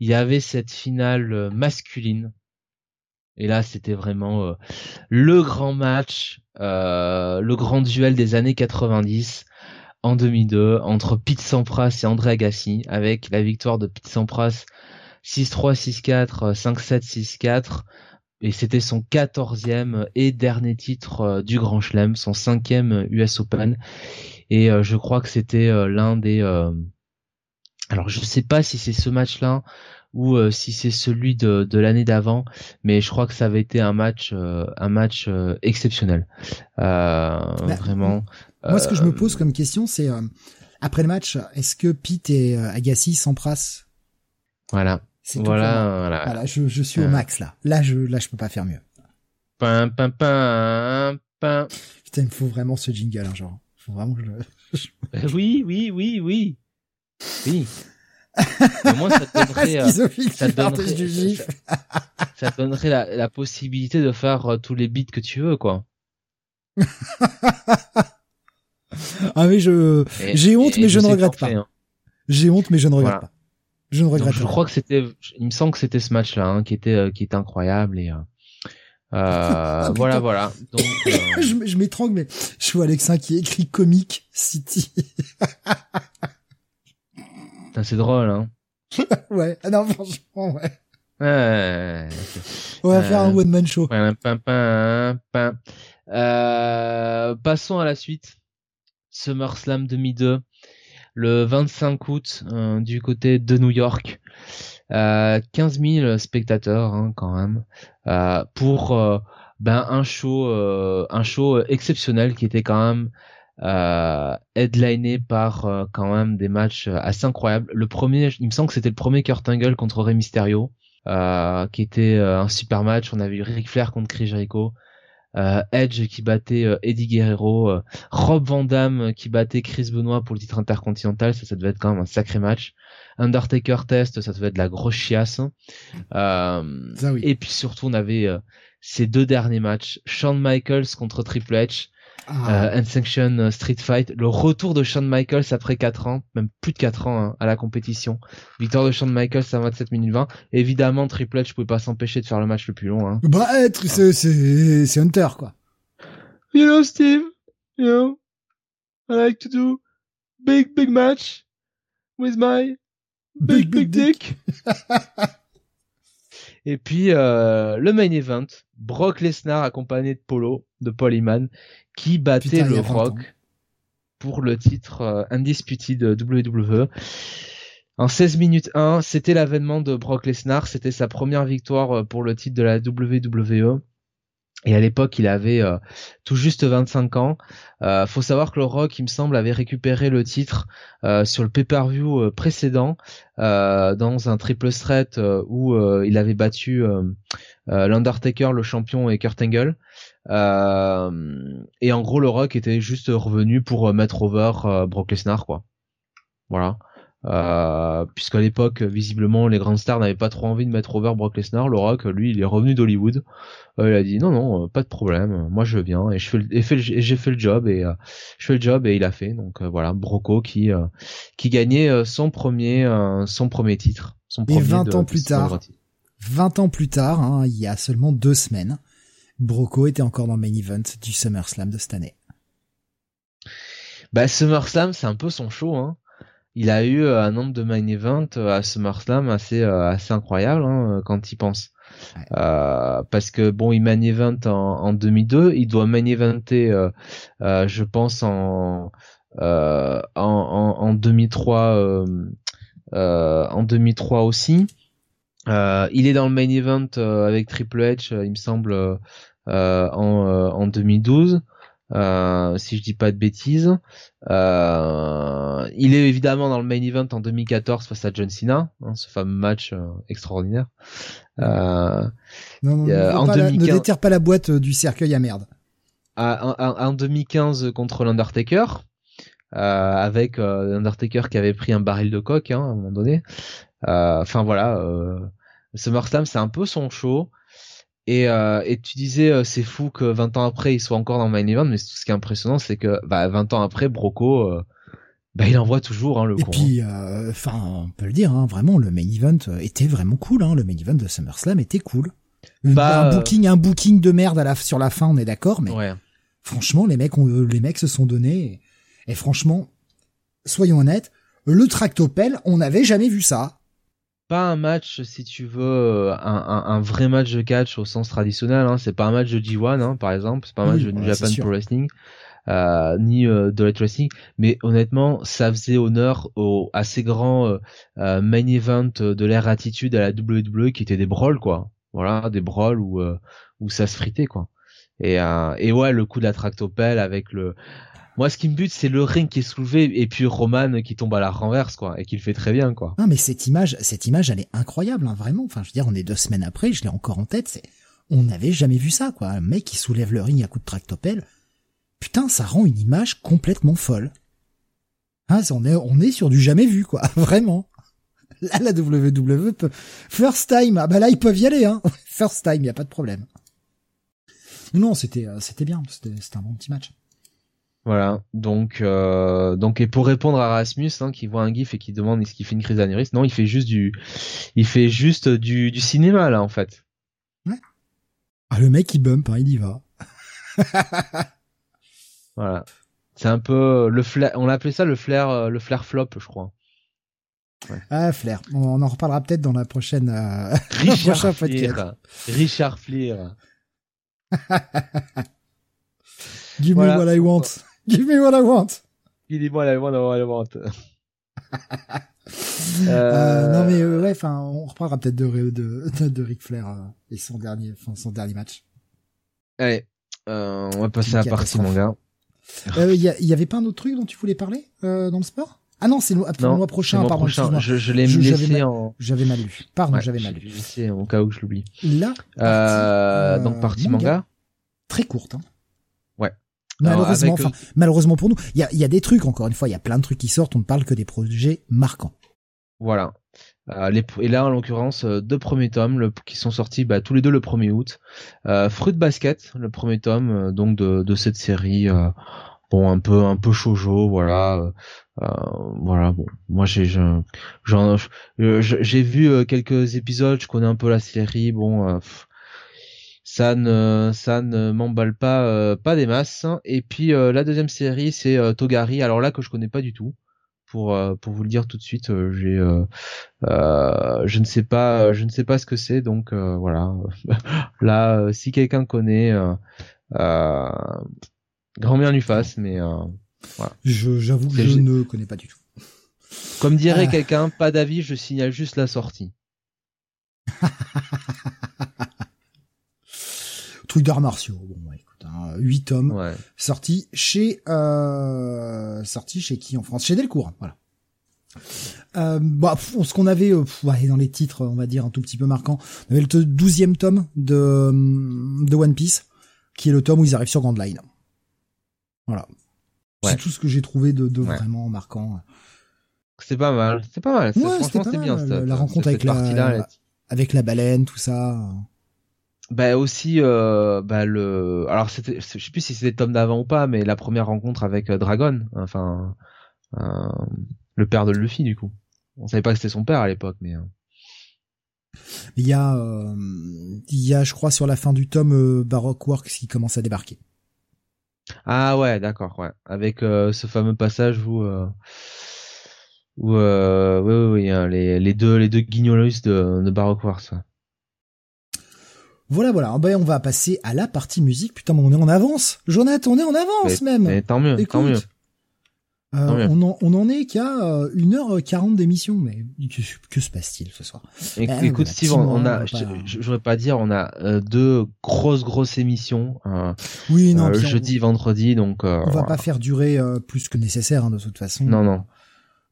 il y avait cette finale masculine et là, c'était vraiment le grand match, euh, le grand duel des années 90 en 2002 entre Pete Sampras et André Agassi avec la victoire de Pete Sampras 6-3, 6-4, 5-7, 6-4 et c'était son quatorzième et dernier titre euh, du Grand Chelem, son cinquième US Open et euh, je crois que c'était euh, l'un des alors je sais pas si c'est ce match-là ou si c'est celui de, de l'année d'avant, mais je crois que ça avait été un match, un match exceptionnel. Bah, vraiment. Moi, ce que je me pose comme question, c'est euh, après le match, est-ce que Pete et euh, Agassi s'embrassent? Voilà. Voilà, voilà. Voilà, je, je suis au max là. Là, je, là, je peux pas faire mieux. Pin, pin, pin, pin. Putain, il me faut vraiment ce jingle, hein, genre. Faut vraiment que je. Euh, oui, oui, oui, oui. Oui. moi, ça te donnerait, ça, donnerait, du ça, ça donnerait la, la, possibilité de faire tous les beats que tu veux, quoi. ah mais je j'ai honte mais je, ne regrette pas. J'ai honte mais je ne regrette pas. Je ne regrette pas. Je crois que c'était il me semble que c'était ce match là hein, qui était euh, qui était incroyable et euh, euh voilà voilà. Donc euh, je, je m'étrangle mais je vois Alexin qui écrit comique City. c'est drôle hein. ouais, ah non franchement ouais. Ouais, On va faire un one man show. Euh, passons à la suite. SummerSlam 2002, le 25 août euh, du côté de New York. Euh, 15 000 spectateurs hein, quand même euh, pour euh, ben un show un show exceptionnel qui était quand même headliné par quand même des matchs assez incroyables. Le premier, il me semble que c'était le premier Kurt Angle contre Rey Mysterio, qui était un super match. On avait eu Ric Flair contre Chris Jericho, euh, Edge qui battait euh, Eddie Guerrero, euh, Rob Van Damme qui battait Chris Benoit pour le titre intercontinental, ça, ça devait être quand même un sacré match. Undertaker Test, ça devait être de la grosse chiasse. Et puis surtout, on avait ces deux derniers matchs, Shawn Michaels contre Triple H, ah. Unsanctioned Street Fight, le retour de Shawn Michaels après 4 ans, même plus de 4 ans hein, à la compétition. Victoire de Shawn Michaels à 27 minutes 20. évidemment, Triple H pouvait pas s'empêcher de faire le match le plus long. Hein. Bah, être, c'est, c'est, c'est Hunter, quoi. You know, Steve, you know, I like to do big, big match with my big, big, dick. Et puis, euh, le main event, Brock Lesnar accompagné de Polo, de Paul Heyman, qui battait le Rock pour le titre euh, Undisputed WWE. En 16 minutes 1, c'était l'avènement de Brock Lesnar, c'était sa première victoire euh, pour le titre de la WWE. Et à l'époque, il avait euh, tout juste 25 ans. Euh, faut savoir que le Rock, il me semble, avait récupéré le titre sur le pay-per-view précédent dans un triple threat où il avait battu l'Undertaker, le champion, et Kurt Angle. et en gros, le Rock était juste revenu pour mettre over Brock Lesnar, quoi. Voilà. Euh, puisqu'à l'époque, visiblement, les grandes stars n'avaient pas trop envie de mettre over Brock Lesnar. Le Rock, lui, il est revenu d'Hollywood. Euh, il a dit non, non, pas de problème. Moi, je viens et je fais, et j'ai fait le job et je fais le job et il a fait. Donc voilà, Broco qui qui gagnait son premier son premier titre, son premier. Et 20 ans plus tard, 20 ans plus tard, hein, il y a seulement deux semaines, Broco était encore dans le main event du SummerSlam de cette année. Bah SummerSlam, c'est un peu son show. Hein. Il a eu euh, un nombre de main events euh, à SummerSlam assez euh, assez incroyable hein, quand il pense. parce que bon, il main event en, en 2002, il doit main eventer, je pense en en, en, en 2003 en 2003 aussi. il est dans le main event avec Triple H, il me semble, en, en 2012. Euh, si je dis pas de bêtises. Euh, il est évidemment dans le main event en 2014 face à John Cena, hein, ce fameux match euh, extraordinaire. Euh, non, non, en ne déterre pas la boîte du cercueil à merde. En, en, 2015 contre l'Undertaker, avec l'Undertaker qui avait pris un baril de coke hein, à un moment donné. Enfin voilà, SummerSlam c'est un peu son show. Et, euh, et tu disais, euh, c'est fou que 20 ans après, il soit encore dans le main event, mais ce qui est impressionnant, c'est que bah, 20 ans après, Broco, euh, bah, il envoie toujours hein, le Et puis, euh, enfin, on peut le dire, hein, vraiment, le main event était vraiment cool. Hein, le main event de SummerSlam était cool. Bah, un booking, un booking de merde à la, sur la fin, on est d'accord, mais ouais. franchement, les mecs, les mecs se sont donnés. Et, et franchement, soyons honnêtes, le tractopelle, on n'avait jamais vu ça pas un match, si tu veux, euh, un, un, un, vrai match de catch au sens traditionnel. Hein. C'est pas un match de G1, hein, par exemple. C'est pas un match de New Japan Pro Wrestling. Euh, ni euh, de Light Wrestling, mais honnêtement, ça faisait honneur au assez grand euh, euh, main event de l'ère attitude à la WWE qui était des brawls quoi. Voilà, des brawls où où ça se fritait quoi. Et et ouais, le coup de la tractopelle avec le moi, ce qui me bute, c'est le ring qui est soulevé et puis Roman qui tombe à la renverse, quoi, et qui le fait très bien, quoi. Non, mais cette image, cette image, elle est incroyable, hein, vraiment. Enfin, je veux dire, on est deux semaines après, je l'ai encore en tête. C'est, on n'avait jamais vu ça, quoi. Un mec qui soulève le ring à coup de tractopelle. Putain, ça rend une image complètement folle. Hein, on est, on est sur du jamais vu, quoi. Vraiment. Là, la WWE peut... First time. Ah bah là, ils peuvent y aller, hein. First time, y a pas de problème. Non, c'était, euh, c'était bien. C'était, c'était un bon petit match. Voilà, donc euh, donc et pour répondre à Rasmus hein, qui voit un gif et qui demande est-ce qu'il fait une crise d'anévrisme, non, il fait juste du il fait juste du, du cinéma là en fait. Ouais. Ah le mec il bump, hein, il y va. voilà. C'est un peu le flair, on appelait ça le flair euh, le flair flop, je crois. Ouais. Ah flair, on, en reparlera peut-être dans la prochaine euh, Richard Flair. Richard Flair. Give me what I want. Give me what I want. Give me what I want, what I want. euh... non mais euh, ouais, enfin, on reparlera peut-être de, de, de, Ric Flair euh, et son dernier, enfin, son dernier match. Allez, euh, on va passer à la partie manga. Il y, y, avait pas un autre truc dont tu voulais parler dans le sport? Ah non, c'est le, le, mois prochain. Pardon, prochain. Je, je l'ai laissé en. J'avais mal lu. Pardon, j'avais mal lu. Je laissé au cas où je l'oublie. Là. Partie, donc partie manga. manga. Très courte. Hein. Malheureusement, enfin, malheureusement pour nous, il y a, y a des trucs. Encore une fois, il y a plein de trucs qui sortent. On ne parle que des projets marquants. Voilà. Euh, les, et là, en l'occurrence, euh, deux premiers tomes le, qui sont sortis bah, tous les deux le 1er août. Euh, Fruit Basket, le premier tome euh, donc de, de cette série. Euh, bon, un peu un peu shoujo, voilà. voilà. Bon, moi j'ai j'ai vu quelques épisodes. Je connais un peu la série. Bon ça ne ça ne m'emballe pas euh, pas des masses. Et puis euh, la deuxième série c'est euh, Togari. Alors là que je connais pas du tout. Pour pour vous le dire tout de suite j'ai je ne sais pas je ne sais pas ce que c'est. Donc voilà. Là si quelqu'un connaît grand bien lui fasse mais voilà. Je j'avoue que je ne connais pas du tout. Comme dirait quelqu'un pas d'avis je signale juste la sortie truc d'arts martiaux. Bon, écoute, hein, 8 tomes ouais. sortis chez euh, sortis chez qui en France? Chez Delcourt, voilà. Euh, bah, ce qu'on avait euh, ouais, dans les titres, on va dire un tout petit peu marquant, on avait le douzième tome de de One Piece, qui est le tome où ils arrivent sur Grand Line. Voilà. Ouais. C'est tout ce que j'ai trouvé de, de ouais. vraiment marquant. C'est pas mal, c'est pas mal. Ouais, bien. La rencontre avec la, avec la baleine, tout ça. Bah aussi, euh, bah le, alors c'était, je sais plus si c'était Tom d'avant ou pas, mais la première rencontre avec euh, Dragon, enfin, euh, le père de Luffy du coup. On savait pas que c'était son père à l'époque, mais. Euh. Il y a, euh, il y a, je crois, sur la fin du tome, euh, Baroque Works qui commence à débarquer. Ah ouais, d'accord, ouais. Avec ce fameux passage où, où, oui, oui, oui, hein, les, les deux, les deux guignolus de, de Baroque Works. Voilà, voilà. Ben, on va passer à la partie musique. Putain, on est en avance. Jonathan, on est en avance même. Mais tant mieux, tant mieux. Euh, on, en, on en est qu'à 1h40 euh, d'émission, mais que, que se passe-t-il ce soir? Eh, Écoute Steve, on, a, je, voudrais pas dire, on a euh, deux grosses grosses émissions. oui, non, jeudi, vendredi, donc. on va pas faire durer plus que nécessaire hein, de toute façon. Non, non.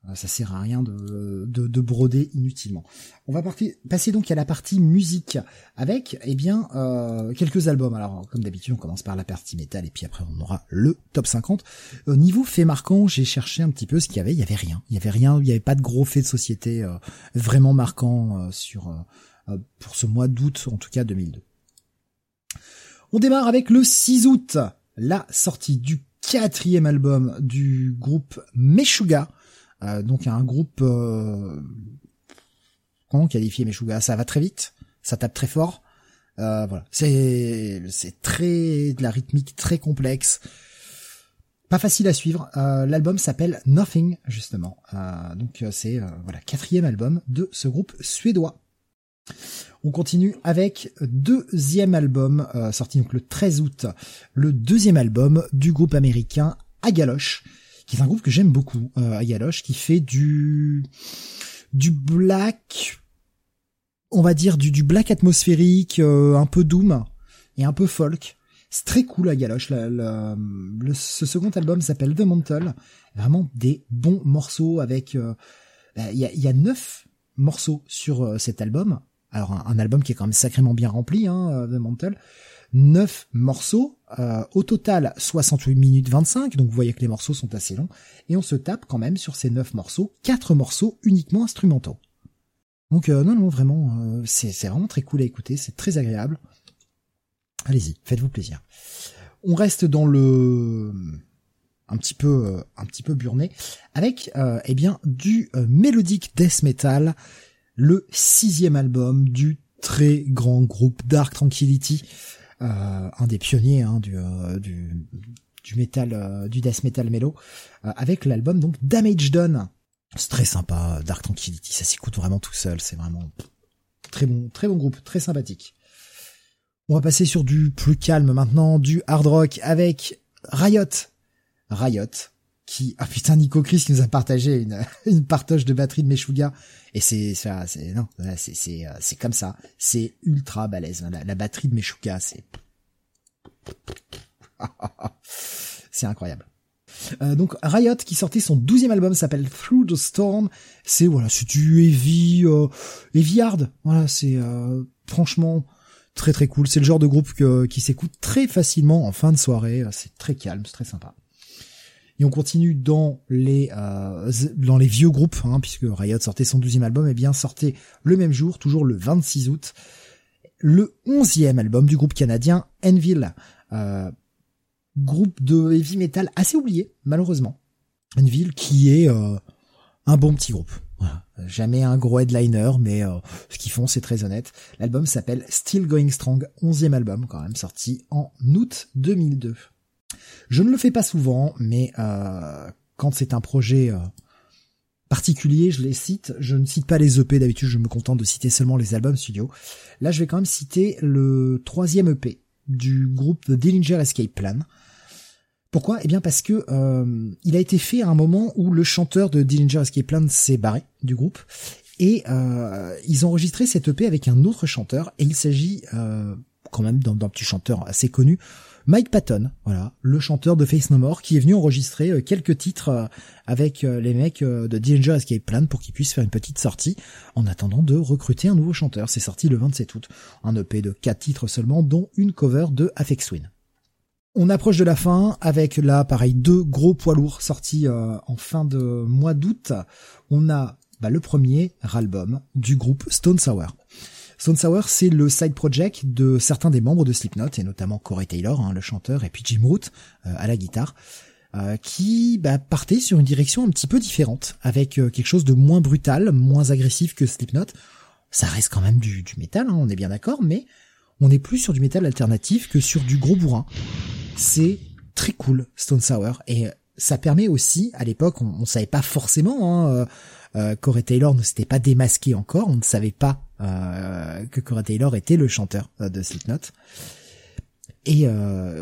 Euh, ça sert à rien de, de, broder inutilement. On va passer donc à la partie musique avec eh bien euh, quelques albums. Alors comme d'habitude on commence par la partie métal et puis après on aura le top 50. Au niveau fait marquant, j'ai cherché un petit peu ce qu'il y avait. Il y avait rien. Il y avait rien. Il n'y avait pas de gros faits de société euh, vraiment marquants sur pour ce mois d'août en tout cas 2002. On démarre avec le 6 août, la sortie du quatrième album du groupe Meshuga euh, donc un groupe euh, comment qualifier Meshuga Ça va très vite, ça tape très fort. Euh, voilà, c'est c'est très de la rythmique très complexe, pas facile à suivre. Euh, L'album s'appelle Nothing justement. Euh, donc c'est voilà quatrième album de ce groupe suédois. On continue avec deuxième album sorti donc le 13 août, le deuxième album du groupe américain Agaloche qui est un groupe que j'aime beaucoup euh, à Yaloche, qui fait du du black, on va dire du, du black atmosphérique, euh, un peu doom et un peu folk. C'est très cool à Galoche. Le, ce second album s'appelle The Mantle. Vraiment des bons morceaux avec. Euh, bah, il y, a, y, a, neuf morceaux sur euh, cet album. Alors un, album qui est quand même sacrément bien rempli, hein, The Mantle. 9 morceaux, euh, au total 68 minutes 25, donc vous voyez que les morceaux sont assez longs, et on se tape quand même sur ces 9 morceaux, 4 morceaux uniquement instrumentaux. Donc euh, non, non, vraiment, euh, c'est vraiment très cool à écouter, c'est très agréable. Allez-y, faites-vous plaisir. On reste dans le un petit peu un petit peu burné avec eh bien du mélodique death metal, le sixième album du très grand groupe Dark Tranquility euh, un des pionniers hein, du, euh, du, du metal, euh, du death metal mellow, avec l'album donc Damage Done. C'est très sympa, Dark Tranquility, ça s'écoute vraiment tout seul, c'est vraiment très bon, très bon groupe, très sympathique. On va passer sur du plus calme maintenant, du hard rock avec Riot. Riot, qui ah putain Nico Chris qui nous a partagé une partage de batterie de Meshuga. Et c'est ça c'est non c'est c'est euh, c'est comme ça. C'est ultra balèze la, la batterie de Meshuga c'est c'est incroyable. Euh, donc Riot qui sortait son douzième album s'appelle Through the Storm. C'est voilà c'est du heavy euh, heavy hard. Voilà c'est euh, franchement très très cool. C'est le genre de groupe qui s'écoute très facilement en fin de soirée. C'est très calme c'est très sympa et on continue dans les euh, dans les vieux groupes, hein, puisque Riot sortait son douzième album, et bien sortait le même jour, toujours le 26 août, le onzième album du groupe canadien Enville, euh, groupe de heavy metal assez oublié, malheureusement. Enville qui est euh, un bon petit groupe. Jamais un gros headliner, mais euh, ce qu'ils font, c'est très honnête. L'album s'appelle Still Going Strong, onzième album quand même, sorti en août 2002. Je ne le fais pas souvent, mais euh, quand c'est un projet euh, particulier, je les cite. Je ne cite pas les EP d'habitude, je me contente de citer seulement les albums studio. Là, je vais quand même citer le troisième EP du groupe The Dillinger Escape Plan. Pourquoi? Eh bien parce que euh, il a été fait à un moment où le chanteur de Dillinger Escape Plan s'est barré du groupe et ils ont enregistré cet EP avec un autre chanteur et il s'agit quand même d'un petit chanteur assez connu Mike Patton, voilà, le chanteur de Face No More, qui est venu enregistrer euh, quelques titres euh, avec euh, les mecs de Danger Escape Plan pour qu'ils puissent faire une petite sortie en attendant de recruter un nouveau chanteur. C'est sorti le 27 août. Un EP de 4 titres seulement, dont une cover de Afex Twin. On approche de la fin avec là, pareil, deux gros poids lourds sortis en fin de mois d'août. On a bah, le premier album du groupe Stone Sour. Stone Sour, c'est le side project de certains des membres de Slipknot, et notamment Corey Taylor, hein, le chanteur, et puis Jim Root euh, à la guitare, euh, qui bah, partaient sur une direction un petit peu différente, avec quelque chose de moins brutal, moins agressif que Slipknot. Ça reste quand même du, du métal, hein, on est bien d'accord, mais on est plus sur du métal alternatif que sur du gros bourrin. C'est très cool, Stone Sour, et ça permet aussi, à l'époque, on, on savait pas forcément, hein, euh, euh Corey Taylor ne s'était pas démasqué encore, on ne savait pas euh, que Corey Taylor était le chanteur euh, de Slipknot. Et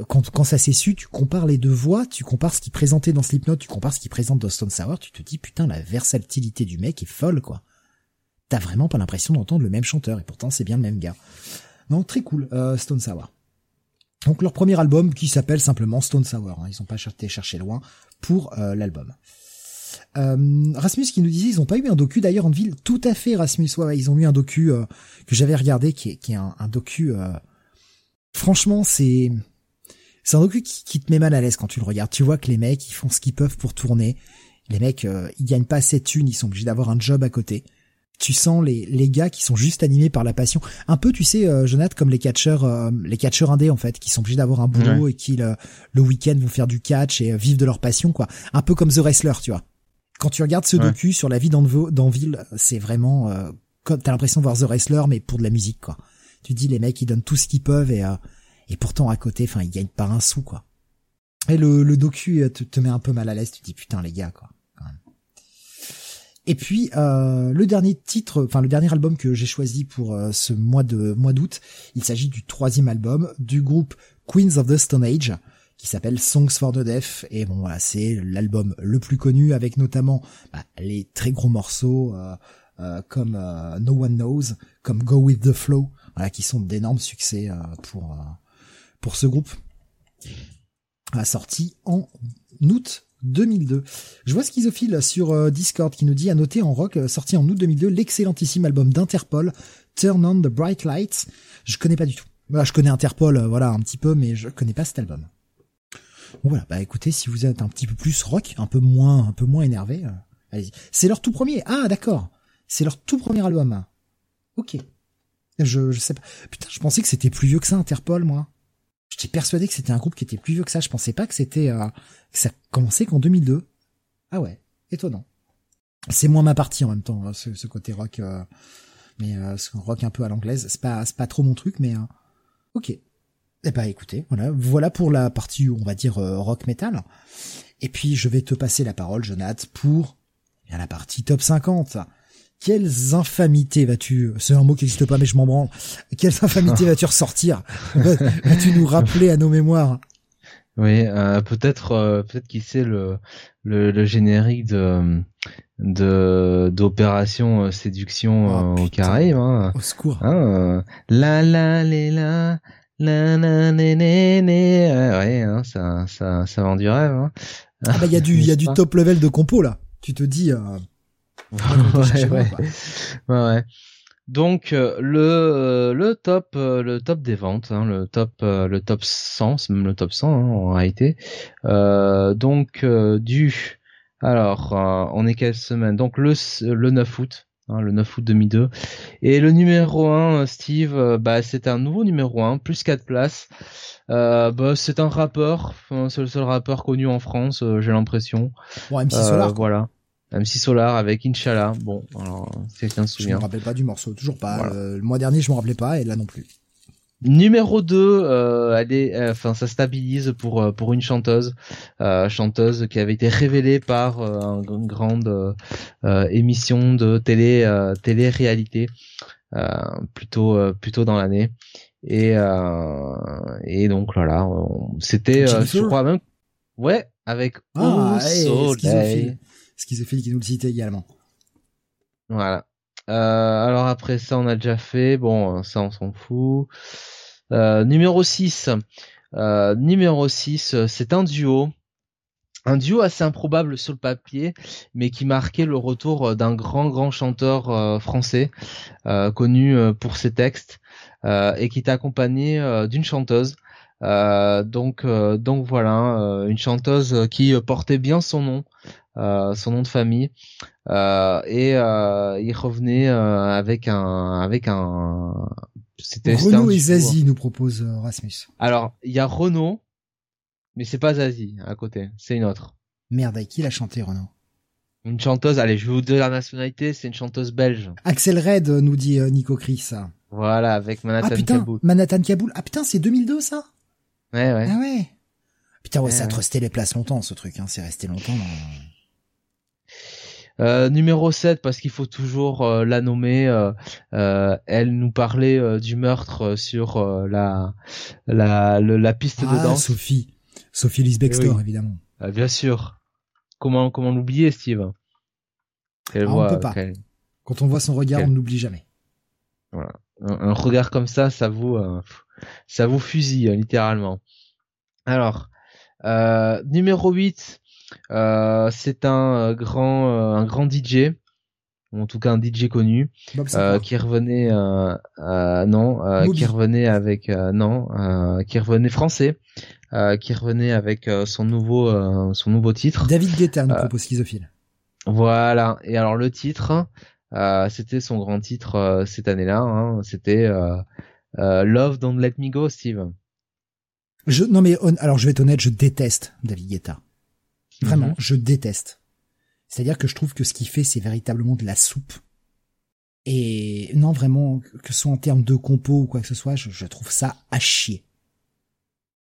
quand, quand ça s'est su, tu compares les deux voix, tu compares ce qu'il présentait dans Slipknot, tu compares ce qu'il présente dans Stone Sour, tu te dis putain la versatilité du mec est folle quoi. T'as vraiment pas l'impression d'entendre le même chanteur et pourtant c'est bien le même gars. Non, très cool, euh, Stone Sour. Donc leur premier album qui s'appelle simplement Stone Sour. Hein. Ils ont pas cherché, cherché loin pour euh, l'album. Euh, Rasmus qui nous disait ils ont pas eu un docu d'ailleurs en ville. Tout à fait Rasmus. Ouais, ils ont eu un docu euh, que j'avais regardé qui est, qui est un, docu. franchement c'est c'est un docu qui, qui, te met mal à l'aise quand tu le regardes. Tu vois que les mecs ils font ce qu'ils peuvent pour tourner. Les mecs ils gagnent pas assez de thunes, ils sont obligés d'avoir un job à côté tu sens les, les gars qui sont juste animés par la passion. Un peu, tu sais, euh, Jonathan, comme les catcheurs, euh, les catcheurs indés en fait, qui sont obligés d'avoir un boulot et qui le, le week-end vont faire du catch et euh, vivre de leur passion, quoi. Un peu comme The Wrestler, tu vois. Quand tu regardes ce docu sur la vie d'Anville, c'est vraiment euh, comme t'as l'impression de voir The Wrestler, mais pour de la musique, quoi. Tu dis les mecs, ils donnent tout ce qu'ils peuvent et euh, et pourtant à côté, enfin, ils gagnent pas un sou, quoi. Et le, le docu te, te met un peu mal à l'aise. Tu dis putain les gars, quoi. Et puis euh, le dernier titre, enfin le dernier album que j'ai choisi pour euh, ce mois de mois d'août, il s'agit du troisième album du groupe Queens of the Stone Age qui s'appelle Songs for the Deaf et bon voilà c'est l'album le plus connu avec notamment bah, les très gros morceaux euh, comme No One Knows, comme Go with the Flow, voilà qui sont d'énormes succès pour pour ce groupe. Sorti en août 2002. Je vois Schizophile sur euh, Discord qui nous dit à noter en rock euh, sorti en août 2002 l'excellentissime album d'Interpol Turn on the Bright Lights. Je connais pas du tout. Voilà, je connais Interpol, euh, voilà un petit peu, mais je connais pas cet album. Bon, voilà, bah écoutez, si vous êtes un petit peu plus rock, un peu moins, un peu moins énervé, allez-y. C'est leur tout premier. Ah d'accord, c'est leur tout premier album. Ok. Je, je sais pas. Putain, je pensais que c'était plus vieux que ça, Interpol, moi. J'étais persuadé que c'était un groupe qui était plus vieux que ça. Je pensais pas que c'était euh, que ça commençait qu'en 2002. Ah ouais, étonnant. C'est moins ma partie en même temps, hein, ce, ce côté rock, euh, mais euh, ce rock un peu à l'anglaise. C'est pas c'est pas trop mon truc, mais ok. Eh ben écoutez, voilà, voilà pour la partie on va dire rock metal. Et puis je vais te passer la parole, Jonathan, pour bien la partie top 50 quelles infamités vas-tu, c'est un mot qui n'existe pas mais je m'en branle, quelles infamités vas-tu ressortir? Vas-tu nous rappeler à nos mémoires? Oui, euh, peut-être euh, peut-être qui sait le, le, générique de de d'opération euh, séduction oh, au Caraïbes. Hein. Au secours. Hein, la la les la né né né ouais, hein, ça ça ça vend du rêve. Hein. Ah bah il y a du il y a du top level de compo là. Tu te dis ouais, ouais. ouais, Donc euh, le euh, le top euh, le top des ventes, hein, le top le top 100, même le top 100 hein, en réalité. donc du alors on est quelle semaine? Donc le le 9 août. Hein, le 9 août 2002 et le numéro 1 Steve bah c'est un nouveau numéro 1 plus 4 places bah, c'est un rappeur c'est le seul rappeur connu en France j'ai l'impression bon, MC Solar voilà MC Solar avec Inch'Allah. Bon, alors, quelqu'un se souvient. Je me rappelle pas du morceau, toujours pas. Euh, le mois dernier, je me rappelais pas, et là non plus. Numéro 2, euh, elle est, euh, enfin, ça stabilise pour euh, pour une chanteuse, chanteuse qui avait été révélée par une grande émission de télé télé-réalité, plutôt plutôt dans l'année. Et et donc voilà, c'était, je crois même, ouais, avec ah, Au Soleil schizophrénie qui nous le citait également. Voilà. Euh, alors après ça, on a déjà fait. Bon, ça, on s'en fout. Euh, numéro 6. Euh, numéro 6, c'est un duo. Un duo assez improbable sur le papier, mais qui marquait le retour d'un grand, grand chanteur français, connu pour ses textes, et qui était accompagné d'une chanteuse donc donc voilà, une chanteuse qui portait bien son nom, son nom de famille, et il revenait avec un avec un c'était Renault et Zazie nous propose Rasmus. Alors il y a Renault, mais c'est pas Zazie à côté, c'est une autre. Merde, avec qui l'a chanté Renault? Une chanteuse, allez, je vais vous donner la nationalité, c'est une chanteuse belge. Axel Red, euh, nous dit euh, Nico Chris. Voilà, avec Manhattan ah, putain, Kaboul. Manhattan Kaboul. Ah putain, c'est 2002 ça? Ouais, ouais. Ah ouais. Putain, ouais, ça a trusté les places longtemps ce truc, hein. c'est resté longtemps Euh, numéro 7 parce qu'il faut toujours euh, la nommer. Euh, elle nous parlait du meurtre sur la la la piste de ah, danse. Sophie, Sophie Lisbextor eh évidemment. Ah, bien sûr. Comment comment l'oublier, Steve? Ah, On peut pas. Quand on voit son regard, on n'oublie jamais. Voilà. Un, regard comme ça, ça vous ça vous fusille hein, littéralement. Alors numéro 8 euh, c'est un grand un grand DJ en tout cas un DJ connu qui revenait non qui revenait avec non qui revenait français euh, qui revenait avec euh, son nouveau euh, son nouveau titre. David Guetta nous propose Schizophile. Voilà. Et alors le titre, c'était son grand titre cette année-là. Hein. C'était Love Don't Let Me Go, Steve. Je, non mais alors je vais être honnête, je déteste David Guetta. Vraiment, mhm. je déteste. C'est-à-dire que je trouve que ce qu'il fait, c'est véritablement de la soupe. Et non, vraiment, que ce soit en termes de compo ou quoi que ce soit, je, je trouve ça à chier.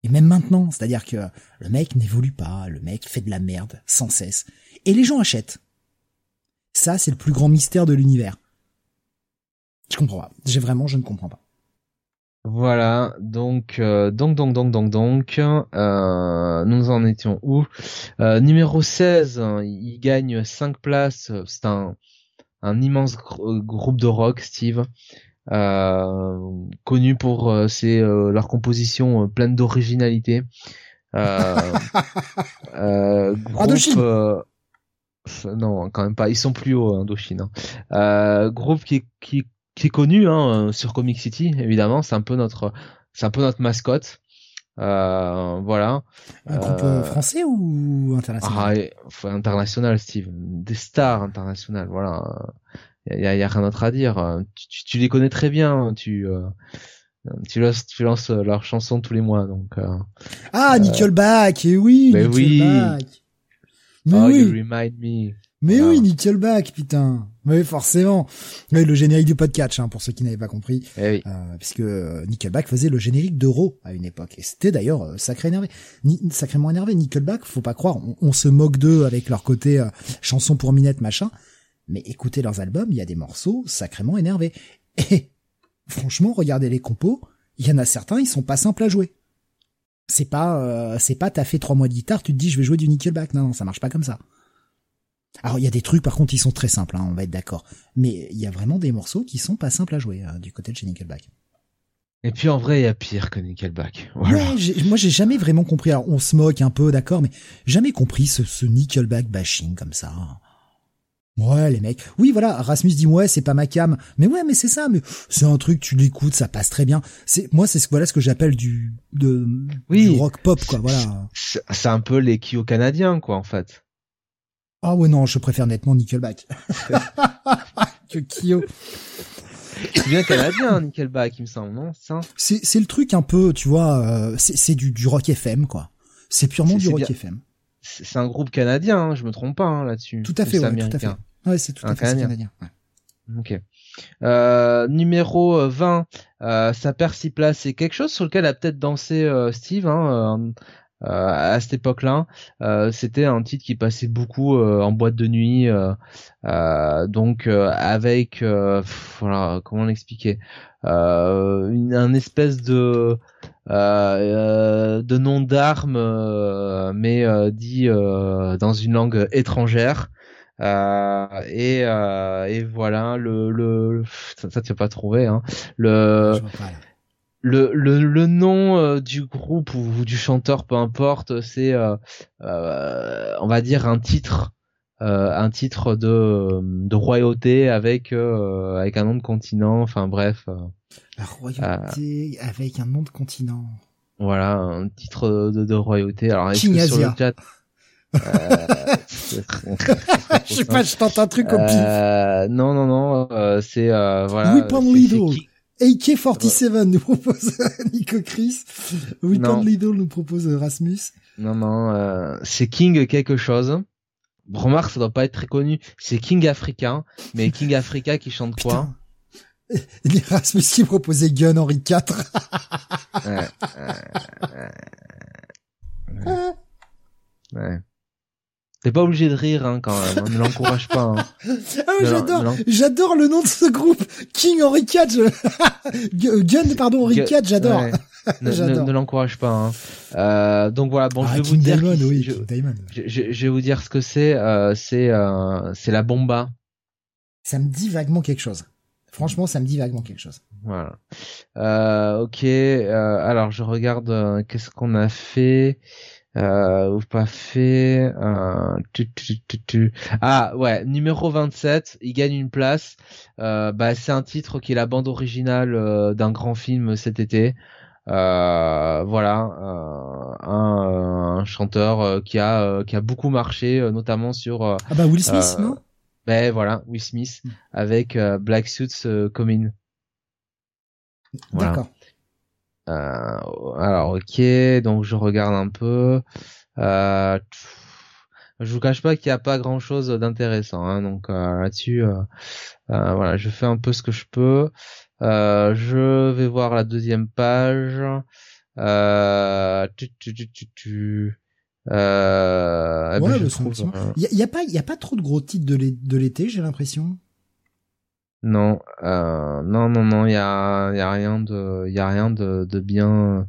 Et même maintenant, c'est-à-dire que le mec n'évolue pas, le mec fait de la merde sans cesse. Et les gens achètent. Ça, c'est le plus grand mystère de l'univers. Je comprends pas. J'ai vraiment, je ne comprends pas. Voilà, donc euh, donc donc donc donc donc euh, nous en étions où? Euh, Numéro 16, il gagne 5 places, c'est un, un immense groupe de rock, Steve euh, connu pour euh, ses euh, leurs compositions pleines d'originalité. Euh, groupe, non, quand même pas. Ils sont plus hauts, Indochine. Hein. groupe qui, qui, qui est connu hein, sur Comic City, évidemment. C'est un peu notre, c'est un peu notre mascotte. Euh, voilà. Un groupe français ou international? Ah, International, Steve. Des stars internationales, voilà il y a, y a, rien d'autre à dire. Tu, tu, les connais très bien. Tu euh, tu lances, tu lances leurs chansons tous les mois, donc. Euh, ah, Nickelback, et eh oui, mais Nickelback. Oui. Mais oh, oui. You remind me. Mais oui, Nickelback, putain. Mais forcément. Oui, le générique du podcast, hein, pour ceux qui n'avaient pas compris. Eh oui. euh, puisque Nickelback faisait le générique d'Euro à une époque. Et c'était d'ailleurs euh, sacré énervé. Ni, sacrément énervé. Nickelback, faut pas croire, on, on se moque d'eux avec leur côté euh, chanson pour minette, machin mais écoutez leurs albums, il y a des morceaux sacrément énervés. Et franchement, regardez les compos, il y en a certains, ils sont pas simples à jouer. C'est pas, euh, c'est pas t'as fait trois mois de guitare, tu te dis je vais jouer du Nickelback. Non, non, ça marche pas comme ça. Alors il y a des trucs par contre ils sont très simples, hein, on va être d'accord. Mais il y a vraiment des morceaux qui sont pas simples à jouer euh, du côté de chez Nickelback. Et puis en vrai, il y a pire que Nickelback. Voilà. moi j'ai jamais vraiment compris. Alors on se moque un peu, d'accord, mais jamais compris ce, ce Nickelback bashing comme ça. Ouais, les mecs. Oui, voilà, Rasmus dit ouais, c'est pas ma cam. Mais ouais, mais c'est ça, mais c'est un truc, tu l'écoutes, ça passe très bien. C'est moi, c'est ce voilà ce que j'appelle du de oui, du rock pop quoi, voilà. C'est un peu les Kyo canadiens quoi en fait. Ah ouais non, je préfère nettement Nickelback que Kyo. C'est bien canadien Nickelback, il me semble, non C'est c'est le truc un peu, tu vois, euh, c'est du du rock FM quoi. C'est purement du rock FM c'est un groupe canadien, hein, je me trompe pas hein, là-dessus. Tout à fait, ouais, tout à fait. Ouais, c'est tout à fait canadien. Ok. Euh, numéro 20, euh, euh, ça perd six places. C'est quelque chose sur lequel a peut-être dansé euh, Steve hein, à cette époque-là. C'était un titre qui passait beaucoup en boîte de nuit, donc avec, voilà, comment l'expliquer, une un espèce de euh, nom d'armes, euh, mais euh, dit dans une langue étrangère. et, et voilà le le ça, tu vas pas trouvé hein le le, le, le nom du groupe ou, du chanteur, peu importe, c'est, euh, on va dire, un titre, un titre de, de royauté avec, avec un nom de continent. Enfin bref. La royauté avec un nom de continent. Voilà, un titre de, de royauté. Alors, est-ce que sur le chat... Euh, je sais pas, je tente un truc au pif. Euh, non, non, non, euh, c'est euh, voilà. Qui- AK-47 nous propose Nico Chris. Non. Lidl nous propose Rasmus. Non, non, euh, c'est King quelque chose. Remarque, ça doit pas être très connu. C'est King Africain, mais King Africa qui chante quoi. Et Rasmus qui proposait Gun Henry IV. Ouais, ouais. Ouais. T'es pas obligé de rire hein, quand même. hein, Ne l'encourage pas. hein. Ah j'adore, le nom de ce groupe. King Henry IV. Gun, pardon, Henry IV, j'adore. Ouais. Ne, ne, J'adore. ne l'encourage pas. Hein. Euh, donc voilà. Bon, ah, je vais King vous dire. Diamond, oui, je- je vais vous dire ce que c'est. Euh, c'est euh, c'est la bomba. Ça me dit vaguement quelque chose. Franchement, ça me dit vaguement quelque chose. Voilà. Euh, ok. euh, alors je regarde. euh, Qu'est-ce qu'on a fait euh, ou pas fait euh, tu, tu, tu, tu. Ah ouais, numéro 27, il gagne une place. Euh, bah, c'est un titre qui est la bande originale euh, d'un grand film cet été. Euh, voilà, euh, un, un chanteur qui a qui a beaucoup marché, notamment sur Ah bah Will Smith, non? ben voilà Will Smith avec euh, Black Suits Coming. voilà. D'accord. Euh, alors ok, donc je regarde un peu. Euh, je vous cache pas qu'il n'y a pas grand chose d'intéressant, hein, donc euh, là-dessus, euh, voilà, je fais un peu ce que je peux. Euh, je vais voir la deuxième page. Euh, tu, tu, tu, tu, tu. Euh, eh ben, je bah, c'est un trouve, petit moment. euh, Il y, a- y a pas, il y a pas trop de gros titres de l'été, j'ai l'impression? Non, euh, non, non, non, il y a, y a rien de, y a rien de, de bien,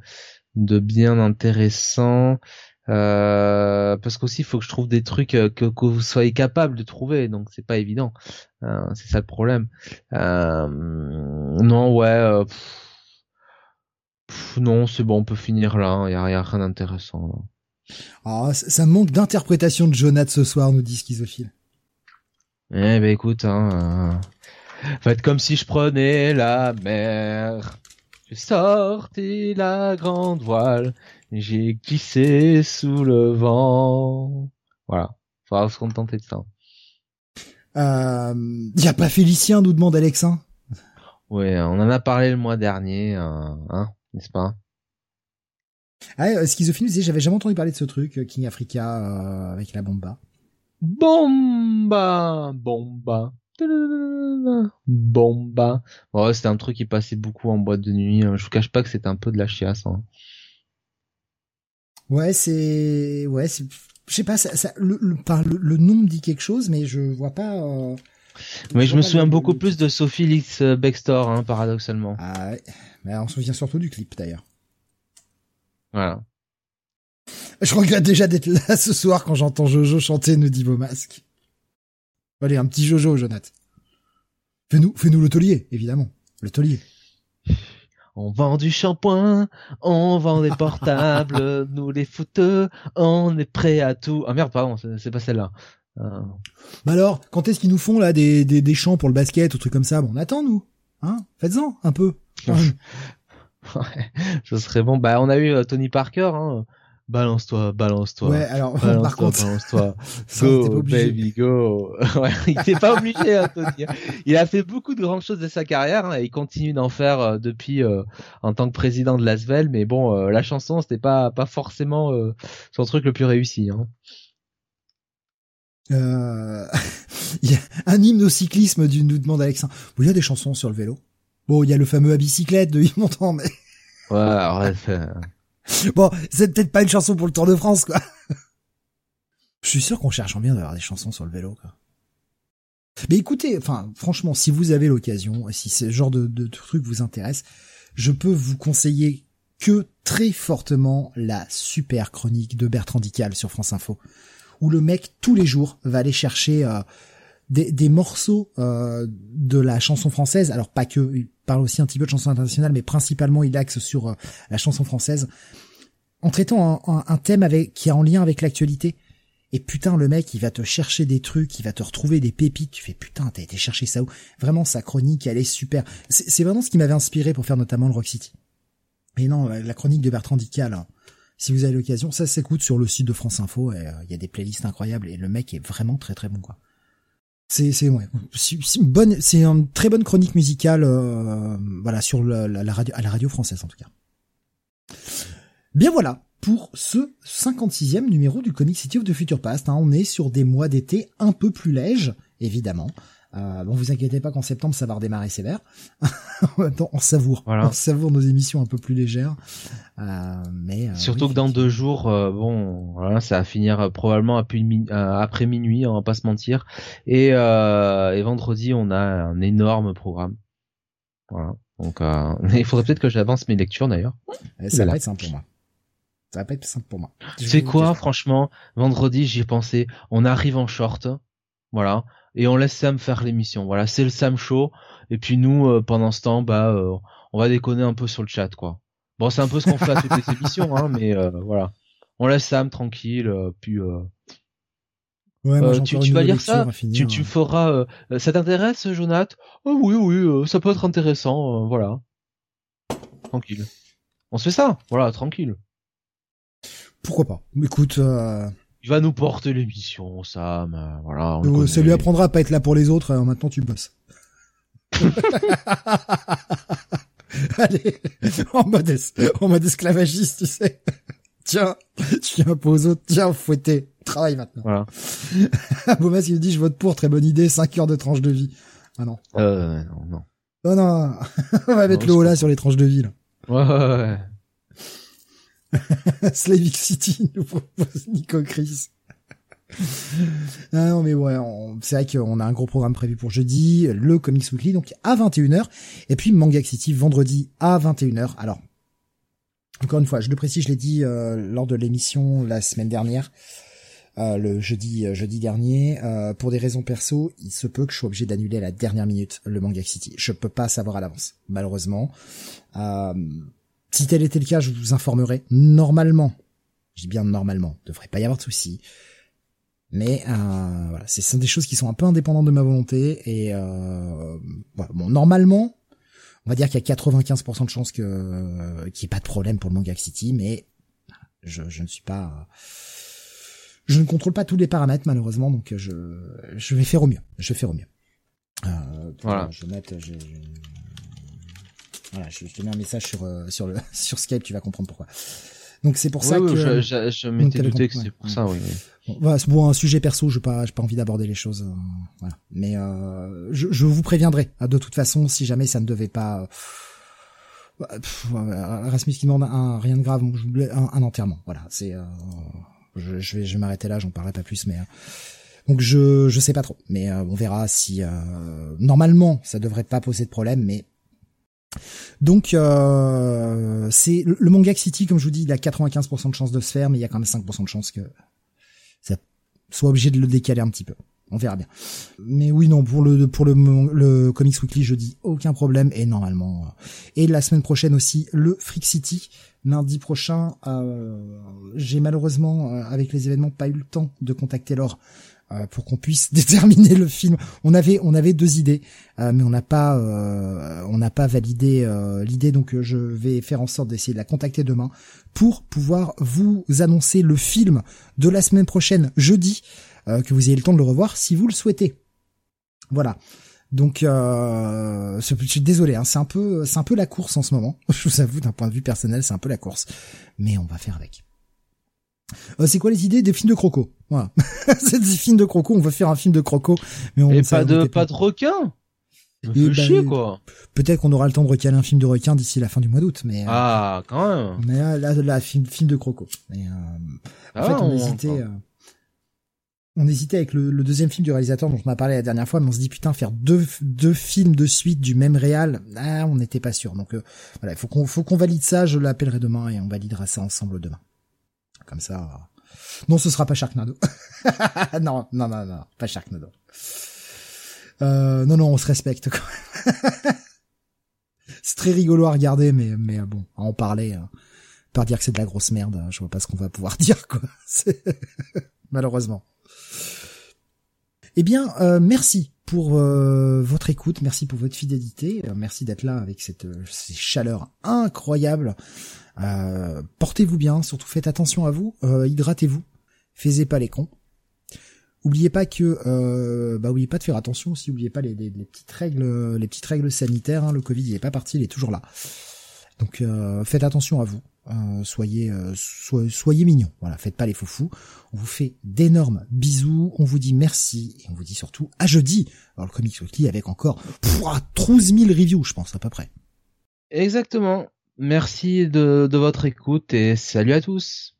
de bien intéressant. Euh, parce qu'aussi, il faut que je trouve des trucs euh, que, que vous soyez capable de trouver, donc c'est pas évident. Euh, c'est ça le problème. Euh, non, ouais, euh, pff, pff, non, c'est bon, on peut finir là. Il y a, y a rien d'intéressant. Ah, ça, manque d'interprétation de Jonathan ce soir, nous dit Schizophile. Eh ben écoute, hein, faites comme si je prenais la mer. J'ai sorti la grande voile, j'ai glissé sous le vent. Voilà, faudra se contenter de ça. Euh, y a pas Félicien, nous demande Alexin. Ouais, on en a parlé le mois dernier, euh, hein, n'est-ce pas? Ah, euh, Schizophile nous disait, j'avais jamais entendu parler de ce truc, euh, King Africa, euh, avec la bomba. Bomba, bomba, bomba. Ouais, c'était un truc qui passait beaucoup en boîte de nuit. hein. Je vous cache pas que c'était un peu de la chiasse. Hein. Ouais, c'est, ouais, c'est, je sais pas, ça, ça, le, le, par le, le nom me dit quelque chose, mais je vois pas. Euh, Mais je me souviens beaucoup plus de Sophie Lix euh, Bextor, hein, paradoxalement. Ah, ouais. mais on se souvient surtout du clip d'ailleurs. Voilà. Je regrette déjà d'être là ce soir quand j'entends Jojo chanter, nous dit Masque. Allez, un petit Jojo, Jonathan. Fais-nous, fais-nous le taulier, évidemment. Le taulier. On vend du shampoing, on vend des portables, nous les fouteux, on est prêt à tout. Ah merde, pardon, c'est pas celle-là. Euh, Bah alors, quand est-ce qu'ils nous font là des, des, des chants pour le basket ou trucs comme ça? Bon, on attend nous. Hein? Faites-en un peu. ouais, ce serait bon. Bah, on a eu euh, Tony Parker. Hein. Balance-toi, balance-toi. ouais, alors par Balance-toi, contre, balance-toi. Go, baby, go. ouais, il était pas obligé, hein, Tony. Il a fait beaucoup de grandes choses de sa carrière, hein, et il continue d'en faire euh, depuis euh, en tant que président de l'Asvel. Mais bon, euh, la chanson, c'était pas pas forcément son truc le plus réussi. Hein. Il y a un hymne au cyclisme du nous demande Alexandre. Bon, il y a des chansons sur le vélo. Bon, il y a le fameux à bicyclette de Yves Montand, mais Ouais, arrête. euh, bon, c'est peut-être pas une chanson pour le Tour de France, quoi. Je suis sûr qu'on cherche en bien d'avoir des chansons sur le vélo, quoi. Mais écoutez, enfin, franchement, si vous avez l'occasion, si ce genre de, truc vous intéresse, je peux vous conseiller que très fortement la super chronique de Bertrand Dical sur France Info, où le mec tous les jours va aller chercher euh, des, des morceaux euh, de la chanson française. Alors pas que, il parle aussi un petit peu de chanson internationale, mais principalement il axe sur euh, la chanson française, en traitant un, un- thème avec qui est en lien avec l'actualité. Et putain, le mec, il va te chercher des trucs, il va te retrouver des pépites. Tu fais putain, t'as été chercher ça où? Vraiment, sa chronique, elle est super. C'est vraiment ce qui m'avait inspiré pour faire notamment le Rock City. Et non, la chronique de Bertrand Dical, hein, si vous avez l'occasion, ça s'écoute sur le site de France Info. Et il y a des playlists incroyables et le mec est vraiment très très bon quoi. C'est c'est ouais, une bonne, c'est une très bonne chronique musicale, voilà sur la, la radio à la radio française en tout cas. Bien voilà, pour ce 56e numéro du Comic City of the Future Past. Hein. On est sur des mois d'été un peu plus lèges, évidemment. Euh, bon, vous inquiétez pas qu'en septembre ça va redémarrer sévère. on savoure, on savoure nos émissions un peu plus légères. Euh, mais euh, surtout que dans deux jours, euh, bon, voilà, ça va finir probablement après minuit, on va pas se mentir. Et, et vendredi, on a un énorme programme. Voilà. Donc, il faudrait peut-être que j'avance mes lectures d'ailleurs. Ça va être simple pour moi. Ça va pas être simple pour moi. C'est quoi, franchement, vendredi, j'y ai pensé. On arrive en short, voilà, et on laisse Sam faire l'émission. Voilà, c'est le Sam Show. Et puis nous, euh, pendant ce temps, bah, euh, on va déconner un peu sur le chat, quoi. Bon, c'est un peu ce qu'on fait à toutes les émissions, hein, mais euh, voilà. On laisse Sam tranquille, puis. Ouais, tu, tu vas lire ça tu, tu, feras. ça t'intéresse, Jonathan oh, Oui, oui, ça peut être intéressant. voilà. Tranquille. On se fait ça. Voilà, tranquille. Pourquoi pas Écoute, euh... il va nous porter l'émission, Sam. Euh, voilà. On ça lui apprendra à pas être là pour les autres. Alors maintenant, tu bosses. Allez, en mode, en mode esclavagiste, tu sais. Tiens, tu viens pas aux autres. Tiens, fouetter. Travaille maintenant. Voilà. Bomas, il dit, je vote pour. Très bonne idée. 5 heures de tranche de vie. Ah non. Euh, non, non. Oh non. On va mettre le haut là sur les tranches de vie, là. Ouais, ouais, ouais. Slavic City nous propose Nico Chris. non mais ouais, c'est vrai qu'on a un gros programme prévu pour jeudi, le Comics Weekly donc à 21h et puis Manga City vendredi à 21h. Alors encore une fois, je le précise, je l'ai dit euh, lors de l'émission la semaine dernière, euh, le jeudi euh, jeudi dernier, pour des raisons perso, il se peut que je sois obligé d'annuler à la dernière minute le Manga City. Je peux pas savoir à l'avance, malheureusement. Si tel était le cas, je vous informerai normalement. Je dis bien normalement, devrait pas y avoir de souci. Mais euh, voilà, ce sont des choses qui sont un peu indépendantes de ma volonté et euh, bon, normalement, on va dire qu'il y a 95% de chances que qu'il n'y ait pas de problème pour le Manga City, mais je, je ne suis pas, je ne contrôle pas tous les paramètres malheureusement, donc je je vais faire au mieux. Je vais faire au mieux. Euh, voilà. Je vais mettre, je, voilà, je, te mets un message sur euh, sur le sur Skype, tu vas comprendre pourquoi. Donc c'est pour ça que je, je, je m'étais douté que c'est pour ça, oui. Bon, voilà, c'est bon un sujet perso, je pas j'ai pas envie d'aborder les choses, euh, voilà. Mais euh, je, je vous préviendrai. Hein, de toute façon, si jamais ça ne devait pas. Euh, Rasmus qui demande un rien de grave, un, un enterrement. Voilà, c'est. Euh, je, je vais je vais m'arrêter là, j'en parlerai pas plus, mais. Donc je je sais pas trop, mais on verra si normalement ça devrait pas poser de problème, mais donc euh, c'est le manga City, comme je vous dis, il a 95% de chances de se faire, mais il y a quand même 5% de chances que ça soit obligé de le décaler un petit peu. On verra bien. Mais oui, non, pour le pour le, le Comics Weekly, je dis aucun problème et normalement. Euh, et la semaine prochaine aussi, le Freak City. Lundi prochain, euh, j'ai malheureusement, avec les événements, pas eu le temps de contacter Laure euh, pour qu'on puisse déterminer le film. On avait on avait deux idées, euh, mais on n'a pas euh, on n'a pas validé l'idée. Donc je vais faire en sorte d'essayer de la contacter demain pour pouvoir vous annoncer le film de la semaine prochaine, jeudi, que vous ayez le temps de le revoir si vous le souhaitez. Voilà. Donc, je suis désolé, hein, c'est un peu, c'est un peu la course en ce moment. Je vous avoue, d'un point de vue personnel, c'est un peu la course, mais on va faire avec. Euh, c'est quoi les idées des films de Croco Voilà. c'est des films de Croco. On veut faire un film de Croco, mais on et pas de pas de requin. Bah, chier, quoi. Peut-être qu'on aura le temps de recaler un film de requin d'ici la fin du mois d'août, mais euh, ah quand même. Mais euh, là, là, film, film de Croco. Mais, en ah, fait, on, hésitait. on hésitait avec le, deuxième film du réalisateur dont on a parlé la dernière fois, mais on se dit putain faire deux deux films de suite du même réal, ah, on n'était pas sûr. Donc voilà, il faut qu'on faut qu'on valide ça. Je l'appellerai demain et on validera ça ensemble demain. Comme ça. Non, ce sera pas Sharknado. non, non, non, non, pas Sharknado. Euh, non, non, on se respecte quand c'est très rigolo à regarder, mais, mais bon, à en parler, hein. pas dire que c'est de la grosse merde, hein, je vois pas ce qu'on va pouvoir dire, quoi. Malheureusement. Eh bien, euh, merci pour euh, votre écoute, merci pour votre fidélité, euh, merci d'être là avec cette ces chaleurs incroyables. Portez-vous bien, surtout faites attention à vous, hydratez-vous, faisez pas les cons. Oubliez pas que, bah oubliez pas de faire attention aussi, oubliez pas les, petites règles, les petites règles sanitaires. Hein, le Covid il est pas parti, il est toujours là. Donc faites attention à vous. Euh, soyez, euh, soyez, mignons. Voilà, faites pas les fous fous. On vous fait d'énormes bisous. On vous dit merci et on vous dit surtout à jeudi. Alors le Comics Weekly avec encore 12 000 reviews, je pense à peu près. Exactement. Merci de votre écoute et salut à tous.